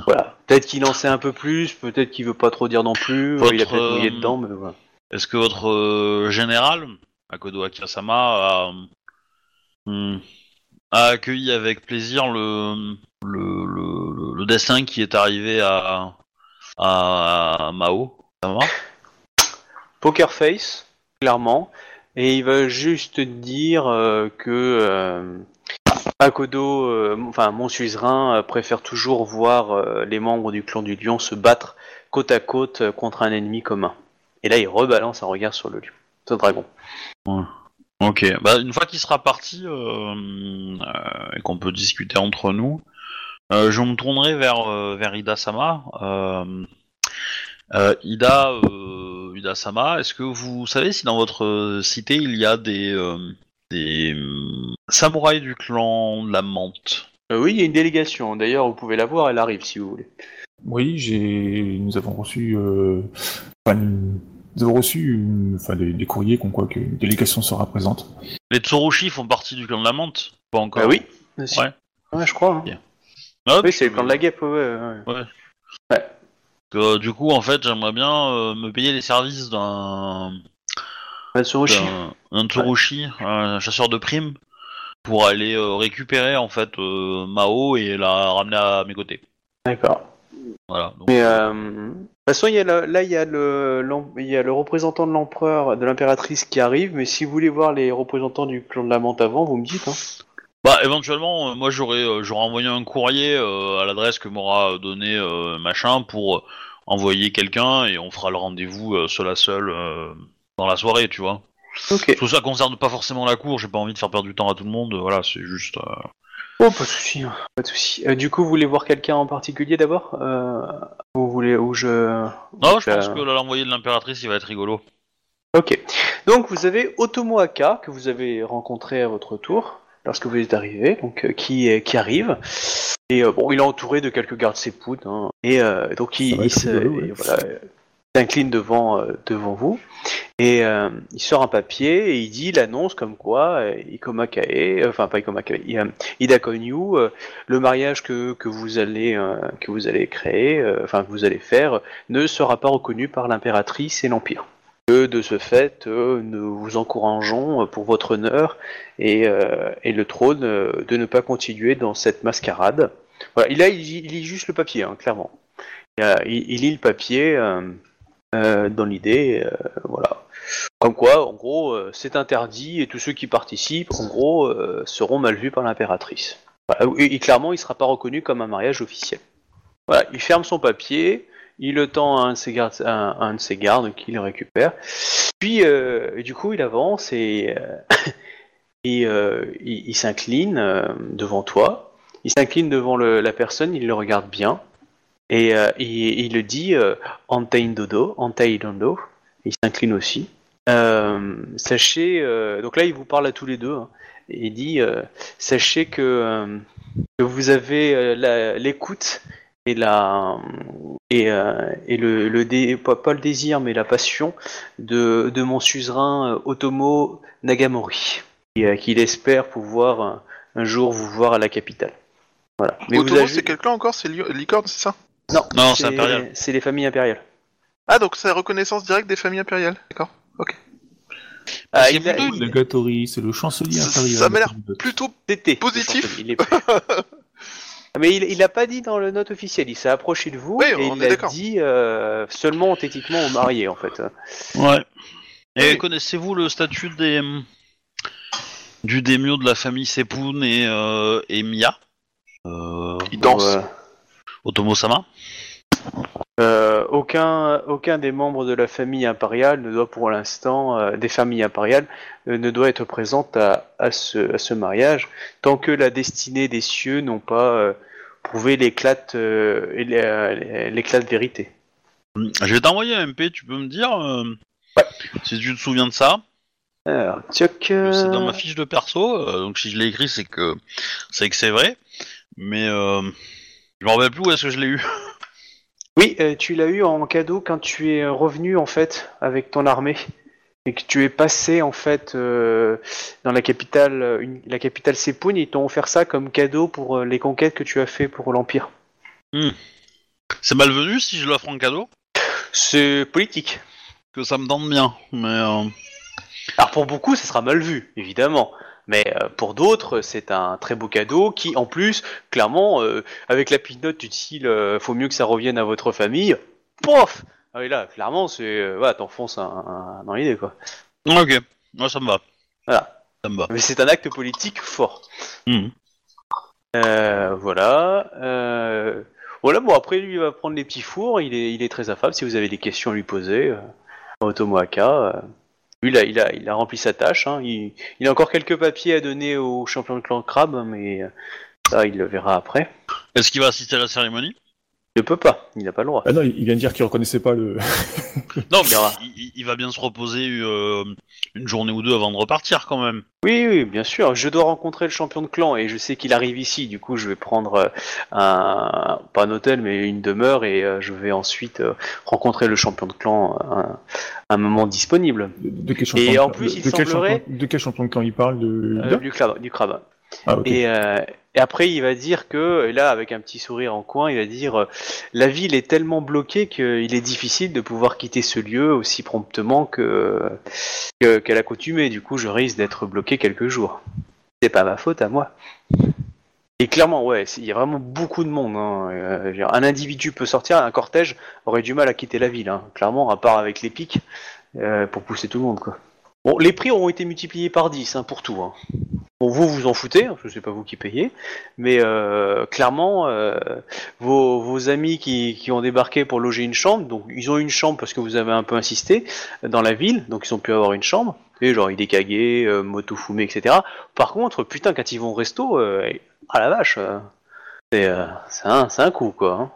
Voilà. Peut-être qu'il en sait un peu plus, peut-être qu'il veut pas trop dire non plus. euh, il a peut-être mouillé euh, dedans, mais voilà. Est-ce que votre euh, général, Akodo Akiyasama, a, hmm, a accueilli avec plaisir le, le, le, le destin qui est arrivé à, à Mao? Poker face, clairement, et il va juste dire euh, que euh, Akodo, euh, enfin mon suzerain, préfère toujours voir les membres du clan du lion se battre côte à côte contre un ennemi commun. Et là, il rebalance un regard sur le lion, ce dragon. Ok, bah, une fois qu'il sera parti et qu'on peut discuter entre nous, je me tournerai vers, vers Ida Sama. Ida, Ida Sama, est-ce que vous savez si dans votre euh, cité il y a des, euh, des euh, samouraïs du clan de la Menthe? Euh, oui, il y a une délégation. D'ailleurs, vous pouvez la voir, elle arrive si vous voulez. Oui, j'ai, nous avons reçu, euh, enfin, une- nous avons reçu, une- enfin, des, des courriers qu'on croit qu'une délégation sera présente. Les Tsurushi font partie du clan de la Menthe Pas encore. Ah oui Ouais. Ouais, je crois. hein. Ah, Oui, c'est le clan de la guêpe, ouais. ouais. Que, du coup, en fait, j'aimerais bien euh, me payer les services d'un un Tsurushi, un chasseur de primes, pour aller euh, récupérer en fait euh, Mao et la ramener à mes côtés. D'accord. Voilà. Donc, Mais euh, de toute façon, y a le- là, il y, a le, l'em- il y a le représentant de l'empereur, de l'impératrice qui arrive, mais si vous voulez voir les représentants du clan de la Menthe avant, vous me dites. Hein. Bah, éventuellement, euh, moi j'aurais euh, j'aurais envoyé un courrier euh, à l'adresse que m'aura donné euh, machin pour envoyer quelqu'un et on fera le rendez-vous euh, seul à seul euh, dans la soirée, tu vois. Ok. Tout ça concerne pas forcément la cour, j'ai pas envie de faire perdre du temps à tout le monde, voilà, c'est juste. euh, Oh, pas de souci. hein. Pas de souci. Euh, du coup, vous voulez voir quelqu'un en particulier d'abord euh, Vous voulez où je Non, je pense que l'envoyé de l'impératrice il va être rigolo. Ok. Donc vous avez Otomo Aka que vous avez rencontré à votre tour lorsque vous êtes arrivé, donc euh, qui qui arrive. Et euh, bon, il est entouré de quelques gardes sépoutes. Hein, et euh, donc il, voilà, s'incline devant euh, devant vous et euh, il sort un papier et il dit il annonce comme quoi euh, Ikoma Kae, enfin pas Ikoma Kae, Ida Konyu, euh, le mariage que, que vous allez euh, que vous allez créer, euh, enfin que vous allez faire, ne sera pas reconnu par l'impératrice et l'empire de ce fait, euh, nous vous encourageons euh, pour votre honneur et, euh, et le trône de ne pas continuer dans cette mascarade. Voilà, il, a, il, lit juste le papier, hein, clairement. Il, a- lit le papier. dans l'idée, voilà. Comme quoi, en gros, c'est interdit et tous ceux qui participent, en gros, seront mal vus par l'impératrice. Et, et clairement, il sera pas reconnu comme un mariage officiel. Voilà, il ferme son papier, il le tend à un de ses gardes, à un, qui le récupère. Puis, euh, du coup, il avance et, euh, [COUGHS] euh, il, s'incline devant toi. Il s'incline devant la personne, il le regarde bien. Et il, le dit euh, Antein dodo, Antein dodo. Il s'incline aussi. Sachez, donc là, il vous parle à tous les deux. hein. et il dit Sachez que, vous avez l'écoute et la et, euh, et le, le dé- pas, pas le désir mais la passion de, de mon suzerain euh, Otomo Nagamori et, euh, qu'il espère pouvoir euh, un jour vous voir à la capitale. Voilà. vous Otomo, avez- c'est quel clan encore? C'est Li- Licorne, c'est ça? Non, Non, c'est impérial. C'est les familles impériales. Ah, donc c'est la reconnaissance directe des familles impériales. D'accord. Ah, c'est il a- il- Nagatori, c'est le chancelier Ça- impérial. ça m'a l'air Plutôt C'était Positif. le il plus. [LAUGHS] Mais il, il a pas dit dans le note officielle, il s'est approché de vous Oui, et on il est a d'accord. dit euh, seulement authentiquement aux mariés en fait. Ouais. Et Oui. connaissez-vous le statut des du daimyo de la famille Sepun et, euh, et Mia? Euh, il danse. Euh, Otomo-sama? Euh, aucun, aucun des membres de la famille impériale ne doit pour l'instant, euh, des familles impériales, euh, ne doit être présente à, à, ce, à ce mariage tant que la destinée des cieux n'ont pas prouvé l'éclat euh, et les- euh, l'éclat de vérité. Je vais t'envoyer un MP, tu peux me dire si tu te souviens de ça. Alors, C'est dans ma fiche de perso, donc si je l'ai écrit, c'est que c'est que c'est vrai. Mais je me rappelle plus où est-ce que je l'ai eu. [LAUGHS] Oui, euh, tu l'as eu en cadeau quand tu es revenu en fait avec ton armée et que tu es passé en fait euh, dans la capitale, une- la capitale Sepun. Ils t'ont offert ça comme cadeau pour euh, les conquêtes que tu as fait pour l'Empire. C'est malvenu si je l'offre en cadeau, C'est politique. que ça me tente bien. Mais Alors pour beaucoup, ça sera mal vu, évidemment. Mais euh, pour d'autres, c'est un très beau cadeau qui, en plus, clairement, euh, avec la pinote du style faut mieux que ça revienne à votre famille, pof Ah oui, là, clairement, c'est. Euh, voilà, t'enfonces un, un- dans l'idée, quoi. ok, moi ça me va. Voilà. Ça me va. Mais c'est un acte politique fort. Mhm. Voilà. Voilà, bon, après, lui, il va prendre les petits fours. Il est, il est très affable. Si vous avez des questions à lui poser, Otomoaka, lui, il a, rempli sa tâche. Hein. Il, a encore quelques papiers à donner au champion de clan Crabe, mais euh, ça, il le verra après. Est-ce qu'il va assister à la cérémonie? Ne peut pas. Il n'a pas le droit. Ah non, il il vient de dire qu'il reconnaissait pas le. Non, [LAUGHS] mais il, il- il va bien se reposer euh, une journée ou deux avant de repartir quand même. Oui, oui, bien sûr. Je dois rencontrer le champion de clan et je sais qu'il arrive ici. Du coup, je vais prendre euh, un, pas un hôtel, mais une demeure et euh, je vais ensuite euh, rencontrer le champion de clan à un, moment disponible. De, de quel champion Et en plus, de, il de quel champion, de quel champion de clan il parle de Euh, du crabe. Du crabe. Ah, euh, et après, il va dire que, et là, avec un petit sourire en coin, il va dire euh, La ville est tellement bloquée qu'il est difficile de pouvoir quitter ce lieu aussi promptement que que- qu'à l'accoutumée. Du coup, je risque d'être bloqué quelques jours. C'est pas ma faute à moi. Et clairement, ouais, il y a vraiment beaucoup de monde. hein. Euh, un individu peut sortir, un cortège aurait du mal à quitter la ville. hein. Clairement, à part avec les pics, pour pousser tout le monde. quoi. Bon, les prix auront été multipliés par 10 hein, pour tout. hein. Bon, vous vous en foutez, parce que c'est pas vous qui payez, mais euh, clairement, euh, vos, vos amis qui, qui ont débarqué pour loger une chambre, donc ils ont une chambre parce que vous avez un peu insisté dans la ville, donc ils ont pu avoir une chambre, et genre Hidekage, euh, Motofume, etc. Par contre, putain, quand ils vont au resto, euh, ah la vache, c'est un, coup quoi. hein.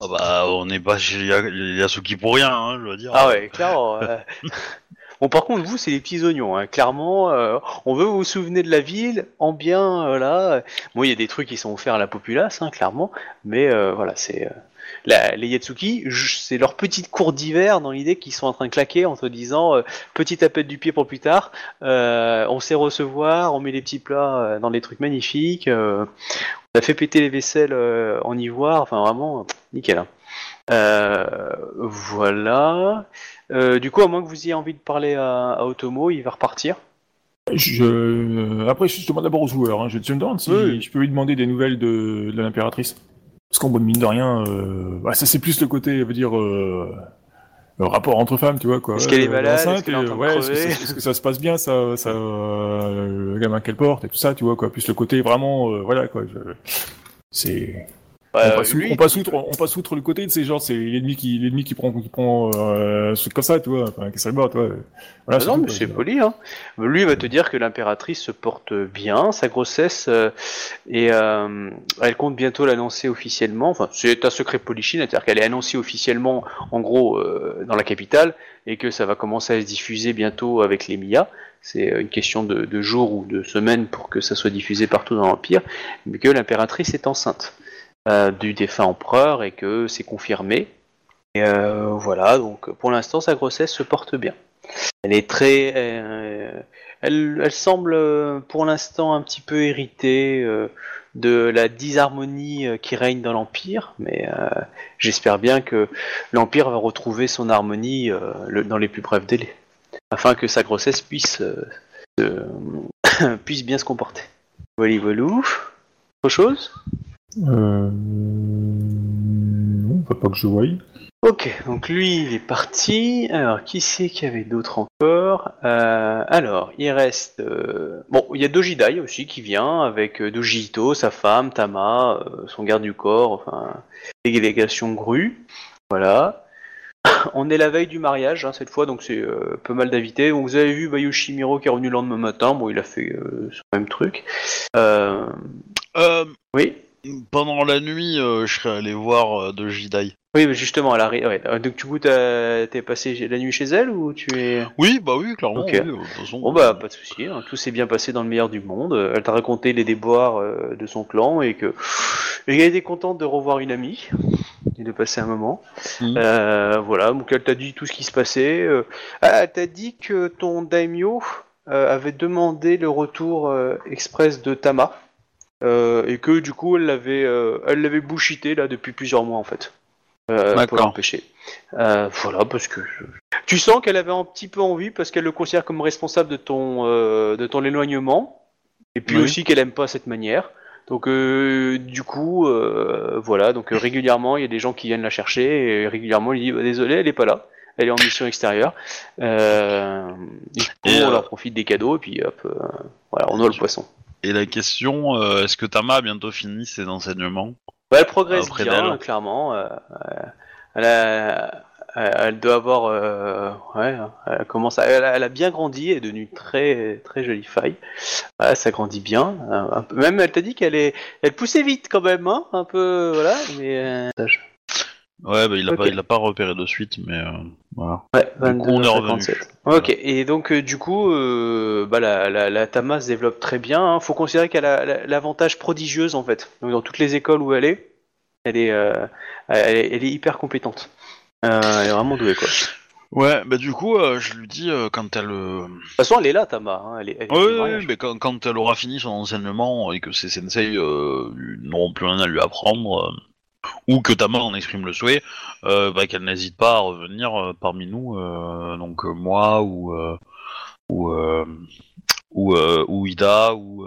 Ah bah, on n'est pas chez Ya- Yasuki pour rien, hein, je veux dire. Ah ouais, clairement. [LAUGHS] Bon, par contre, vous, c'est les petits oignons. Hein. Clairement, euh, on veut vous souvenir de la ville, en bien, euh, là. Il y a des trucs qui sont offerts à la populace, hein, clairement. Mais euh, voilà, c'est... les Yatsuki, c'est leur petite cour d'hiver dans l'idée qu'ils sont en train de claquer en te disant euh, petit tapette du pied pour plus tard, on sait recevoir, on met les petits plats dans des trucs magnifiques, on a fait péter les vaisselles en ivoire, enfin vraiment, nickel. hein. Voilà. Euh, du coup, à moins que vous ayez envie de parler à, à Otomo, il va repartir. Je... euh, Après, je demande d'abord aux joueurs. Hein. Je, me demande si Oui. je peux lui demander des nouvelles de, de l'impératrice. Parce qu'en bonne mine de rien, euh, bah, ça c'est plus le côté, veut dire, euh, le rapport entre femmes, tu vois quoi. Est-ce qu'elle est malade? Est-ce est et, ouais, que, ça, est-ce que ça se passe bien, ça, ça, le gamin qu'elle porte et tout ça, tu vois quoi. Plus le côté vraiment, voilà quoi. je- C'est on, Euh, passe lui, outre, on passe outre, on passe outre le côté de ces gens, c'est l'ennemi qui, l'ennemi qui prend, qui prend euh, truc comme ça, tu vois. Enfin, qui mort, tu vois. Voilà, Ah non, mais c'est poli. Hein. Lui va te dire que l'impératrice se porte bien, sa grossesse, euh, et euh, elle compte bientôt l'annoncer officiellement. Enfin, c'est un secret polichinelle, c'est-à-dire qu'elle est annoncée officiellement, en gros, euh, dans la capitale, et que ça va commencer à se diffuser bientôt avec les Mia. C'est une question de, de jours ou de semaines pour que ça soit diffusé partout dans l'Empire, mais que l'impératrice est enceinte euh, du défunt empereur et que c'est confirmé. Et euh, voilà, donc pour l'instant, sa grossesse se porte bien. Elle est très. euh, elle, semble pour l'instant un petit peu héritée de la disharmonie qui règne dans l'Empire, mais j'espère bien que l'Empire va retrouver son harmonie dans les plus brefs délais, afin que sa grossesse puisse, se- [COUGHS] puisse bien se comporter. Voilà, voilà. Autre chose? Euh... Non, faut pas que je voie. Ok, donc lui il est parti. Alors qui c'est qu'il y avait d'autres encore Euh, Alors il reste euh, bon, il y a Dojidai aussi qui vient avec euh, Doji Ito, sa femme, Tama, euh, son garde du corps, enfin délégation grue. Voilà. [COUGHS] On est la veille du mariage hein, cette fois, donc c'est euh, pas mal d'invités. Vous avez vu Bayushi Miro qui est revenu le lendemain matin. Bon, il a fait euh, son même truc. Euh, Euh, oui. Pendant la nuit, euh, je serais allé voir euh, de Jidai. Oui, mais justement, elle arri- ouais. Euh, Donc, du coup, t'as- t'es passé la nuit chez elle ou tu es. Oui, bah oui, clairement. Ok. oui, de toute façon. Bon bah pas de souci, hein. tout s'est bien passé dans le meilleur du monde. Euh, Elle t'a raconté les déboires euh, de son clan et que [SNIFFS] et qu'elle était contente de revoir une amie et de passer un moment. Mhm. Euh, voilà, donc elle t'a dit tout ce qui se passait. euh. Ah, elle t'a dit que ton daimyo euh, avait demandé le retour euh, express de Tama euh, et que du coup elle l'avait euh, elle l'avait bullshité là depuis plusieurs mois en fait. Euh, pour l'empêcher. Euh, voilà, parce que je- tu sens qu'elle avait un petit peu envie parce qu'elle le considère comme responsable de ton euh, de ton éloignement et puis Oui. aussi qu'elle aime pas cette manière. Donc euh, du coup, euh, voilà, donc euh, régulièrement il y a des gens qui viennent la chercher et régulièrement il dit bah, désolé elle est pas là, elle est en mission extérieure. Euh, du coup, Et, on euh, leur profite des cadeaux et puis hop, euh, voilà, on noie le poisson. Et la question, euh, est-ce que Tama a bientôt fini ses enseignements Bah, elle progresse bien, clairement. euh, elle, a- elle doit avoir, euh, ouais, elle commence, à- elle, a, elle a bien grandi, elle est devenue très très jolie faille. Ça grandit bien. un peu- même, elle t'a dit qu'elle est, elle poussait vite quand même, hein, un peu, voilà. Mais Ouais, bah il a, Ok. pas, il a pas repéré de suite, mais euh, voilà. ouais, Du coup, on est 22, revenu. 57. Ok, et donc euh, du coup, euh, bah, la, la, la Tama se développe très bien. hein. Faut considérer qu'elle a la- l'avantage prodigieuse en fait. Donc dans toutes les écoles où elle est, elle est, euh, elle est, elle est hyper compétente. Euh, elle est vraiment douée quoi. De Ouais, bah du coup, euh, je lui dis euh, quand elle... euh, toute façon, elle est là, Tama. hein. Elle est, elle est Ouais, mais quand, quand elle aura fini son enseignement et que ses sensei euh, n'auront plus rien à lui apprendre, euh, ou que Tama en exprime le souhait, euh, bah, qu'elle n'hésite pas à revenir euh, parmi nous, euh, donc moi ou ou ou, Ida ou,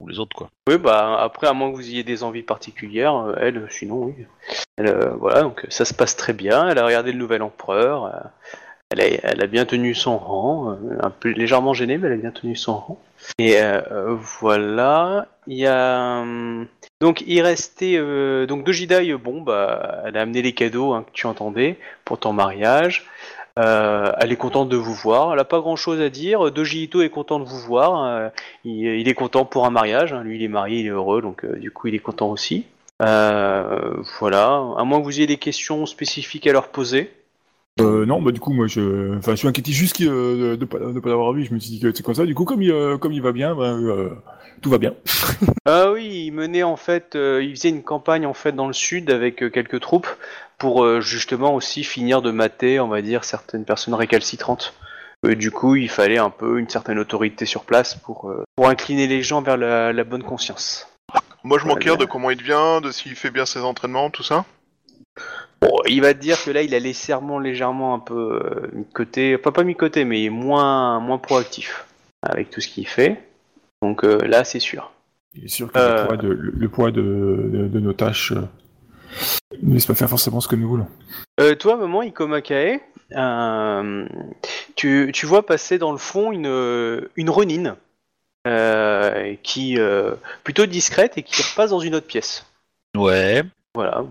ou les autres quoi. Oui, bah après, à moins que vous ayez des envies particulières, elle, sinon, oui. Voilà, donc ça se passe très bien. Elle a regardé le nouvel empereur. elle, a, elle a bien tenu son rang, un peu légèrement gênée, mais elle a bien tenu son rang. Et voilà, il y a hum, donc il restait euh, donc euh, bon bah, elle a amené les cadeaux hein, que tu entendais pour ton mariage. Euh, elle est contente de vous voir. Elle a pas grand chose à dire. Doji Ito est content de vous voir. Euh, il, est content pour un mariage. hein. Lui, il est marié, il est heureux, donc euh, du coup, il est content aussi. Voilà. À moins que vous ayez des questions spécifiques à leur poser. Euh, non, bah du coup, moi, je, enfin, je suis inquiété juste qu'il, euh, de, de pas, de pas l'avoir vu. Je me suis dit que c'est comme ça. Du coup, comme il, euh, comme il va bien, ben, euh, tout va bien. [LAUGHS] Ah oui, il menait en fait, euh, il faisait une campagne en fait dans le sud avec euh, quelques troupes pour euh, justement aussi finir de mater, on va dire, certaines personnes récalcitrantes. Euh, du coup, il fallait un peu une certaine autorité sur place pour, euh, pour incliner les gens vers la, la bonne conscience. Moi, je Ouais, m'enquête de comment il devient, de s'il fait bien ses entraînements, tout ça. Bon, il va te dire que là, il a légèrement, légèrement un peu euh, mis de côté, pas pas mis de côté, mais moins, moins proactif avec tout ce qu'il fait. Donc euh, là, c'est sûr. Il est sûr que Euh. le poids de, le, le poids de, de, de nos tâches euh, Ne laisse pas faire forcément ce que nous voulons. Euh, toi, maman, Ikomakae, euh, tu, tu vois passer dans le fond une, une renine euh, qui euh, plutôt discrète et qui repasse dans une autre pièce. Ouais. Voilà.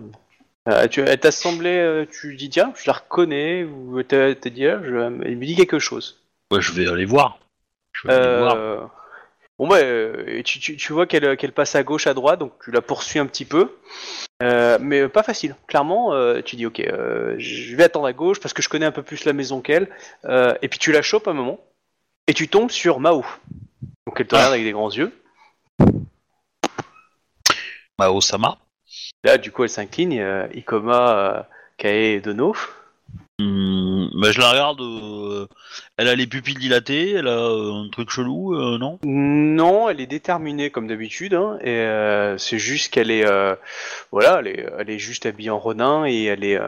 Euh, tu, elle t'a semblé, euh, tu dis tiens, je la reconnais, ou t'as t'as dit ah, je, elle me dit quelque chose. Ouais, je vais aller voir. Je vais aller voir. Euh, bon bah, euh, tu, tu, tu vois qu'elle qu'elle passe à gauche, à droite, donc tu la poursuis un petit peu, Euh, mais pas facile. Clairement, euh, tu dis ok, euh, je vais attendre à gauche parce que je connais un peu plus la maison qu'elle, Euh, et puis tu la chopes un moment, et tu tombes sur Mao. Donc elle te Ah. regarde avec des grands yeux. Bah, Osama. Là, du coup, elle s'incline, euh, Ikoma, euh, Kae et Dono. Hmm, bah, je la regarde. euh, Elle a les pupilles dilatées, elle a euh, un truc chelou, euh, non? Non, elle est déterminée comme d'habitude, hein, et euh, c'est juste qu'elle est, voilà, elle est, elle est juste habillée en ronin et elle est,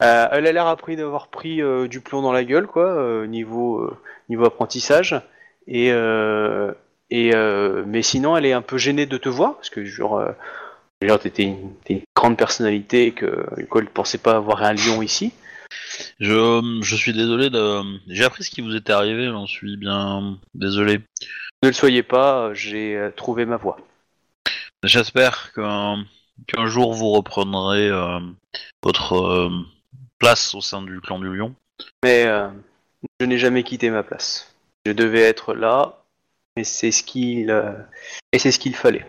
elle a l'air appris d'avoir pris du plomb dans la gueule, quoi, niveau, niveau apprentissage, et, et mais sinon elle est un peu gênée de te voir parce que genre, euh, genre t'étais une, grande personnalité et que, coup, elle pensait pas avoir un lion ici. je, je suis désolé de. J'ai appris ce qui vous était arrivé, j'en suis bien désolé. Ne le soyez pas, j'ai euh, trouvé ma voie. J'espère qu'un jour vous reprendrez euh, votre euh, place au sein du clan du lion. Mais euh, je n'ai jamais quitté ma place. Je devais être là, et c'est ce qu'il et c'est ce qu'il fallait.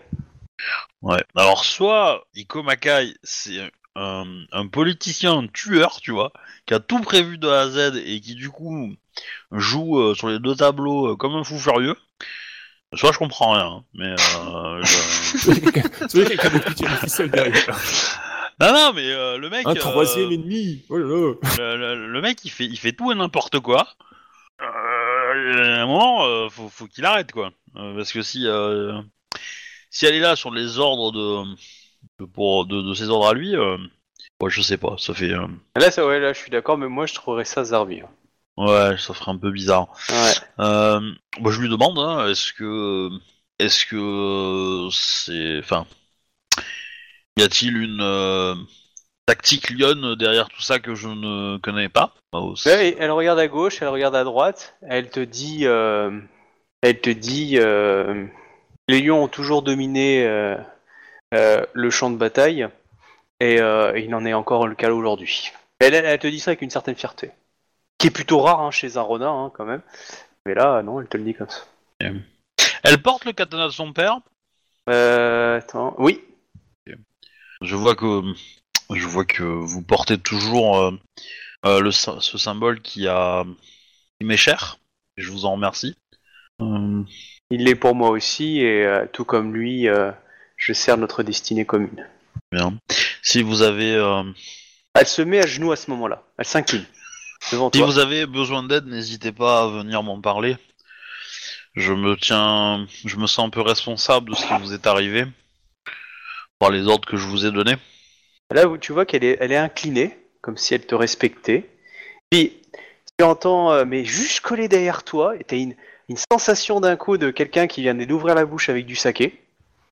Ouais. Alors soit Iko Makai, c'est un, un politicien un tueur, tu vois, qui a tout prévu de A à Z et qui du coup joue euh, sur les deux tableaux euh, comme un fou furieux. Soit je comprends rien, hein, mais euh, [LAUGHS] je- C'est quelqu'un c'est vrai quelqu'un de qui tire la ficelle derrière. non non mais euh, le mec Un euh, troisième ennemi Oh là là le, le- le mec il fait il fait tout et n'importe quoi. Euh, à un moment faut, faut qu'il arrête quoi, parce que si si elle est là sur les ordres de, de pour de, de ses ordres à lui, euh, ouais, je sais pas, ça fait euh, Là, ça, ouais, là, je suis d'accord, mais moi, je trouverais ça zarbi. hein. ouais ça ferait un peu bizarre. Ouais. Euh, bah, je lui demande hein, est-ce que est-ce que c'est enfin y a-t-il une euh, tactique lionne derrière tout ça que je ne connais pas? Bah. Là, elle regarde à gauche, elle regarde à droite, elle te dit, euh, elle te dit, les lions ont toujours dominé euh, euh, le champ de bataille, et euh, il en est encore le cas aujourd'hui. Elle, elle, elle te dit ça avec une certaine fierté, qui est plutôt rare hein, chez un renard hein, quand même. Mais là, non, elle te le dit comme ça. Elle porte le katana de son père? Euh, attends, oui, Je vois que je vois que vous portez toujours le, ce symbole qui a qui m'est cher. Et je vous en remercie. Il l'est pour moi aussi, et euh, tout comme lui, euh, je sers notre destinée commune. bien. Si vous avez euh, Elle se met à genoux à ce moment-là, elle s'incline devant si toi. vous avez besoin d'aide, n'hésitez pas à venir m'en parler. Je me tiens, je me sens un peu responsable de ce qui vous est arrivé par les ordres que je vous ai donnés. Là où tu vois qu'elle est, elle est inclinée, comme si elle te respectait. Puis tu entends, euh, mais juste collé derrière toi, et t'as une, une sensation d'un coup de quelqu'un qui vient d'ouvrir la bouche avec du saké.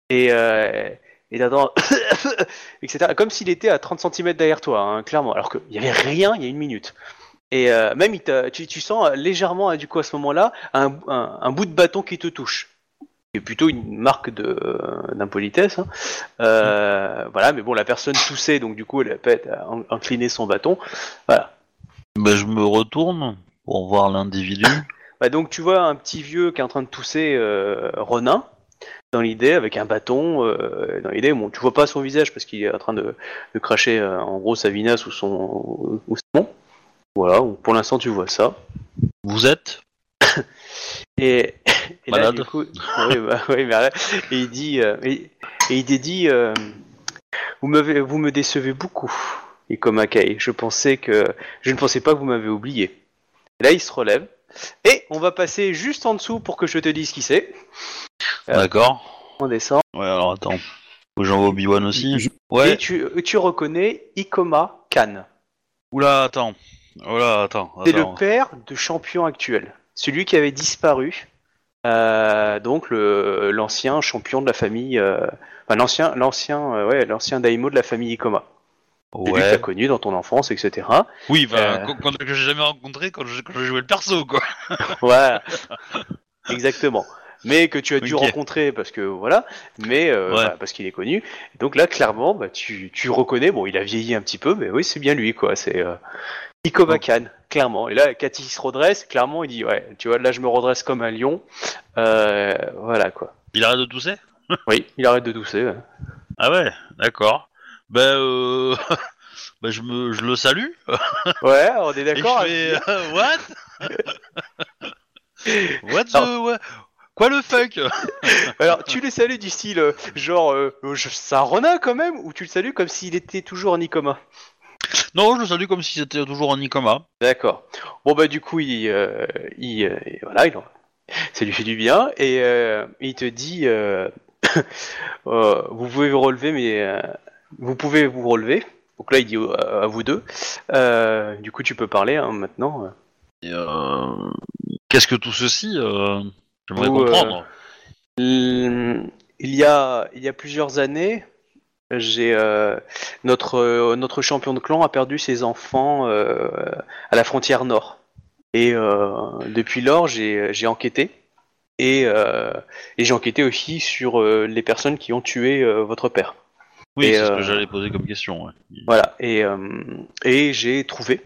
Et euh, et t'entends, [COUGHS] etc. Comme s'il était à 30 cm derrière toi, hein, clairement. Alors qu'il n'y avait rien il y a une minute. Et euh, même, il tu, tu sens légèrement, du coup, à ce moment-là, un, un- un bout de bâton qui te touche. C'est plutôt une marque de d'impolitesse. Hein. Euh, Voilà, mais bon, la personne toussait, donc du coup, elle a incliné son bâton. Voilà. Ben, je me retourne pour voir l'individu. Bah, donc tu vois un petit vieux qui est en train de tousser euh, Ronin, dans l'idée, avec un bâton. euh, dans l'idée, bon, tu vois pas son visage parce qu'il est en train de, de cracher euh, en gros sa vinasse ou son ou son. Voilà, pour l'instant tu vois ça. Vous êtes Et, et là, Malade. du coup, oui, bah, oui, mais arrête. et il dit, euh, et, et il dit, vous m'avez, vous me décevez beaucoup, Ikomakai. Je pensais que, je ne pensais pas que vous m'avez oublié. Et là, il se relève. Et on va passer juste en dessous pour que je te dise qui c'est. Euh. d'accord On descend. Ouais, alors attends. Faut que j'envoie Obi-Wan aussi. Je- Ouais. Et tu, tu reconnais Ikoma Kan. Oula, attends. Oula, attends. C'est le père de champion actuel. Celui qui avait disparu euh, donc le l'ancien champion de la famille, euh, enfin l'ancien l'ancien euh, ouais l'ancien daimo de la famille Ikoma. Lui que t'as connu dans ton enfance, etc. Oui, enfin, Euh. quand- que j'ai jamais rencontré quand j'ai joué le perso, quoi. [LAUGHS] Voilà, exactement. Mais que tu as dû rencontrer parce que voilà, mais euh, Ouais. voilà, parce qu'il est connu. Donc là, clairement, bah, tu, tu reconnais. Bon, il a vieilli un petit peu, mais oui, c'est bien lui, quoi. C'est euh, Ikoma Khan, clairement. Et là, il se redresse, clairement, il dit ouais, tu vois, là, je me redresse comme un lion. Euh, voilà, quoi. Il arrête de tousser? Oui, il arrête de tousser. ouais. Ah ouais, d'accord. Ben, euh... [LAUGHS] ben je, me, je le salue. [LAUGHS] Ouais, on est Et d'accord. je fais, euh, [LAUGHS] what? What the... What- Quoi le fuck? Alors, tu le salues du style, euh, genre, euh, c'est un renard quand même, ou tu le salues comme s'il était toujours en Ikoma? Non, je le salue comme si c'était toujours un Ikoma. D'accord. Bon bah du coup il, euh, il, voilà, il en- ça lui fait du bien et il te dit [COUGHS] vous pouvez vous relever mais vous pouvez vous relever. Donc là il dit euh, à vous deux. Euh, du coup tu peux parler hein, maintenant. Et, euh, Qu'est-ce que tout ceci J'aimerais comprendre. Il y a il y a plusieurs années j'ai notre notre champion de clan a perdu ses enfants à la frontière nord et depuis lors j'ai j'ai enquêté et et j'ai enquêté aussi sur les personnes qui ont tué votre père Oui, c'est ce euh, que j'allais poser comme question. ouais. voilà et euh, et j'ai trouvé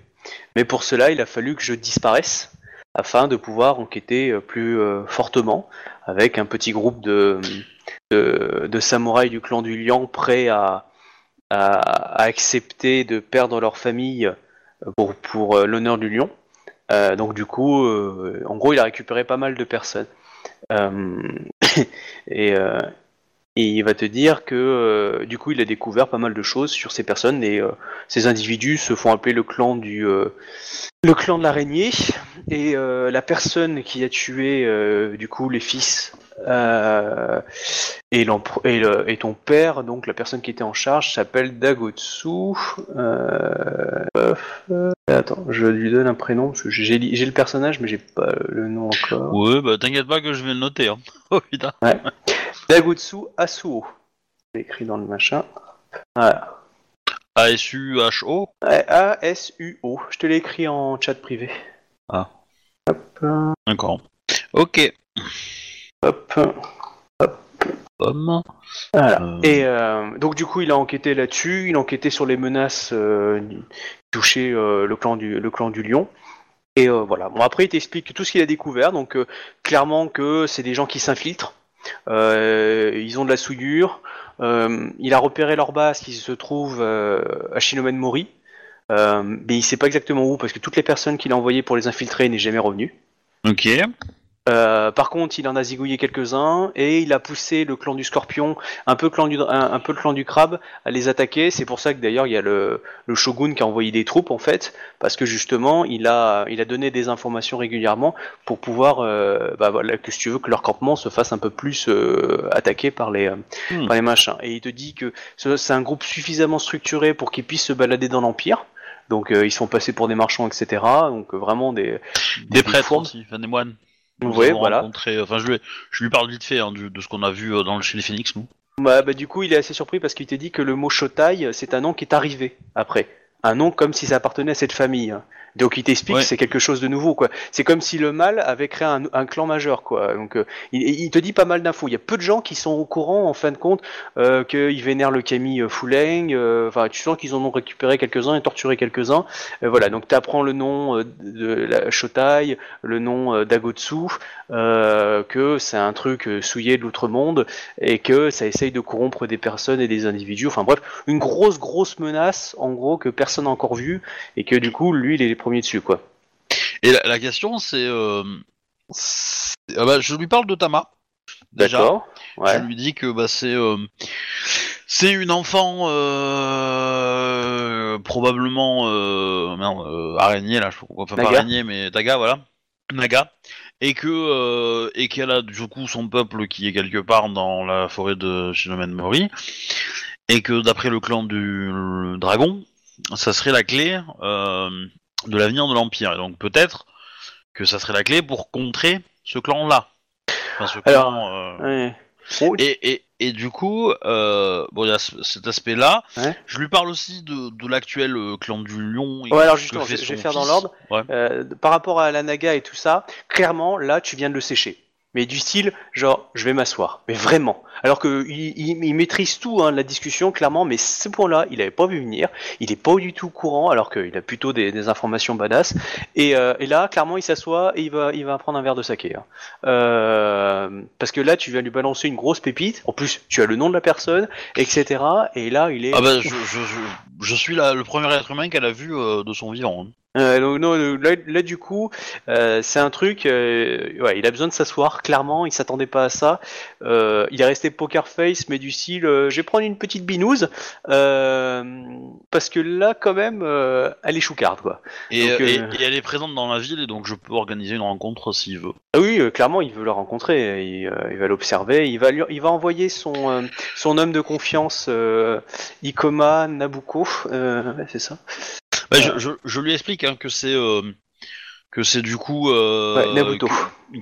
mais pour cela il a fallu que je disparaisse afin de pouvoir enquêter euh, plus euh, fortement avec un petit groupe de, de, de samouraïs du clan du Liang prêts à, à, à accepter de perdre leur famille pour, pour euh, l'honneur du lion. Euh, donc du coup, euh, en gros, il a récupéré pas mal de personnes. Euh, [LAUGHS] et, euh, et il va te dire que euh, du coup, il a découvert pas mal de choses sur ces personnes et euh, ces individus se font appeler le clan du euh, le clan de l'araignée et la personne qui a tué du coup les fils et, et, le- et ton père, donc la personne qui était en charge, s'appelle Dagotsu. Attends, je lui donne un prénom parce que j'ai le personnage mais j'ai pas le nom encore. Ouais, bah t'inquiète pas que je vais le noter. Hein. [LAUGHS] Oh putain. Dagotsu Asuo. C'est écrit dans le machin. Voilà. A-S-U-H-O Ouais, A-S-U-O. Je te l'ai écrit en chat privé. Ah. Hop, D'accord. Ok. hop. Pomme. Voilà. Euh, Et euh, donc du coup, il a enquêté là-dessus, il a enquêté sur les menaces euh, qui touchaient euh, le clan du le clan du lion. Et voilà. Bon après, il t'explique tout ce qu'il a découvert. Donc clairement que c'est des gens qui s'infiltrent. Euh, ils ont de la souillure. Euh, il a repéré leur base qui se trouve euh, à Shinomen Mori. Mais il sait pas exactement où parce que toutes les personnes qu'il a envoyées pour les infiltrer n'est jamais revenu. Ok. Euh, par contre, il en a zigouillé quelques-uns et il a poussé le clan du Scorpion, un peu, clan du, un, un peu le clan du Crabe, à les attaquer. C'est pour ça que d'ailleurs il y a le, le Shogun qui a envoyé des troupes en fait, parce que justement il a, il a donné des informations régulièrement pour pouvoir, euh, bah voilà, que si tu veux que leur campement se fasse un peu plus euh, attaquer par les, euh, Hmm. par les machins. Et il te dit que ce- c'est un groupe suffisamment structuré pour qu'ils puissent se balader dans l'Empire. Donc euh, ils sont passés pour des marchands, etc. Donc vraiment des, Des prêtres aussi, enfin des moines. Nous Ouais, avons voilà. rencontré- Enfin, je lui, je lui parle vite fait hein, du- de ce qu'on a vu euh, dans le chez les Phoenix, nous. Bah, bah, du coup, il est assez surpris parce qu'il te dit que le mot Shotai, c'est un nom qui est arrivé après. Un nom comme si ça appartenait à cette famille. Donc il t'explique Ouais. que c'est quelque chose de nouveau, quoi. C'est comme si le mal avait créé un, un clan majeur, quoi. Donc euh, il, il te dit pas mal d'infos. Il y a peu de gens qui sont au courant, en fin de compte, euh, qu'ils vénèrent le Kami euh, Fuleng. euh, Enfin, tu sens qu'ils en ont récupéré quelques-uns et torturé quelques-uns. Voilà, donc tu apprends le nom de la Shotai, le nom d'Agotsu, que c'est un truc souillé de l'outre-monde et que ça essaye de corrompre des personnes et des individus. Enfin bref, une grosse grosse menace en gros que personne n'a encore vue et que du coup lui il est les premiers dessus quoi. Et la, la question, c'est, euh, ah bah, je lui parle de Tama. Déjà. Ouais. Je lui dis que bah, c'est euh, c'est une enfant euh, probablement euh, euh, araignée là, je enfin pas Naga. araignée mais Daga voilà, Naga, et que et qu'elle a du coup son peuple qui est quelque part dans la forêt de Shinomen Mori, et que d'après le clan du le dragon, ça serait la clé de l'avenir de l'empire, et donc peut-être que ça serait la clé pour contrer ce clan là. Enfin, ce Alors, clan, euh, Ouais. Bon, Et, et, et du coup, euh, bon, il y a ce- cet aspect-là. Ouais. Je lui parle aussi de, de l'actuel euh, clan du Lion. et Ouais, alors que justement, fait je- je vais faire dans l'ordre. Ouais. Euh, par rapport à la Naga et tout ça, clairement, là, tu viens de le sécher. Mais du style, genre, je vais m'asseoir. Mais vraiment. Alors que il, maîtrise tout, hein, la discussion, clairement, mais ce point-là, il avait pas vu venir. Il est pas du tout courant, alors qu'il a plutôt des, informations badass. Et, euh, et là, clairement, il s'assoit et il va, il va prendre un verre de saké. hein. Euh, parce que là, tu viens lui balancer une grosse pépite. En plus, tu as le nom de la personne, etc. Et là, il est. Ah bah, je, je, je, suis le premier être humain qu'elle a vu euh, de son vivant. hein. Euh, donc, non, là, là, du coup, euh, c'est un truc. euh, ouais, il a besoin de s'asseoir. Clairement, il s'attendait pas à ça. Euh, il est resté poker face, mais du style, euh, je vais prendre une petite binouse euh, parce que là, quand même, euh, elle est choucarde, quoi. Et, Donc, et, et elle est présente dans la ville et donc je peux organiser une rencontre s'il veut. Ah oui, clairement, il veut la rencontrer. Il, il va l'observer. Il va, lui- il va envoyer son son homme de confiance, euh, Ikoma Nabuko. Euh, ouais, c'est ça. Bah, je, je, je lui explique hein, que c'est euh, que c'est du coup euh, Ouais,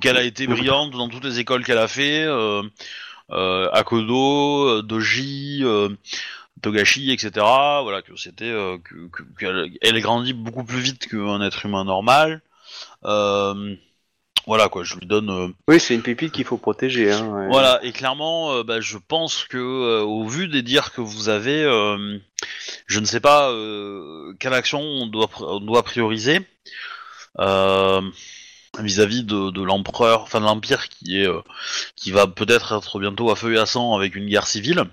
qu'elle a été brillante dans toutes les écoles qu'elle a fait, euh, euh, Akodo, Doji, euh, Togashi, etc. Voilà que c'était euh, que que- qu'elle elle grandit beaucoup plus vite qu'un être humain normal. Euh, voilà quoi, je lui donne. euh, Oui, c'est une pépite qu'il faut protéger. Hein, ouais. voilà, et clairement, euh, bah, je pense que euh, au vu des dires que vous avez, euh, je ne sais pas euh, quelle action on doit, pr- on doit prioriser euh, vis-à-vis de, de l'empereur, enfin de l'empire qui est, euh, qui va peut-être être bientôt à feu et à sang avec une guerre civile.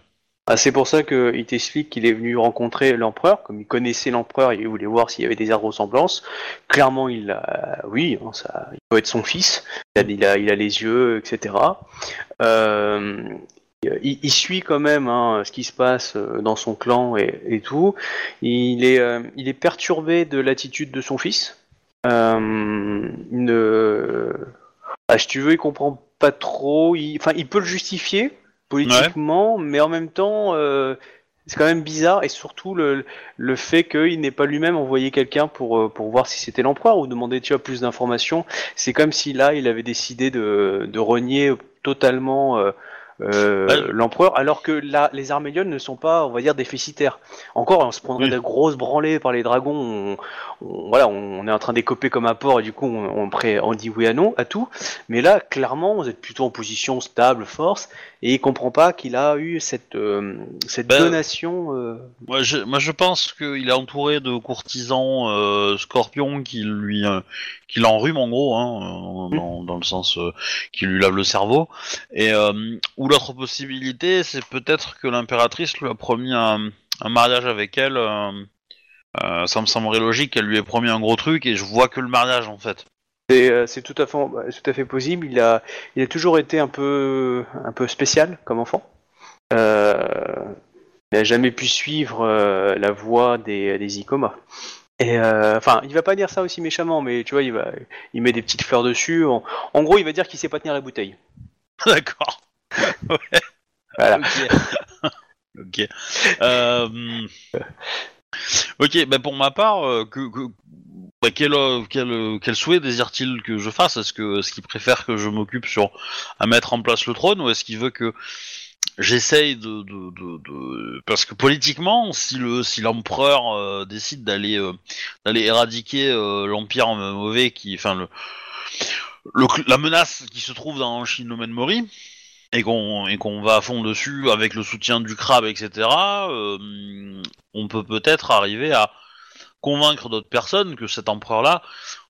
Ah, c'est pour ça qu'il t'explique qu'il est venu rencontrer l'empereur, comme il connaissait l'empereur, il voulait voir s'il y avait des airs de. Clairement, il a, oui, hein, ça, il peut être son fils. Il a, il a, les yeux, etc. Euh, il, suit quand même hein, ce qui se passe euh, dans son clan et, tout. Il est, euh, il est perturbé de l'attitude de son fils. Euh, ne, ah, si tu veux, il comprend pas trop. Enfin, il peut le justifier politiquement, mais en même temps, euh, c'est quand même bizarre, et surtout le, le fait qu'il n'ait pas lui-même envoyé quelqu'un pour, euh, pour voir si c'était l'empereur ou demander tu vois, plus d'informations. C'est comme si là, il avait décidé de, de renier totalement euh, euh, l'empereur, alors que là, les Armélions ne sont pas, on va dire, déficitaires. Encore, on se prendrait Oui. de grosses branlées par les dragons. On, on- voilà, on est en train d'écoper comme un porc, et du coup, on, on, pré- on dit oui à non à tout. Mais là, clairement, vous êtes plutôt en position stable, force, et il comprend pas qu'il a eu cette, euh, cette Ben, donation. euh, Moi, je, moi, je pense qu'il est entouré de courtisans euh, scorpions qui lui, qui l'enrhument en gros, hein, euh, dans, dans le sens qui lui lave le cerveau. Et ou l'autre possibilité, c'est peut-être que l'impératrice lui a promis un, un mariage avec elle. Euh, ça me semblerait logique qu'elle lui ait promis un gros truc et je vois que le mariage en fait. C'est euh, c'est tout à fait bah, tout à fait possible. Il a il a toujours été un peu un peu spécial comme enfant. Euh, il n'a jamais pu suivre euh, la voie des des Icoma. Et enfin, il va pas dire ça aussi méchamment, mais tu vois, il va il met des petites fleurs dessus. En, en gros, il va dire qu'il sait pas tenir la bouteille. [LAUGHS] D'accord. Voilà. Ok. ok. Ok, bah pour ma part, euh, que, bah, quel, euh, quel, euh, quel souhait désire-t-il que je fasse? Est-ce que est-ce qu'il préfère que je m'occupe sur à mettre en place le trône ou est-ce qu'il veut que j'essaye de, de, de, parce que politiquement, si le si l'empereur décide d'aller d'aller éradiquer l'empire mauvais qui, enfin le, le la menace qui se trouve dans Shinomen Mori et qu'on et qu'on va à fond dessus avec le soutien du crabe, etc. euh, on peut peut-être arriver à convaincre d'autres personnes que cet empereur-là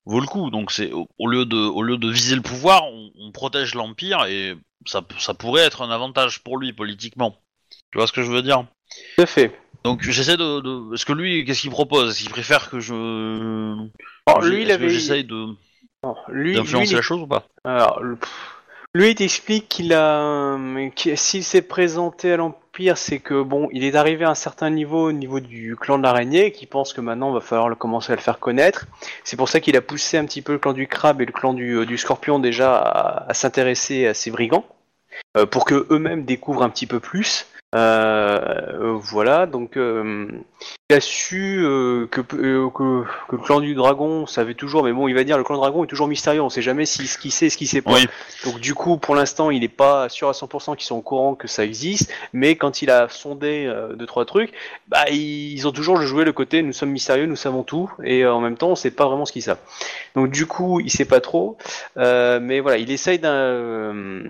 vaut le coup. Donc c'est au, au lieu de au lieu de viser le pouvoir, on, on protège l'empire et ça ça pourrait être un avantage pour lui politiquement. Tu vois ce que je veux dire? Tout à fait. Donc j'essaie de, de est-ce que lui qu'est-ce qu'il propose? Est-ce qu'il préfère que je que lui, il avait. j'essaye de non, lui, d'influencer la chose ou pas? Alors, le- pff, lui, il t'explique qu'il a, euh, qu'il- s'il s'est présenté à l'Empire, c'est que bon, il est arrivé à un certain niveau au niveau du clan de l'araignée, et qu'il pense que maintenant, il va falloir le commencer à le faire connaître. C'est pour ça qu'il a poussé un petit peu le clan du crabe et le clan du, euh, scorpion déjà à, s'intéresser à ces brigands, euh, pour que eux-mêmes découvrent un petit peu plus. Voilà, donc euh, il a su euh, que, euh, que, que le clan du dragon savait toujours, mais bon, il va dire le clan du dragon est toujours mystérieux, on sait jamais si, ce qu'il sait, ce qu'il sait pas. Oui. Donc du coup, pour l'instant, il n'est pas sûr à 100% qu'ils sont au courant que ça existe, mais quand il a sondé euh, deux trois trucs, bah ils ont toujours joué le côté nous sommes mystérieux, nous savons tout, et euh, en même temps, on sait pas vraiment ce qu'ils savent. Donc du coup, il sait pas trop, euh, mais voilà, il essaye d'un, euh,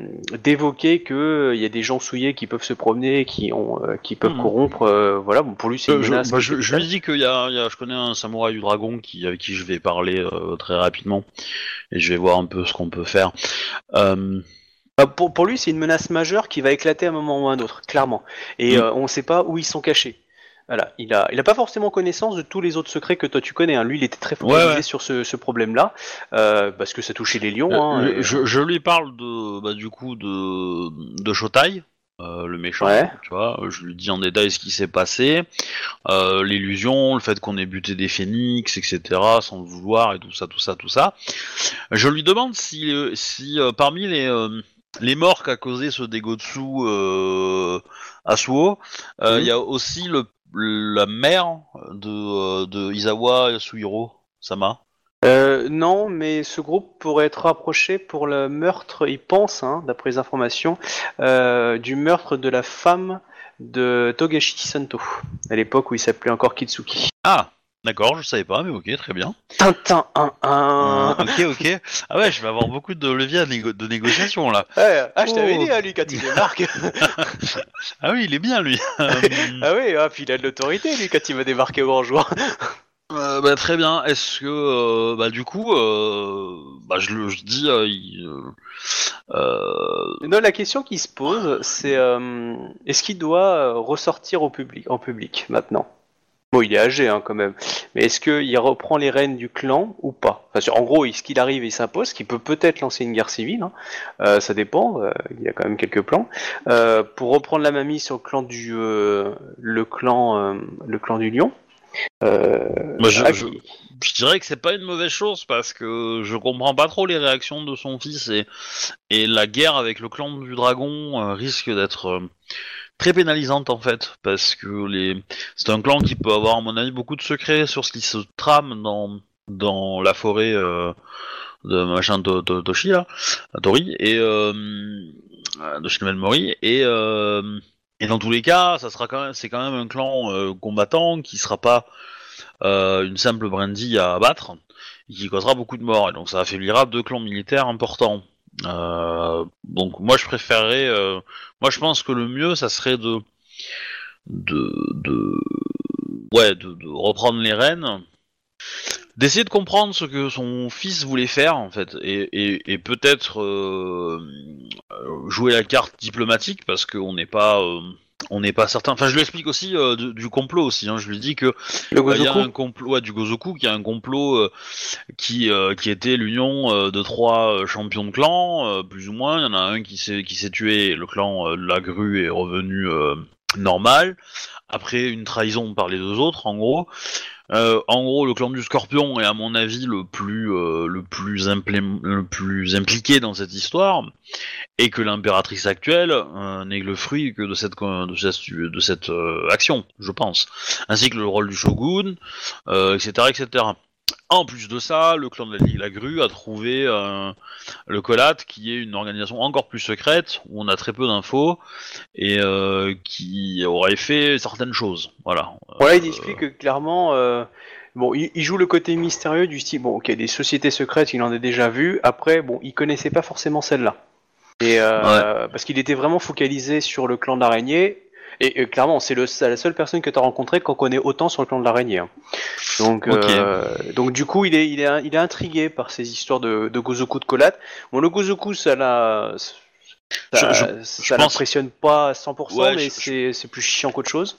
d'évoquer que euh, il y a des gens souillés qui peuvent se promener, qui ont, euh, qui peuvent Mhm. corrompre. euh, voilà, bon, pour lui, c'est Euh, une je, menace. bah, je, je lui dis qu'il y a, il y a- je connais un samouraï du dragon qui, avec qui je vais parler euh, très rapidement et je vais voir un peu ce qu'on peut faire. Euh, Euh, pour, pour lui, c'est une menace majeure qui va éclater à un moment ou à un autre, clairement. Et Mm. euh, on ne sait pas où ils sont cachés. Voilà, il a, il a pas forcément connaissance de tous les autres secrets que toi tu connais. hein. Lui, il était très focalisé Ouais, ouais. sur ce, ce problème-là, euh, parce que ça touchait les lions. hein, euh, je, je lui parle de, bah, du coup de, de Shotai, euh, le méchant. Ouais. Tu vois, je lui dis en détail ce qui s'est passé, euh, l'illusion, le fait qu'on ait buté des phénix, etc., sans le vouloir et tout ça, tout ça, tout ça. Je lui demande si, euh, si euh, parmi les euh, les morts qu'a causé ce Degotsu euh, Asuo, euh, il Mhm. y a aussi le, la mère de, euh, de Izawa Suhiro Sama. Euh, non, mais ce groupe pourrait être rapproché pour le meurtre, il pense, hein, d'après les informations, euh, du meurtre de la femme de Togashi Santo, à l'époque où il s'appelait encore Kitsuki. Ah, d'accord, je savais pas, mais ok, très bien. Tintin 1-1 Euh, ok, ok. Ah ouais, je vais avoir beaucoup de leviers négo- de négociation là. Ouais, ah, je t'avais Oh. dit, hein, lui, quand il débarque. [LAUGHS] Ah oui, il est bien lui. [LAUGHS] Ah oui, ah, puis il a de l'autorité, lui, quand il va débarquer au grand jour. Euh, bah, très bien. Est-ce que, euh, bah du coup, euh, bah je le je dis, euh, euh, euh, Non, la question qui se pose, c'est est-ce qu'il doit ressortir au public, en public maintenant? Bon, il est âgé hein, quand même, mais est-ce qu'il reprend les rênes du clan ou pas? En gros, est-ce qu'il arrive et il s'impose, qu'il peut peut-être lancer une guerre civile, hein. Ça dépend, il y a quand même quelques plans. Pour reprendre la mamie sur le clan du, le clan, le clan du lion. Euh, je- ah, je- dirais que c'est pas une mauvaise chose parce que je comprends pas trop les réactions de son fils et et la guerre avec le clan du dragon euh, risque d'être euh, très pénalisante en fait parce que les c'est un clan qui peut avoir à mon avis beaucoup de secrets sur ce qui se trame dans dans la forêt euh, de machin to, to- Toshi là, Tori et euh, de Shinmen Mori et euh, et dans tous les cas ça sera quand même c'est quand même un clan euh, combattant qui sera pas euh, une simple brindille à abattre et qui causera beaucoup de morts. Et donc ça affaiblira deux clans militaires importants. Euh, donc moi je préférerais moi je pense que le mieux ça serait de de ouais de reprendre les rênes d'essayer de comprendre ce que son fils voulait faire en fait et, et, et peut-être euh, euh, jouer la carte diplomatique parce qu'on n'est pas euh, on n'est pas certain. Enfin, je lui explique aussi euh, du, du complot aussi. Hein. Je lui dis que le euh, il y a un complot ouais, du Gozoku, qui a un complot euh, qui euh, qui était l'union euh, de trois euh, champions de clan, euh, plus ou moins. Il y en a un qui s'est qui s'est tué. Le clan euh, de la grue est revenu euh, normal après une trahison par les deux autres, en gros. Euh, en gros, le clan du Scorpion est à mon avis le plus euh, le plus impliqué dans cette histoire, et que l'impératrice actuelle euh, n'est le fruit que de cette de de cette action, je pense, ainsi que le rôle du shogun, etc., etc. En plus de ça, le clan de la Grue a trouvé euh, le Colat, qui est une organisation encore plus secrète, où on a très peu d'infos, et euh, qui aurait fait certaines choses. Voilà. Voilà, il Euh, explique que clairement, bon, il, il joue le côté mystérieux du style, bon, ok, des sociétés secrètes, il en a déjà vu. Après, bon, il connaissait pas forcément celle-là. Et euh, parce qu'il était vraiment focalisé sur le clan de Et, euh, clairement, c'est la seule personne que tu as rencontrée qu'on connaît autant sur le clan de l'araignée. hein. Donc, Ok. euh, donc du coup, il est, il est, il est intrigué par ces histoires de, de Gozoku de Colat. Bon, le Gozoku, ça l'a, ça, Je- je- ça je pense- l'impressionne pas à 100%, Ouais, mais je- c'est, c'est plus chiant qu'autre chose.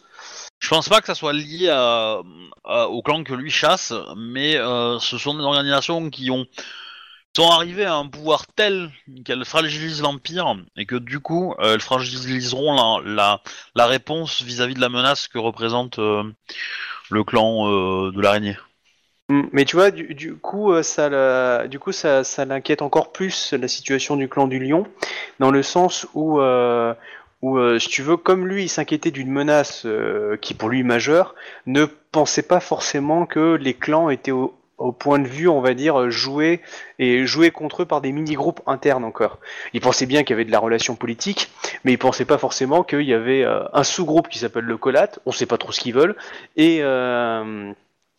Je pense pas que ça soit lié à, à- au clan que lui chasse, mais euh, ce sont des organisations qui ont sont arrivées à un pouvoir tel qu'elles fragilisent l'empire et que du coup euh, elles fragiliseront la, réponse vis-à-vis de la menace que représente euh, le clan euh, de l'araignée. Mm, Mais tu vois, du, coup, ça, l'inquiète encore plus la situation du clan du lion, dans le sens où, si tu veux, comme lui, il s'inquiétait d'une menace qui pour lui majeure, ne pensait pas forcément que les clans étaient au, au point de vue, on va dire, joués et joués contre eux par des mini-groupes internes encore. Il pensait bien qu'il y avait de la relation politique, mais il pensait pas forcément qu'il y avait euh, un sous-groupe qui s'appelle le Colat, on sait pas trop ce qu'ils veulent, et, euh,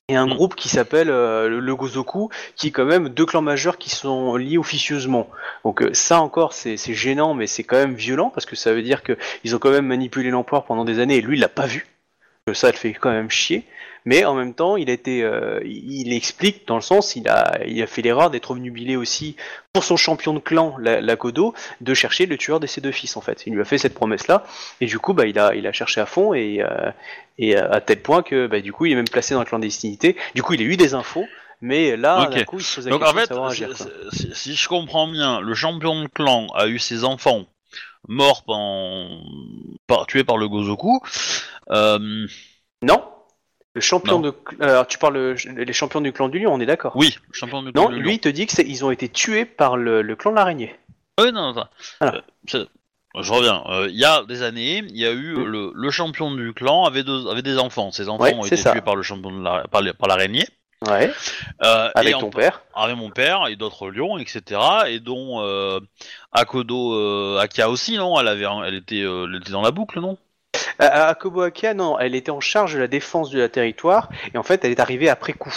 et un Mm. groupe qui s'appelle euh, le- Gozoku, qui est quand même deux clans majeurs qui sont liés officieusement. Donc ça encore, c'est gênant, mais c'est quand même violent, parce que ça veut dire qu'ils ont quand même manipulé l'empereur pendant des années, et lui, il l'a pas vu. Ça le fait quand même chier. Mais en même temps, il a été, euh, il il explique dans le sens, il a, il a fait l'erreur d'être obnubilé aussi pour son champion de clan, la, la Kodo, de chercher le tueur de ses deux fils en fait. Il lui a fait cette promesse-là, et du coup, bah, il a, il a cherché à fond et, euh, et à tel point que, bah, du coup, il est même placé dans la clandestinité. Du coup, il a eu des infos, mais là, Ok. d'un coup, il se Donc en fait, agir. si je comprends bien, le champion de clan a eu ses enfants morts par- tués par le Gozoku. Euh, Non. Le champion Non. de, alors tu parles euh, les champions du clan du lion, on est d'accord? oui, le champion Non, clan du lui il te dit que c'est, ils ont été tués par le, le clan de l'araignée. Oui, non, attends. Voilà. Euh, je reviens. Euh, Il y a des années, il y a eu Mm. le, le champion du clan avait, deux, avait des enfants. Ses enfants Ouais, ont été ça. tués par le champion de la, par, l'araignée. Ouais. Euh, Avec en- ton père. avec mon père et d'autres lions, etc. Et dont euh, Akodo euh, Akia aussi, non? Elle avait, elle était, euh, elle était dans la boucle, non? Akobo Akia, non, elle était en charge de la défense la territoire et en fait elle est arrivée après coup.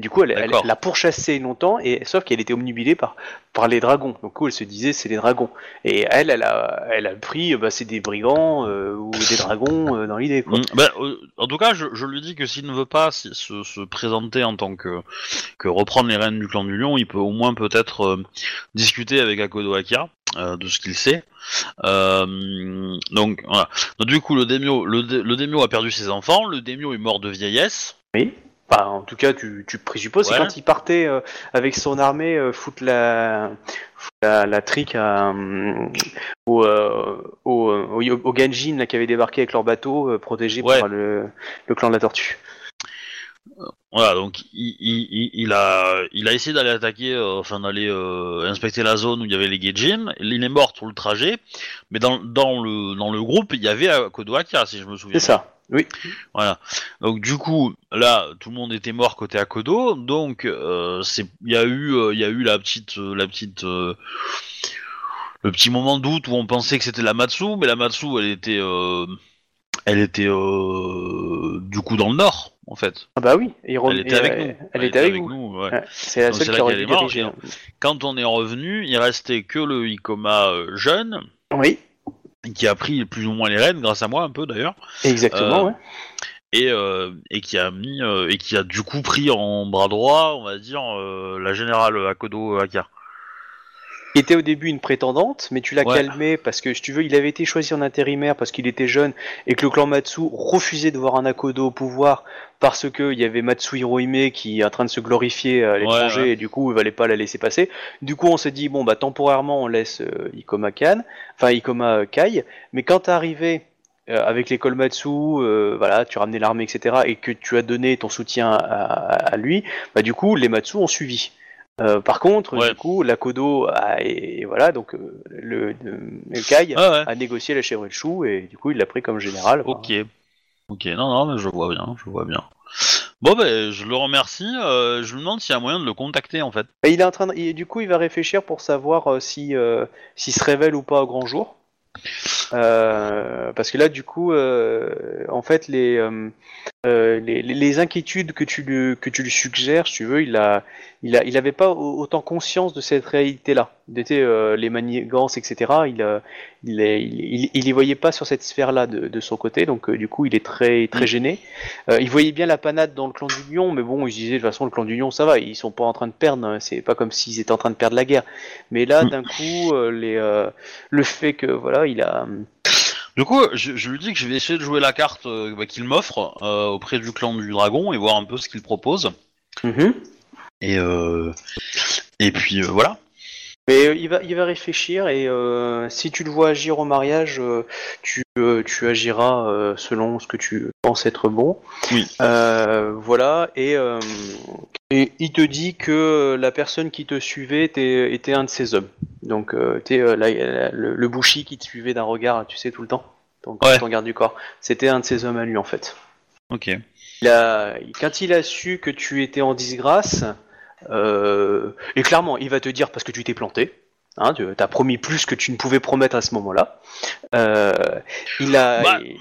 Du coup, elle, l'a pourchassé longtemps, et sauf qu'elle était omnubilée par, par les dragons. Donc, du coup, elle se disait c'est les dragons. Et elle, elle a, elle a pris, euh, bah, c'est des brigands euh, ou des dragons euh, dans l'idée. quoi. Mm, ben, euh, En tout cas, je, je lui dis que s'il ne veut pas se, se présenter en tant que, que reprendre les rênes du clan du lion, il peut au moins peut-être discuter avec Akodo Akia euh, de ce qu'il sait. Euh, donc voilà. Donc, du coup, le Demio, le, dé- le Demio a perdu ses enfants. Le Demio est mort de vieillesse. Oui. Enfin, en tout cas, tu, tu présupposes. Ouais. Quand il partait euh, avec son armée euh, foutre la, foutre la, la trique à, au, euh, au, au, au Ganjin là, qui avait débarqué avec leur bateau euh, protégé Ouais. par le, le clan de la tortue. Voilà, donc il, il, il- il a, il a essayé d'aller attaquer, euh, enfin d'aller euh, inspecter la zone où il y avait les Gaijin. Il est mort sur le trajet, mais dans, dans, le, dans le groupe, il y avait Akodo Akia, si je me souviens. C'est ça. Oui. Voilà. Donc du coup, là, tout le monde était mort côté Akodo, donc euh, c'est, il y a eu, euh, il y a eu la petite, euh, la petite, le petit moment de doute où on pensait que c'était la Matsu, mais la Matsu, elle était, elle était du coup dans le nord, en fait. Ah bah oui. Et Elle était avec nous. Elle, était avec vous. nous. ouais. Ouais. C'est la Donc, seule qui est morte, diriger. Quand on est revenu, il restait que le Ikoma jeune, Oui. Qui a pris plus ou moins les rênes, grâce à moi un peu d'ailleurs. Exactement. Euh, ouais. et, euh, et qui a mis euh, et qui a du coup pris en bras droit, on va dire, euh, la générale Akodo Aka. Était au début une prétendante, mais tu l'as Ouais. calmé parce que si tu veux, il avait été choisi en intérimaire parce qu'il était jeune et que le clan Matsu refusait de voir un Akodo au pouvoir parce que il y avait Matsu Hirohime qui est en train de se glorifier à l'étranger Ouais, ouais. et du coup il valait pas la laisser passer. Du coup on s'est dit bon bah temporairement on laisse euh, Ikoma Kan, enfin Ikoma euh, Kai, mais quand t'es arrivé euh, avec les Kolmatsu, euh, voilà, tu ramenais l'armée, etc., et que tu as donné ton soutien à, à- à lui, bah du coup les Matsu ont suivi. Euh, par contre, Ouais. du coup, la Kodo a, et, et voilà, donc euh, le, le Kai Ah ouais. a négocié la chèvre et le chou et du coup il l'a pris comme général. Ok. Ok. Non, non, mais je vois bien, je vois bien. Bon ben, je le remercie. euh, je me demande s'il y a moyen de le contacter en fait. Et il est en train de- du coup il va réfléchir pour savoir si s'il se révèle ou pas au grand jour. Parce que là du coup en fait les, euh, euh, les les- les inquiétudes que tu lui que tu lui suggères si tu veux il a il a il avait pas au- autant conscience de cette réalité là d'été les manigances etc il euh, il, il, il, il y voyait pas sur cette sphère là de, de son côté. Donc euh, du coup il est très très Mm. gêné. Euh, il voyait bien la panade dans le clan du lion mais bon il se disait de toute façon le clan du lion ça va. Ils sont pas en train de perdre hein, c'est pas comme s'ils étaient en train de perdre la guerre. Mais là Mm. d'un coup euh, les euh, le fait que voilà il a Du coup, je, je lui dis que je vais essayer de jouer la carte euh, bah, qu'il m'offre euh, auprès du clan du dragon et voir un peu ce qu'il propose. Mhm. Et euh, et puis voilà. Mais euh, il va, il va réfléchir et euh, si tu le vois agir au mariage, euh, tu, euh, tu agiras selon ce que tu penses être bon. Oui. Voilà, et, et il te dit que la personne qui te suivait était, était un de ses hommes. Donc, la- le, le bouchi qui te suivait d'un regard, tu sais, tout le temps. Donc, Ouais. ton garde du corps. C'était un de ses hommes à lui, en fait. Ok. Il a- quand il a su que tu étais en disgrâce, et clairement, il va te dire parce que tu t'es planté. Hein, tu as promis plus que tu ne pouvais promettre à ce moment-là. Euh, il a. Bah, il-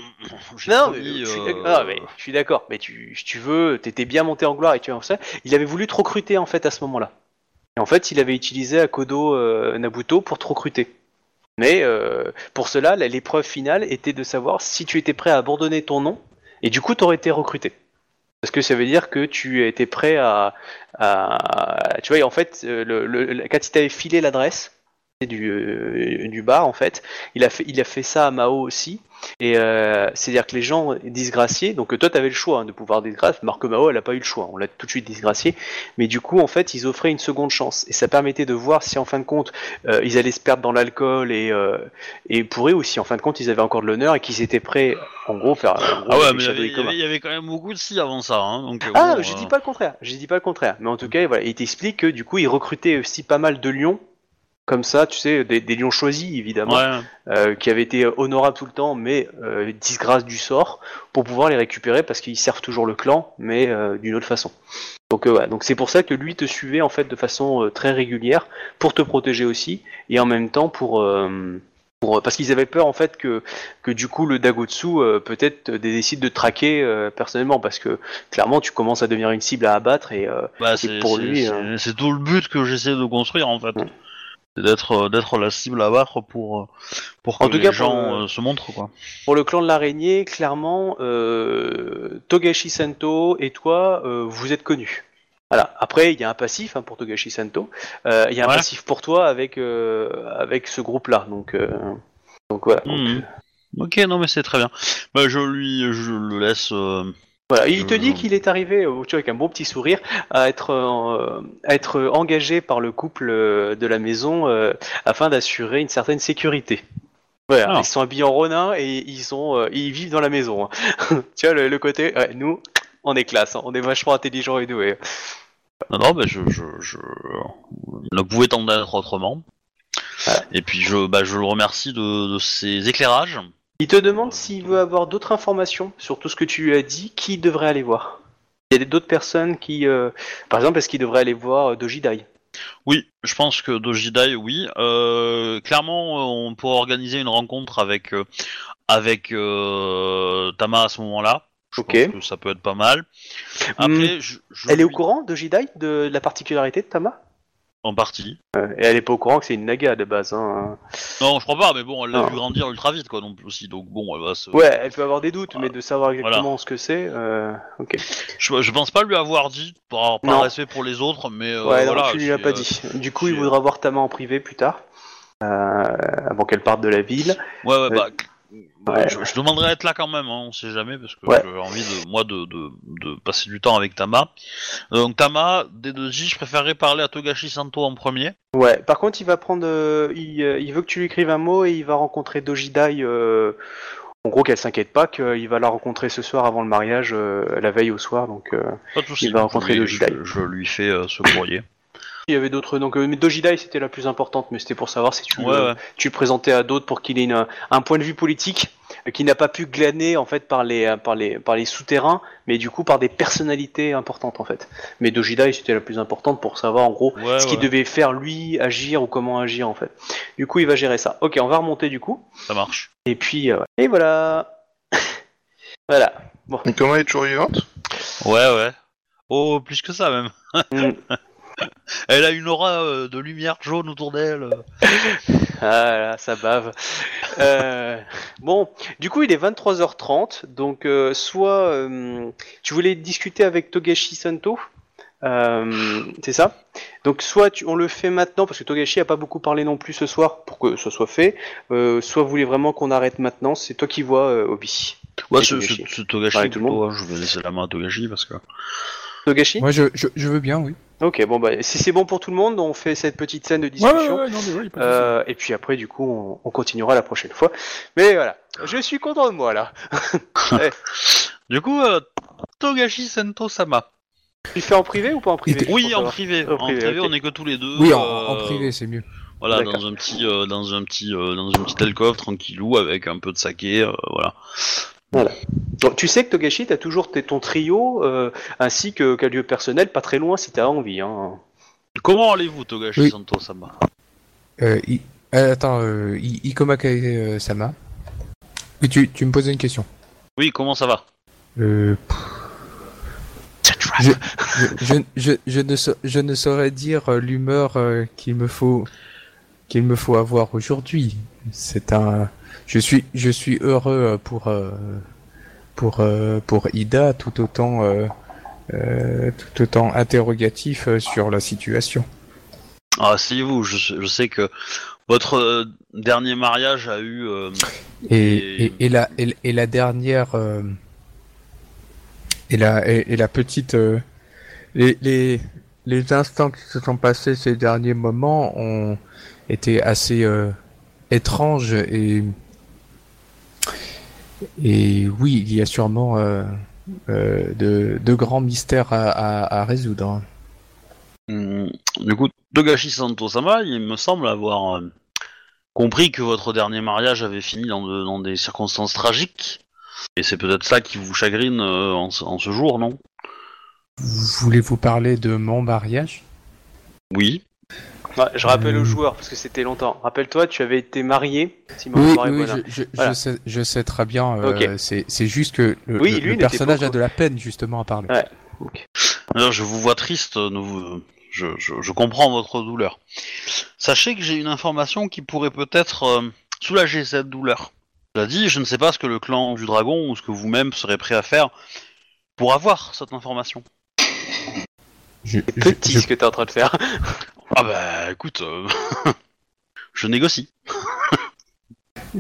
non, mais, promis, je suis euh, d'accord- mais je suis d'accord. Mais tu, tu veux, t'étais bien monté en gloire et tu ça. Il avait voulu te recruter en fait à ce moment-là. Et en fait, il avait utilisé Akodo euh, Nabuto pour te recruter. Mais euh, pour cela, la- l'épreuve finale était de savoir si tu étais prêt à abandonner ton nom et du coup, tu aurais été recruté. Parce que ça veut dire que tu étais prêt à, tu vois, en fait, euh, le, le- quand il t'avait filé l'adresse du, euh, du bar, en fait, il a fait, il a fait ça à Mao aussi. Et euh, c'est-à-dire que les gens disgraciés, donc euh, toi tu avais le choix hein, de pouvoir disgracier, Marco Mao elle a pas eu le choix, on l'a tout de suite disgracié, mais du coup en fait ils offraient une seconde chance. Et ça permettait de voir si en fin de compte euh, ils allaient se perdre dans l'alcool et, euh, et pour eux aussi. En fin de compte ils avaient encore de l'honneur et qu'ils étaient prêts en gros faire en gros, Ah ouais, mais il y avait- quand même beaucoup de si avant ça. Hein, donc, euh, Ah, bon, je euh, dis pas le contraire, je dis pas le contraire. Mais en tout cas, voilà, il t'explique que du coup, il recrutait aussi pas mal de lions, comme ça, tu sais, des, des lions choisis évidemment, Ouais. euh, qui avaient été honorables tout le temps, mais euh, disgrâce du sort, pour pouvoir les récupérer parce qu'ils servent toujours le clan, mais euh, d'une autre façon. Donc voilà, donc c'est pour ça que lui te suivait en fait de façon très régulière pour te protéger aussi et en même temps pour pour parce qu'ils avaient peur en fait que que du coup le Dagotsu euh, peut-être décide de traquer euh, personnellement parce que clairement tu commences à devenir une cible à abattre et euh, Bah, Et pour lui, c'est- euh, c'est tout le but que j'essaie de construire en fait. C'est d'être euh, d'être la cible à battre pour euh, pour que En tout les cas, gens le- euh, se montrent quoi. pour le clan de l'araignée clairement euh, Togashi Santo et toi euh, vous êtes connus. Voilà. Après, il y a un passif hein, pour Togashi Santo. Euh, Il y a un Ouais. passif pour toi avec avec ce groupe-là. Donc donc voilà. Donc, Mhm. Ok, non mais c'est très bien. Bah, je lui je le laisse. Euh, Voilà, il te dit qu'il est arrivé, euh, tu avec un bon petit sourire, à être, euh, à être engagé par le couple euh, de la maison euh, afin d'assurer une certaine sécurité. Voilà, Ah. ils sont habillés en ronin et ils euh, vivent dans la maison. hein. [LAUGHS] tu vois le, le côté, ouais, nous, on est classe, hein, on est vachement intelligents et doués. Non, non, bah, je, je, je ne pouvais tendre d'être autrement. Et puis je, bah, je le remercie de, de ses éclairages. Il te demande s'il veut avoir d'autres informations sur tout ce que tu lui as dit, qui devrait aller voir. Il y a d'autres personnes qui, euh, par exemple, est-ce qu'il devrait aller voir euh, Doji Dai? Oui, je pense que Dojidai, oui. Euh, clairement, on pourra organiser une rencontre avec euh, avec euh, Tama à ce moment-là. Je Ok. Hmm. pense que ça peut être pas mal. Après, je, je Elle est au lui- courant, Doji Dai, de la particularité de Tama? En partie. Euh, Et elle est pas au courant que c'est une naga de base. Hein. Non, je crois pas, mais bon, elle l'a Non. vu grandir ultra vite, quoi, non plus aussi. Donc bon, elle va se. Ouais, elle peut avoir des doutes, mais de savoir exactement ce que c'est. Euh... Ok. Je, je pense pas lui avoir dit par, par Non. respect pour les autres, mais euh, ouais, non, voilà. tu lui as pas dit. Du coup, il voudra voir Tama en privé plus tard, avant qu'elle parte de la ville. Ouais, ouais, bah. Ouais. Je, je demanderai à être là quand même, hein, on sait jamais, parce que Ouais. j'ai envie de moi de, de, de passer du temps avec Tama. Donc Tama, des deux J, je préférerais parler à Togashi Santo en premier. Ouais. Par contre, il va prendre, euh, il, euh, il veut que tu lui écrives un mot et il va rencontrer Dojidai. Euh... En gros, qu'elle s'inquiète pas, qu'il va la rencontrer ce soir avant le mariage, euh, la veille au soir. Donc, euh... Pas de soucis. Il va Je rencontrer lui- Dojidai. Je, je lui fais euh, ce courrier. Il y avait d'autres. Donc, euh, mais Dojidai c'était la plus importante, mais c'était pour savoir si tu, Ouais, le- ouais. tu le présentais à d'autres pour qu'il ait une- un point de vue politique euh, qui n'a pas pu glaner en fait par les euh, par les par les souterrains, mais du coup par des personnalités importantes en fait. Mais Dojidai c'était la plus importante pour savoir en gros Ouais, ce qu'il devait faire lui, agir ou comment agir en fait. Du coup, il va gérer ça. Ok, on va remonter du coup. ça marche. Et puis euh, et voilà. [LAUGHS] voilà. Bon. Et comment elle est toujours vivante? Ouais, ouais. Oh, plus que ça même. [LAUGHS] [LAUGHS] Elle a une aura euh, de lumière jaune autour d'elle. Ah là, ça bave. Euh, bon, du coup, il est 23h30, donc euh, soit euh, tu voulais discuter avec Togashi Santo, euh, c'est ça? Donc soit tu- on le fait maintenant parce que Togashi a pas beaucoup parlé non plus ce soir pour que ce soit fait. euh, soit vous voulez vraiment qu'on arrête maintenant, c'est toi qui vois, euh, Obi. Ouais, c'est Togashi. Ouais, tout le plutôt, hein, Je vais laisser la main à Togashi parce que. Togashi Moi, je, je, je veux bien, oui. Ok, bon bah si c'est bon pour tout le monde, on fait cette petite scène de discussion. ouais, ouais, non, ouais, pas de Euh, et puis après, du coup, on, on continuera la prochaine fois. Mais voilà, je suis content de moi là. [LAUGHS] Du coup, euh, Togashi Sento Sama. Tu fais en privé ou pas en privé Oui, en privé. En En privé, on est que tous les deux. Oui, en, euh, en privé, c'est mieux. Voilà, dans un petit, euh, dans un petit, euh, dans une petite alcôve tranquillou avec un peu de saké, euh, voilà. Donc, tu sais que Togashi, t'as toujours tes- ton trio euh, ainsi que qu'un lieu personnel pas très loin si t'as envie. Hein. Comment allez-vous, Togashi Oui. Sento Sama Euh, I- euh, attends, euh, I- Ikoma Kae euh, Sama. Oui, tu, tu me posais une question. Oui, comment ça va? Euh, je, je, je, je, je ne, sa- je ne saurais dire euh, l'humeur euh, qu'il me faut qu'il me faut avoir aujourd'hui. C'est un, je suis je suis heureux euh, pour euh, pour euh, pour Ida tout autant tout autant interrogatif sur la situation. Ah, asseyez-vous. Je, sais- je sais que votre dernier mariage a eu. euh, Et, Et- la, et, et la dernière. euh, et, la, et, et la petite. euh, les, les, les instants qui se sont passés ces derniers moments ont été assez euh, étranges et. Et oui, il y a sûrement euh, euh, de, de grands mystères à, à, à résoudre. hum, du coup, Togashi Sento Sama, il me semble avoir euh, compris que votre dernier mariage avait fini dans, de- dans des circonstances tragiques. Et c'est peut-être ça qui vous chagrine en, en ce jour, non? Voulez-vous parler de mon mariage? Oui. Ouais, je rappelle Euh. aux joueurs parce que c'était longtemps. Rappelle-toi, tu avais été marié. Si Oui, hein. je, je, Voilà. je sais, je sais très bien. euh, c'est, juste que le, Oui, le- lui, le n'était personnage a de la peine justement à parler. Ouais. Alors, je vous vois triste, euh, vous- je, je- je comprends votre douleur. Sachez que j'ai une information qui pourrait peut-être euh, soulager cette douleur. Cela dit, je ne sais pas ce que le clan du dragon ou ce que vous-même serez prêt à faire pour avoir cette information. Je, petit je- ce que t'es en train de faire. Ah bah écoute, euh, [LAUGHS] je négocie.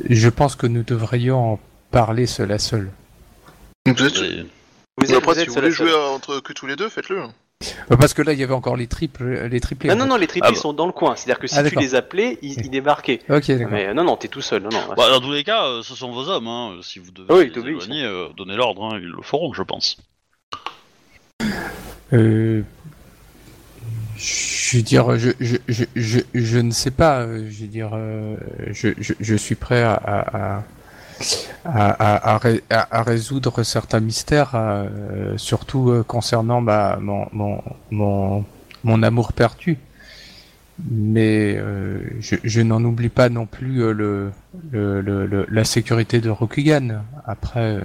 je pense que nous devrions en parler seul à seul. Vous êtes- Et- Vous Mais êtes, après, vous si êtes vous seul voulez seul. jouer entre que tous les deux, faites-le. Euh, Parce que là, il y avait encore les triples, les triplés. Non, en non, non, les triplés Ah bah. sont dans le coin. C'est-à-dire que si Ah, tu d'accord. les appelais, ils, ils débarquaient. Ok, d'accord. Mais euh, non, non, t'es tout seul. Non, non. Bah, dans tous les cas, euh, ce sont vos hommes. Hein. Si vous devez Oui, les t'obéis, éloigner, euh, donnez l'ordre, hein, ils le feront, je pense. Euh, je dire, je, je, je, je, je ne sais pas. euh, Je dire, euh, je, je, je suis prêt à, à, à, à, à, à ré- à- à résoudre certains mystères, euh, surtout concernant ma, mon, mon, mon, mon amour perdu. Mais je, n'en oublie pas non plus le, le, le, la sécurité de Rokugan. Après,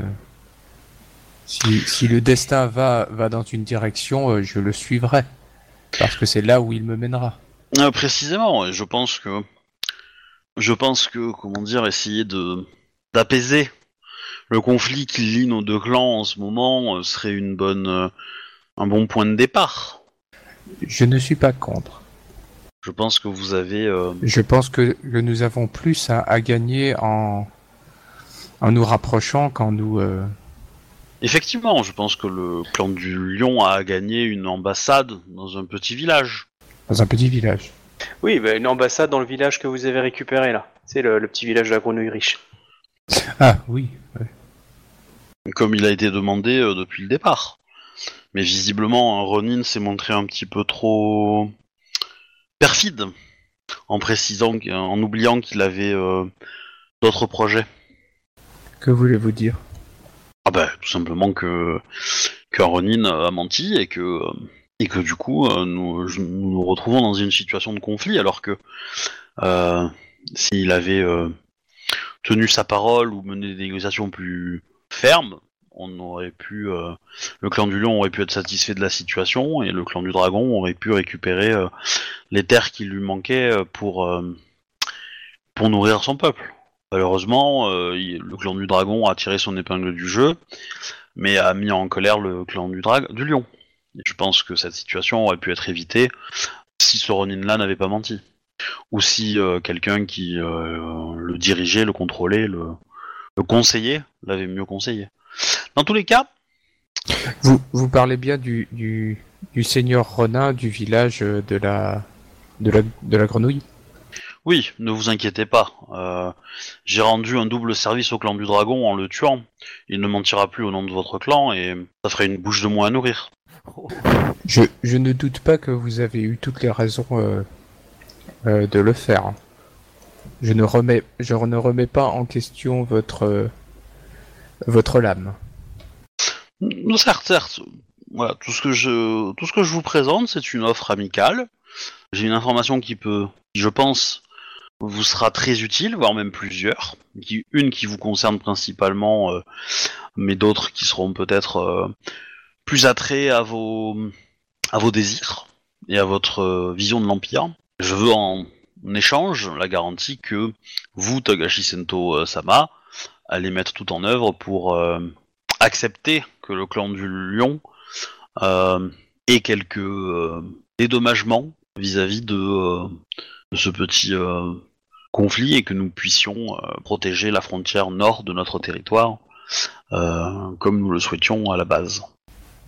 si, si le destin va, va dans une direction, je le suivrai. Parce que c'est là où il me mènera. Euh, précisément, je pense que, je pense que, comment dire, essayer de d'apaiser le conflit qui lie nos deux clans en ce moment euh, serait une bonne, euh, un bon point de départ. Je ne suis pas contre. Je pense que vous avez, euh, Je pense que, que nous avons plus à, à gagner en, en nous rapprochant qu'en nous... euh, effectivement, je pense que le clan du Lion a gagné une ambassade dans un petit village. dans un petit village. Oui, bah, une ambassade dans le village que vous avez récupéré là. C'est le, le petit village de la grenouille riche. Ah oui. ouais. comme il a été demandé euh, depuis le départ. Mais visiblement, hein, Ronin s'est montré un petit peu trop perfide en précisant, en oubliant qu'il avait euh, d'autres projets. Que voulez-vous dire? Ah bah, tout simplement que que Ronin a menti et que et que du coup euh, nous, nous nous retrouvons dans une situation de conflit alors que euh, s'il avait euh, tenu sa parole ou mené des négociations plus fermes, on aurait pu le clan du lion aurait pu être satisfait de la situation et le clan du dragon aurait pu récupérer les terres qui lui manquaient pour pour nourrir son peuple. Malheureusement, euh, le clan du dragon a tiré son épingle du jeu, mais a mis en colère le clan du, dra- du lion. Je pense que cette situation aurait pu être évitée si ce Ronin-là n'avait pas menti. Ou si euh, quelqu'un qui euh, le dirigeait, le contrôlait, le, conseillait, l'avait mieux conseillé. Dans tous les cas, Vous, vous parlez bien du, seigneur Ronin du village de la, de la, de la grenouille? Oui, ne vous inquiétez pas. Euh, J'ai rendu un double service au clan du dragon en le tuant. Il ne mentira plus au nom de votre clan et ça ferait une bouche de moins à nourrir. je, je ne doute pas que vous avez eu toutes les raisons euh, euh, de le faire. Je ne remets, je ne remets pas en question votre, euh, votre lame. Certes, certes. Voilà, tout ce que je, tout ce que je vous présente, c'est une offre amicale. J'ai une information qui peut, je pense, vous sera très utile, voire même plusieurs. Une qui vous concerne principalement, euh, mais d'autres qui seront peut-être euh, plus attraits à vos, à vos désirs et à votre euh, vision de l'empire. Je veux en, échange la garantie que vous, Togashi Sento Sama, allez mettre tout en œuvre pour accepter que le clan du lion ait quelques dédommagements vis-à-vis de, ce petit conflit et que nous puissions euh, protéger la frontière nord de notre territoire euh, comme nous le souhaitions à la base.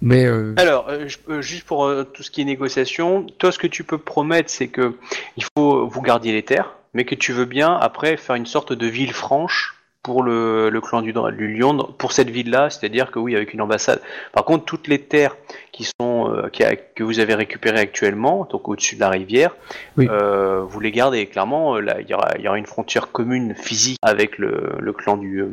Mais euh, Alors, euh, je- euh, juste pour euh, tout ce qui est négociation, toi, ce que tu peux promettre, c'est que il faut vous gardiez les terres, mais que tu veux bien après faire une sorte de ville franche pour le, le clan du, du lion pour cette ville-là, c'est-à-dire que oui, avec une ambassade. Par contre, toutes les terres qui sont euh, qui a- que vous avez récupérées actuellement, donc au-dessus de la rivière, Oui. euh, vous les gardez. Clairement, euh, là, il y aura, il y aura une frontière commune physique avec le, le clan du euh,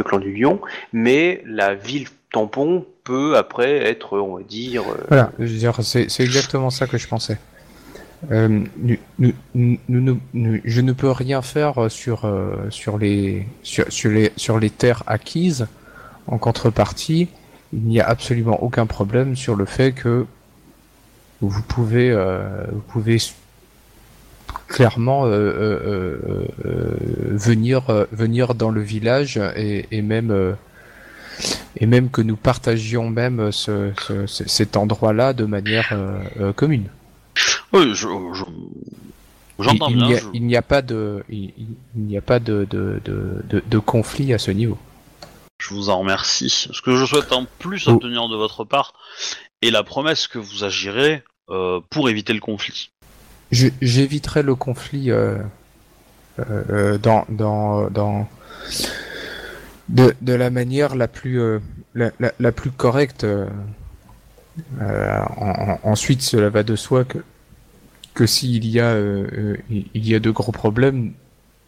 le clan du lion, mais la ville tampon peut après être, on va dire, Voilà, je veux dire, c'est c'est exactement ça que je pensais. Euh, je ne peux rien faire sur, euh, sur, les, sur, sur les, sur les terres acquises. En contrepartie, il n'y a absolument aucun problème sur le fait que vous pouvez, euh, vous pouvez clairement euh, euh, euh, euh, venir, euh, venir dans le village et, même euh, et même que nous partagions même ce, ce- ce- cet endroit-là de manière euh, euh, commune. Oui, je, je- j'entends il, il bien. n'y a, je- il n'y a pas de, il, n'y a pas de, de, de, de, de conflit à ce niveau. Je vous en remercie. Ce que je souhaite en plus Oh. obtenir de votre part est la promesse que vous agirez euh, pour éviter le conflit. Je- J'éviterai le conflit euh, euh, dans, dans, dans de, la manière la plus, la, la, la plus correcte. Euh, en- en- ensuite, cela va de soi que, que s'il y a, euh, euh, il y a de gros problèmes,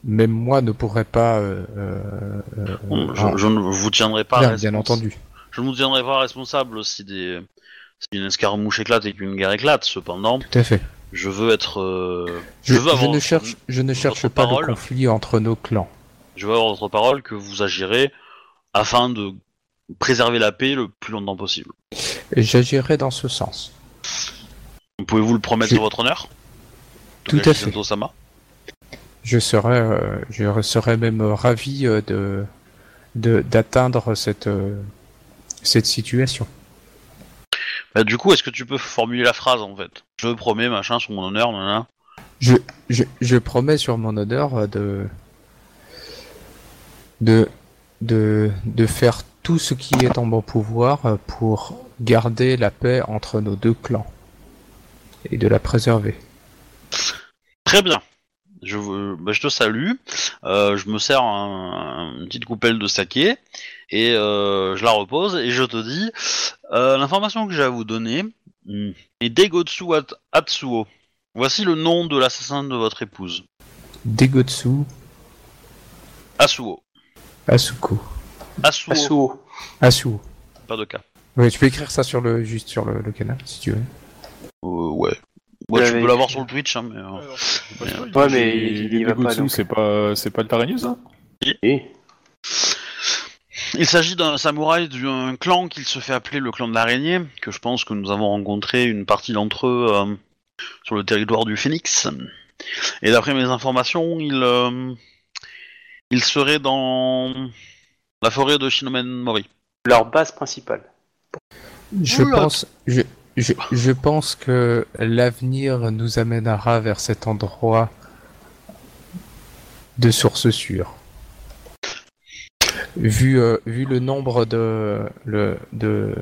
même moi ne pourrais pas. euh, euh, Bon, je, en- je ne vous tiendrai pas bien, entendu. Je ne vous tiendrai pas responsable si des si une escarmouche éclate et qu'une guerre éclate. Cependant, Tout à fait. je veux être. euh, Je, je veux avoir. je ne cherche, je ne cherche pas parole. le conflit entre nos clans. Je veux avoir votre parole que vous agirez afin de préserver la paix le plus longtemps possible. J'agirai dans ce sens. Pouvez-vous le promettre Je- sur votre honneur? Tout à fait. Je serais, euh, je serais même ravi euh, de de- d'atteindre cette euh, cette situation. Bah, du coup, est-ce que tu peux formuler la phrase en fait? Je promets, machin, sur mon honneur, nanana. Je, je, je promets sur mon honneur euh, de de de de faire tout ce qui est en mon pouvoir euh, pour garder la paix entre nos deux clans et de la préserver. Très bien. Je, bah, je te salue. Euh, je me sers un- une petite coupelle de saké et euh, je la repose et je te dis euh, l'information que j'ai à vous donner hmm, est Degotsu At- Atsuo. Voici le nom de l'assassin de votre épouse. Degotsu Asuo. Asuko. Asuo. Asuo. Asuo. Pas de cas. Ouais, tu peux écrire ça sur le juste sur le, le canal si tu veux. Euh, ouais. Ouais, tu peux l'avoir sur le Twitch, hein, mais. euh, Ouais, mais J'ai- il- il va pas, c'est pas, c'est pas le Taranius, ça Et Il s'agit d'un samouraï d'un clan qu'il se fait appeler le clan de l'araignée, que je pense que nous avons rencontré une partie d'entre eux euh, sur le territoire du Phoenix. Et d'après mes informations, il, euh, il serait dans la forêt de Shinomen Mori. leur base principale. Je Oula. pense, je, je, je pense que l'avenir nous amènera vers cet endroit de source sûre. Vu, euh, vu le nombre de, le, de,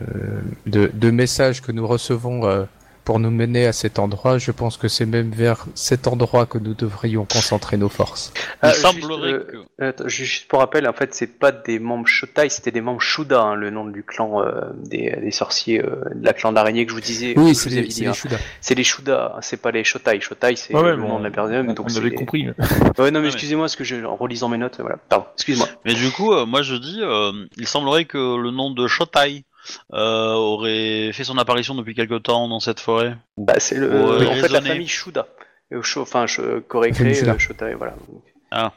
de, de messages que nous recevons euh, pour nous mener à cet endroit, je pense que c'est même vers cet endroit que nous devrions concentrer nos forces. Il Ah, juste, semblerait euh, que. Juste pour rappel, en fait, c'est pas des membres Shotai, c'était des membres Shuda, hein, le nom du clan euh, des, des sorciers, euh, de la clan d'araignée que je vous disais. Oui, c'est les, hein. les Shuda. C'est les Shuda, hein, c'est pas les Shotai. Shotai, c'est Ouais, ouais, le bon, nom de la personne. on, donc on avait les- compris. [LAUGHS] Ouais, non, mais Ouais, excusez-moi, parce que je, en relisant mes notes, voilà. Pardon, excuse-moi. Mais du coup, euh, moi je dis, euh, il semblerait que le nom de Shotai euh, aurait fait son apparition depuis quelque temps dans cette forêt. Bah, c'est le, en fait la famille Shuda. Euh, Enfin, je- qu'aurait créé euh, Shotai, voilà. Ah.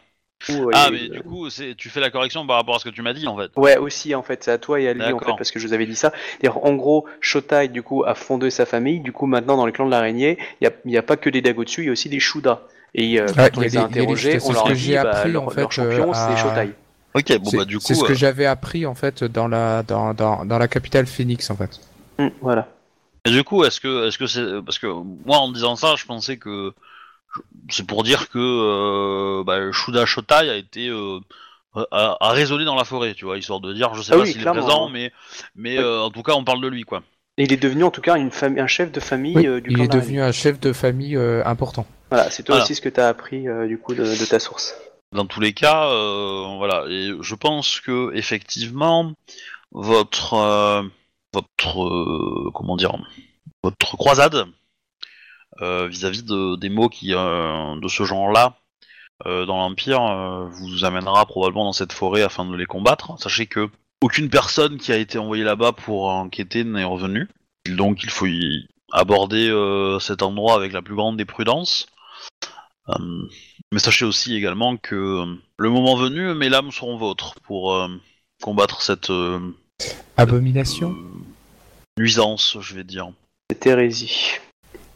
Ah, euh, mais du coup, tu fais la correction par rapport à ce que tu m'as dit en fait. Ouais, aussi en fait, c'est à toi et à lui en fait, parce que je vous avais dit ça. En gros, Shotai du coup a fondé sa famille. Du coup, maintenant dans les clans de l'araignée, il n'y a, pas que des Dagotsu, il y a aussi des Shuda. Et euh, quand Ouais, on les a interrogés, on C'est leur a dit bah, appris, leur, en fait, leur champion euh, c'est à- Shotai. Ok, bon C'est bah du c'est coup, ce que euh, j'avais appris en fait dans la, dans, dans, dans la capitale Phoenix en fait. Hum, voilà. et du coup, est-ce que est-ce que c'est parce que moi en disant ça, je pensais que c'est pour dire que euh, bah, Shuda Shotai a été euh, a, a résonné dans la forêt, tu vois, histoire de dire, je sais Ah pas oui, s'il est présent, hein. mais mais Oui. euh, en tout cas, on parle de lui quoi. Et il est devenu en tout cas une fami- un chef de famille Oui, euh, du il est devenu un chef de famille euh, important. Voilà, c'est toi Voilà. aussi ce que tu as appris euh, du coup de, de ta source. Dans tous les cas, euh, voilà. Et je pense que effectivement, votre euh, votre euh, comment dire, votre croisade vis-à-vis de, des mots qui de ce genre-là dans l'Empire vous amènera probablement dans cette forêt afin de les combattre. Sachez que aucune personne qui a été envoyée là-bas pour enquêter n'est revenue. Donc il faut y aborder cet endroit avec la plus grande des prudences. Euh, mais sachez aussi également que euh, le moment venu, mes lames seront vôtres pour euh, combattre cette euh, Abomination euh, nuisance, je vais dire. C'est hérésie.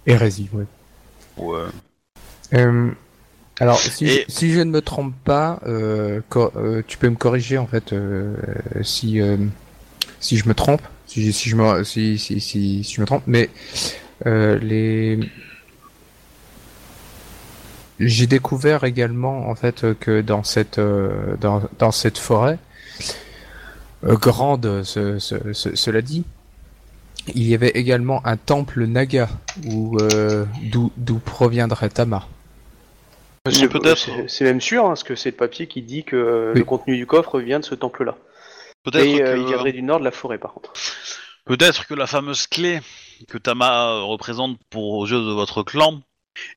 Hérésie, ouais. Ouais. Euh, alors, si, Et- je, si je ne me trompe pas, euh, euh, tu peux me corriger en fait euh, si euh, si je me trompe, si, je- si je me si, si, si, si je me trompe, mais euh, les j'ai découvert également en fait que dans cette euh, dans, dans cette forêt euh, grande, ce- ce- ce- cela dit, il y avait également un temple Naga où euh, d'où d'où proviendrait Tama. C'est peut-être. c'est- C'est même sûr, hein, parce que c'est le papier qui dit que euh, Oui. le contenu du coffre vient de ce temple-là. Peut-être Et euh, que il viendrait du nord de la forêt, par contre. peut-être que la fameuse clé que Tama euh, représente pour aux yeux de votre clan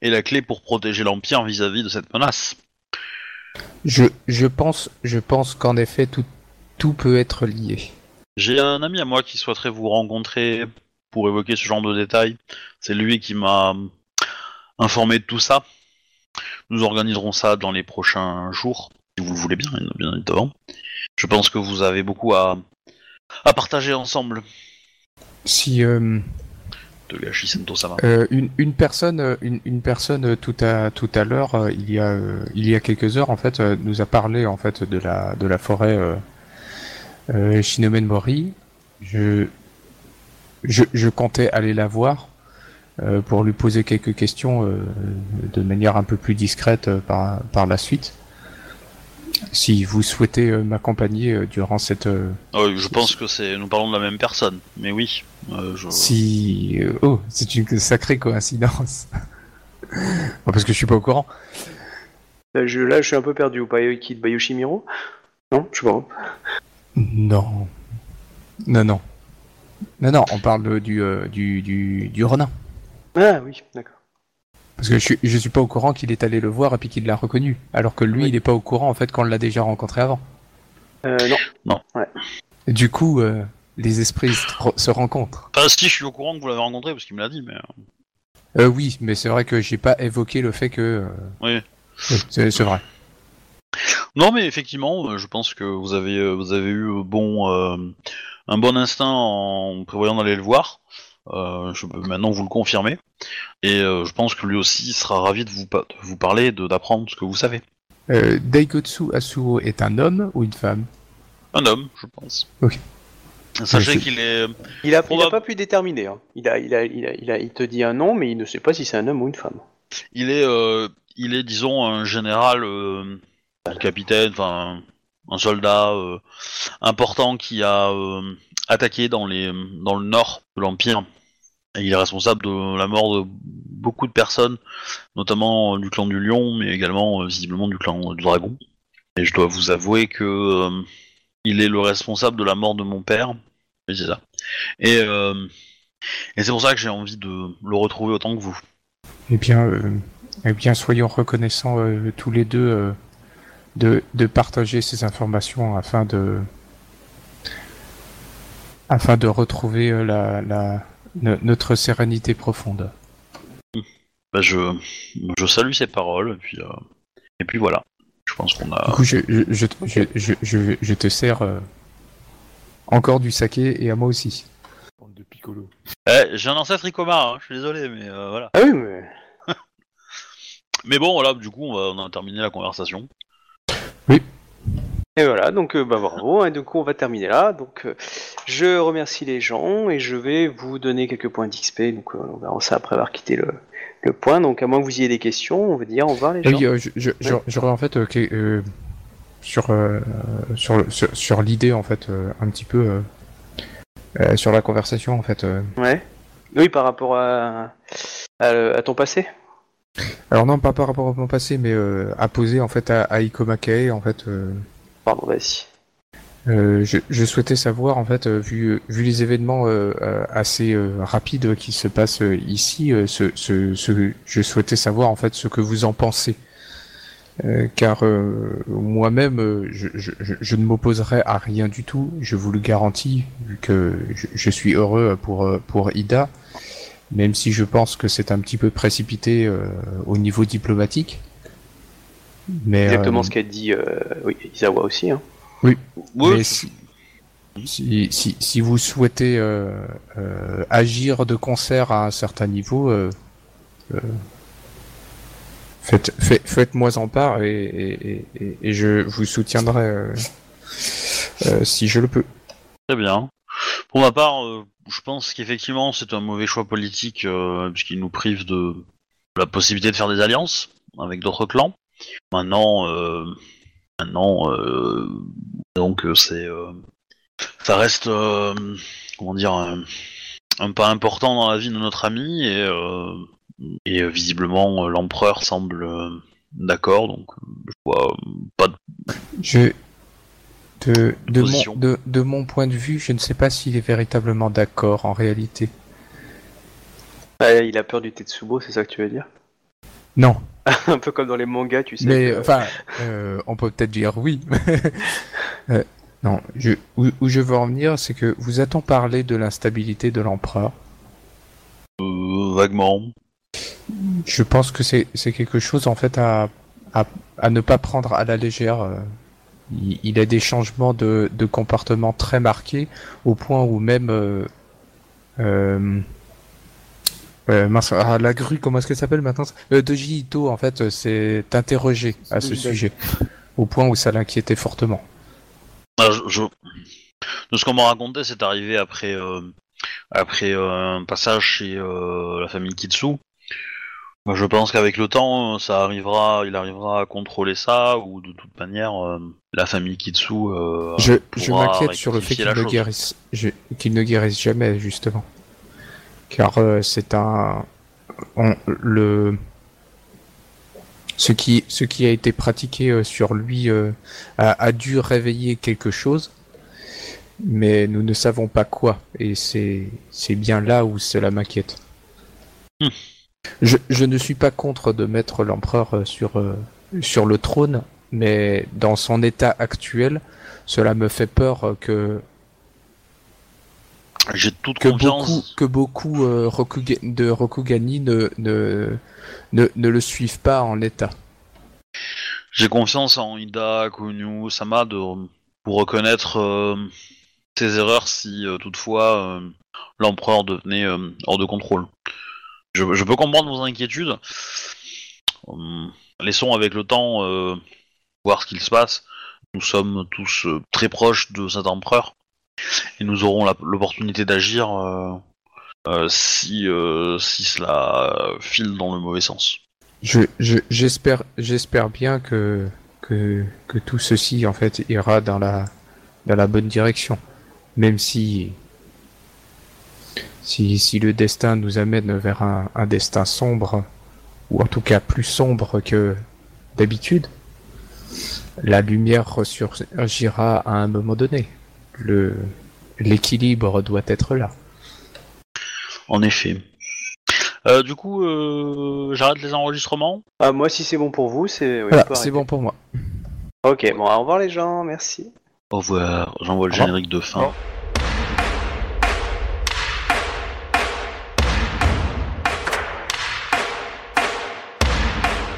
est la clé pour protéger l'empire vis-à-vis de cette menace. Je, je pense, je pense qu'en effet tout, tout peut être lié. J'ai un ami à moi qui souhaiterait vous rencontrer pour évoquer ce genre de détails. C'est lui qui m'a informé de tout ça. Nous organiserons ça dans les prochains jours, si vous le voulez bien, bien évidemment. Je pense que vous avez beaucoup à, à partager ensemble. Si euh, Euh, une, une personne, euh, une, personne euh, tout à tout à l'heure, euh, il y a il y a quelques heures en fait, nous a parlé en fait de la de la forêt Shinomen Mori. Je, je comptais aller la voir pour lui poser quelques questions de manière un peu plus discrète par par la suite. Si vous souhaitez euh, m'accompagner euh, durant cette euh, oui, je pense que c'est nous parlons de la même personne, mais oui. euh, je- Si euh, oh, c'est une sacrée coïncidence. Bon, [LAUGHS] parce que je suis pas au courant. Là, je, là, je suis un peu perdu. Ou Bayuki de Bayushimiro? Non, je sais pas. Non, non, non, non, non. On parle du euh, du du du Ronin. Ah oui, d'accord. Parce que je suis je suis pas au courant qu'il est allé le voir et puis qu'il l'a reconnu, alors que lui Oui. il est pas au courant en fait qu'on l'a déjà rencontré avant. Euh, non. Et du coup, euh, les esprits se re- se rencontrent. Enfin, si, je suis au courant que vous l'avez rencontré parce qu'il me l'a dit, mais. Euh, oui, mais c'est vrai que j'ai pas évoqué le fait que. euh, Oui. c'est vrai. Non, mais effectivement, euh, je pense que vous avez, euh, vous avez eu euh, bon, euh, un bon instinct en prévoyant d'aller le voir. Euh, je peux maintenant vous le confirmer. Et euh, je pense que lui aussi sera ravi de vous, pa- de vous parler, de d'apprendre ce que vous savez. Euh, Daigotsu Asuo est un homme ou une femme? Un homme, je pense. Ok. Sachez qu'il est. Il a, il a Probable. pas pu déterminer. hein. Il, a, il, a, il, a, il, a, il te dit un nom, mais il ne sait pas si c'est un homme ou une femme. Il est, euh, il est, disons, un général, euh, un capitaine, enfin, un soldat euh, important qui a euh, attaqué dans les dans le nord de l'empire. Il est responsable de la mort de beaucoup de personnes, notamment euh, du clan du Lion, mais également euh, visiblement du clan du Dragon. Et je dois vous avouer que euh, il est le responsable de la mort de mon père. Oui, c'est ça. Et, et c'est pour ça que j'ai envie de le retrouver autant que vous. Eh bien, eh bien, soyons reconnaissants tous les deux de, de partager ces informations afin de afin de retrouver euh, la, la no- notre sérénité profonde. Bah, je, je salue ces paroles, et puis, euh, et puis voilà. Je pense qu'on Du a. coup, je, je, je, je, je, je- je te sers euh, encore du saké et à moi aussi. Bande de piccolo. Eh, j'ai un ancêtre Icomar, hein, je suis désolé, mais euh, voilà. Ah oui, mais. [LAUGHS] Mais bon, voilà, du coup, on, va, on a terminé la conversation. Et voilà, donc euh, bah bravo, et du coup on va terminer là. Donc euh, je remercie les gens et je vais vous donner quelques points d'XP. Donc euh, on verra ça après avoir quitté le, le point. Donc à moins que vous ayez des questions, on va dire au revoir les gens. Oui, euh, j'aurais en fait euh, sur, sur, sur, sur l'idée en fait un petit peu sur la conversation en fait. euh. Ouais. Oui, par rapport à, à, à ton passé. Alors non pas par rapport à mon passé mais à poser en fait à, à Ikomakae en fait. Euh, euh, je, souhaitais savoir en fait euh, vu vu les événements euh, euh, assez euh, rapides qui se passent euh, ici, euh, ce, je souhaitais savoir en fait ce que vous en pensez. Euh, car euh, moi-même, euh, je, je, ne m'opposerai à rien du tout, je vous le garantis, vu que je, suis heureux pour, euh, pour Ida, même si je pense que c'est un petit peu précipité euh, au niveau diplomatique. Mais, Exactement euh, ce qu'a dit euh, oui, Isawa aussi. Hein. Mais si, si, si, si vous souhaitez euh, euh, agir de concert à un certain niveau, euh, euh, faites, faites, faites-moi en part et, et, et, et je vous soutiendrai euh, euh, si je le peux. Très bien. Pour ma part, euh, je pense qu'effectivement c'est un mauvais choix politique euh, puisqu'il nous prive de la possibilité de faire des alliances avec d'autres clans. Maintenant, euh, maintenant, euh, donc euh, c'est, euh, ça reste, euh, comment dire, un, un pas important dans la vie de notre ami et, et visiblement l'empereur semble euh, d'accord. Donc je vois euh, pas de Je, de, de, mon, Position. de, de mon point de vue, je ne sais pas s'il est véritablement d'accord en réalité. Ah, il a peur du Tetsubo, c'est ça que tu veux dire? Non, [LAUGHS] Un peu comme dans les mangas, tu sais. Mais que- enfin, euh, on peut peut-être dire oui. [LAUGHS] Euh, non, je, où, où je veux en venir, c'est que vous a-t-on parlé de l'instabilité de l'empereur? Euh, vaguement. Je pense que c'est quelque chose en fait à, à, à ne pas prendre à la légère. Il, il a des changements de, de comportement très marqués au point où même euh, mince, ah, la grue, comment est-ce qu'elle s'appelle maintenant euh, Doji Ito en fait euh, s'est interrogé à ce sujet au point où ça l'inquiétait fortement. Ah, je, je- De ce qu'on m'a raconté, c'est arrivé après, euh, après euh, un passage chez euh, la famille Kitsu. Moi, je pense qu'avec le temps, ça arrivera, il arrivera à contrôler ça, ou de toute manière, euh, la famille Kitsu. euh, Je, je m'inquiète sur le fait qu'il ne guérisse, je- ne guérisse jamais justement, car euh, c'est un, on- le, ce qui, ce qui a été pratiqué euh, sur lui euh, a, a dû réveiller quelque chose, mais nous ne savons pas quoi, et c'est, bien là où cela m'inquiète. Hmm. Je, je ne suis pas contre de mettre l'empereur sur, euh, sur le trône, mais dans son état actuel, cela me fait peur que J'ai toute que confiance. beaucoup que beaucoup euh, Rokuga- de Rokugani ne, ne ne ne le suivent pas en état. J'ai confiance en Ida, Kunyu, Sama de, pour reconnaître euh, ses erreurs si euh, toutefois l'empereur devenait hors de contrôle. Je, je peux comprendre vos inquiétudes. Laissons avec le temps voir ce qu'il se passe. Nous sommes tous très proches de cet empereur et nous aurons l'opportunité d'agir euh, euh, si, euh, si cela file dans le mauvais sens. Je je- j'espère j'espère bien que tout ceci en fait ira dans la, dans la bonne direction. Même si, si, si le destin nous amène vers un, un destin sombre, ou en tout cas plus sombre que d'habitude, la lumière ressurgira à un moment donné. Le, l'équilibre doit être là. En effet. Euh, du coup, euh, j'arrête les enregistrements. Ah, moi, si c'est bon pour vous, c'est. oui, on Voilà, peut c'est arrêter. bon pour moi. Ok, bon, au revoir les gens, merci. Au revoir. J'envoie le Au revoir. générique de fin.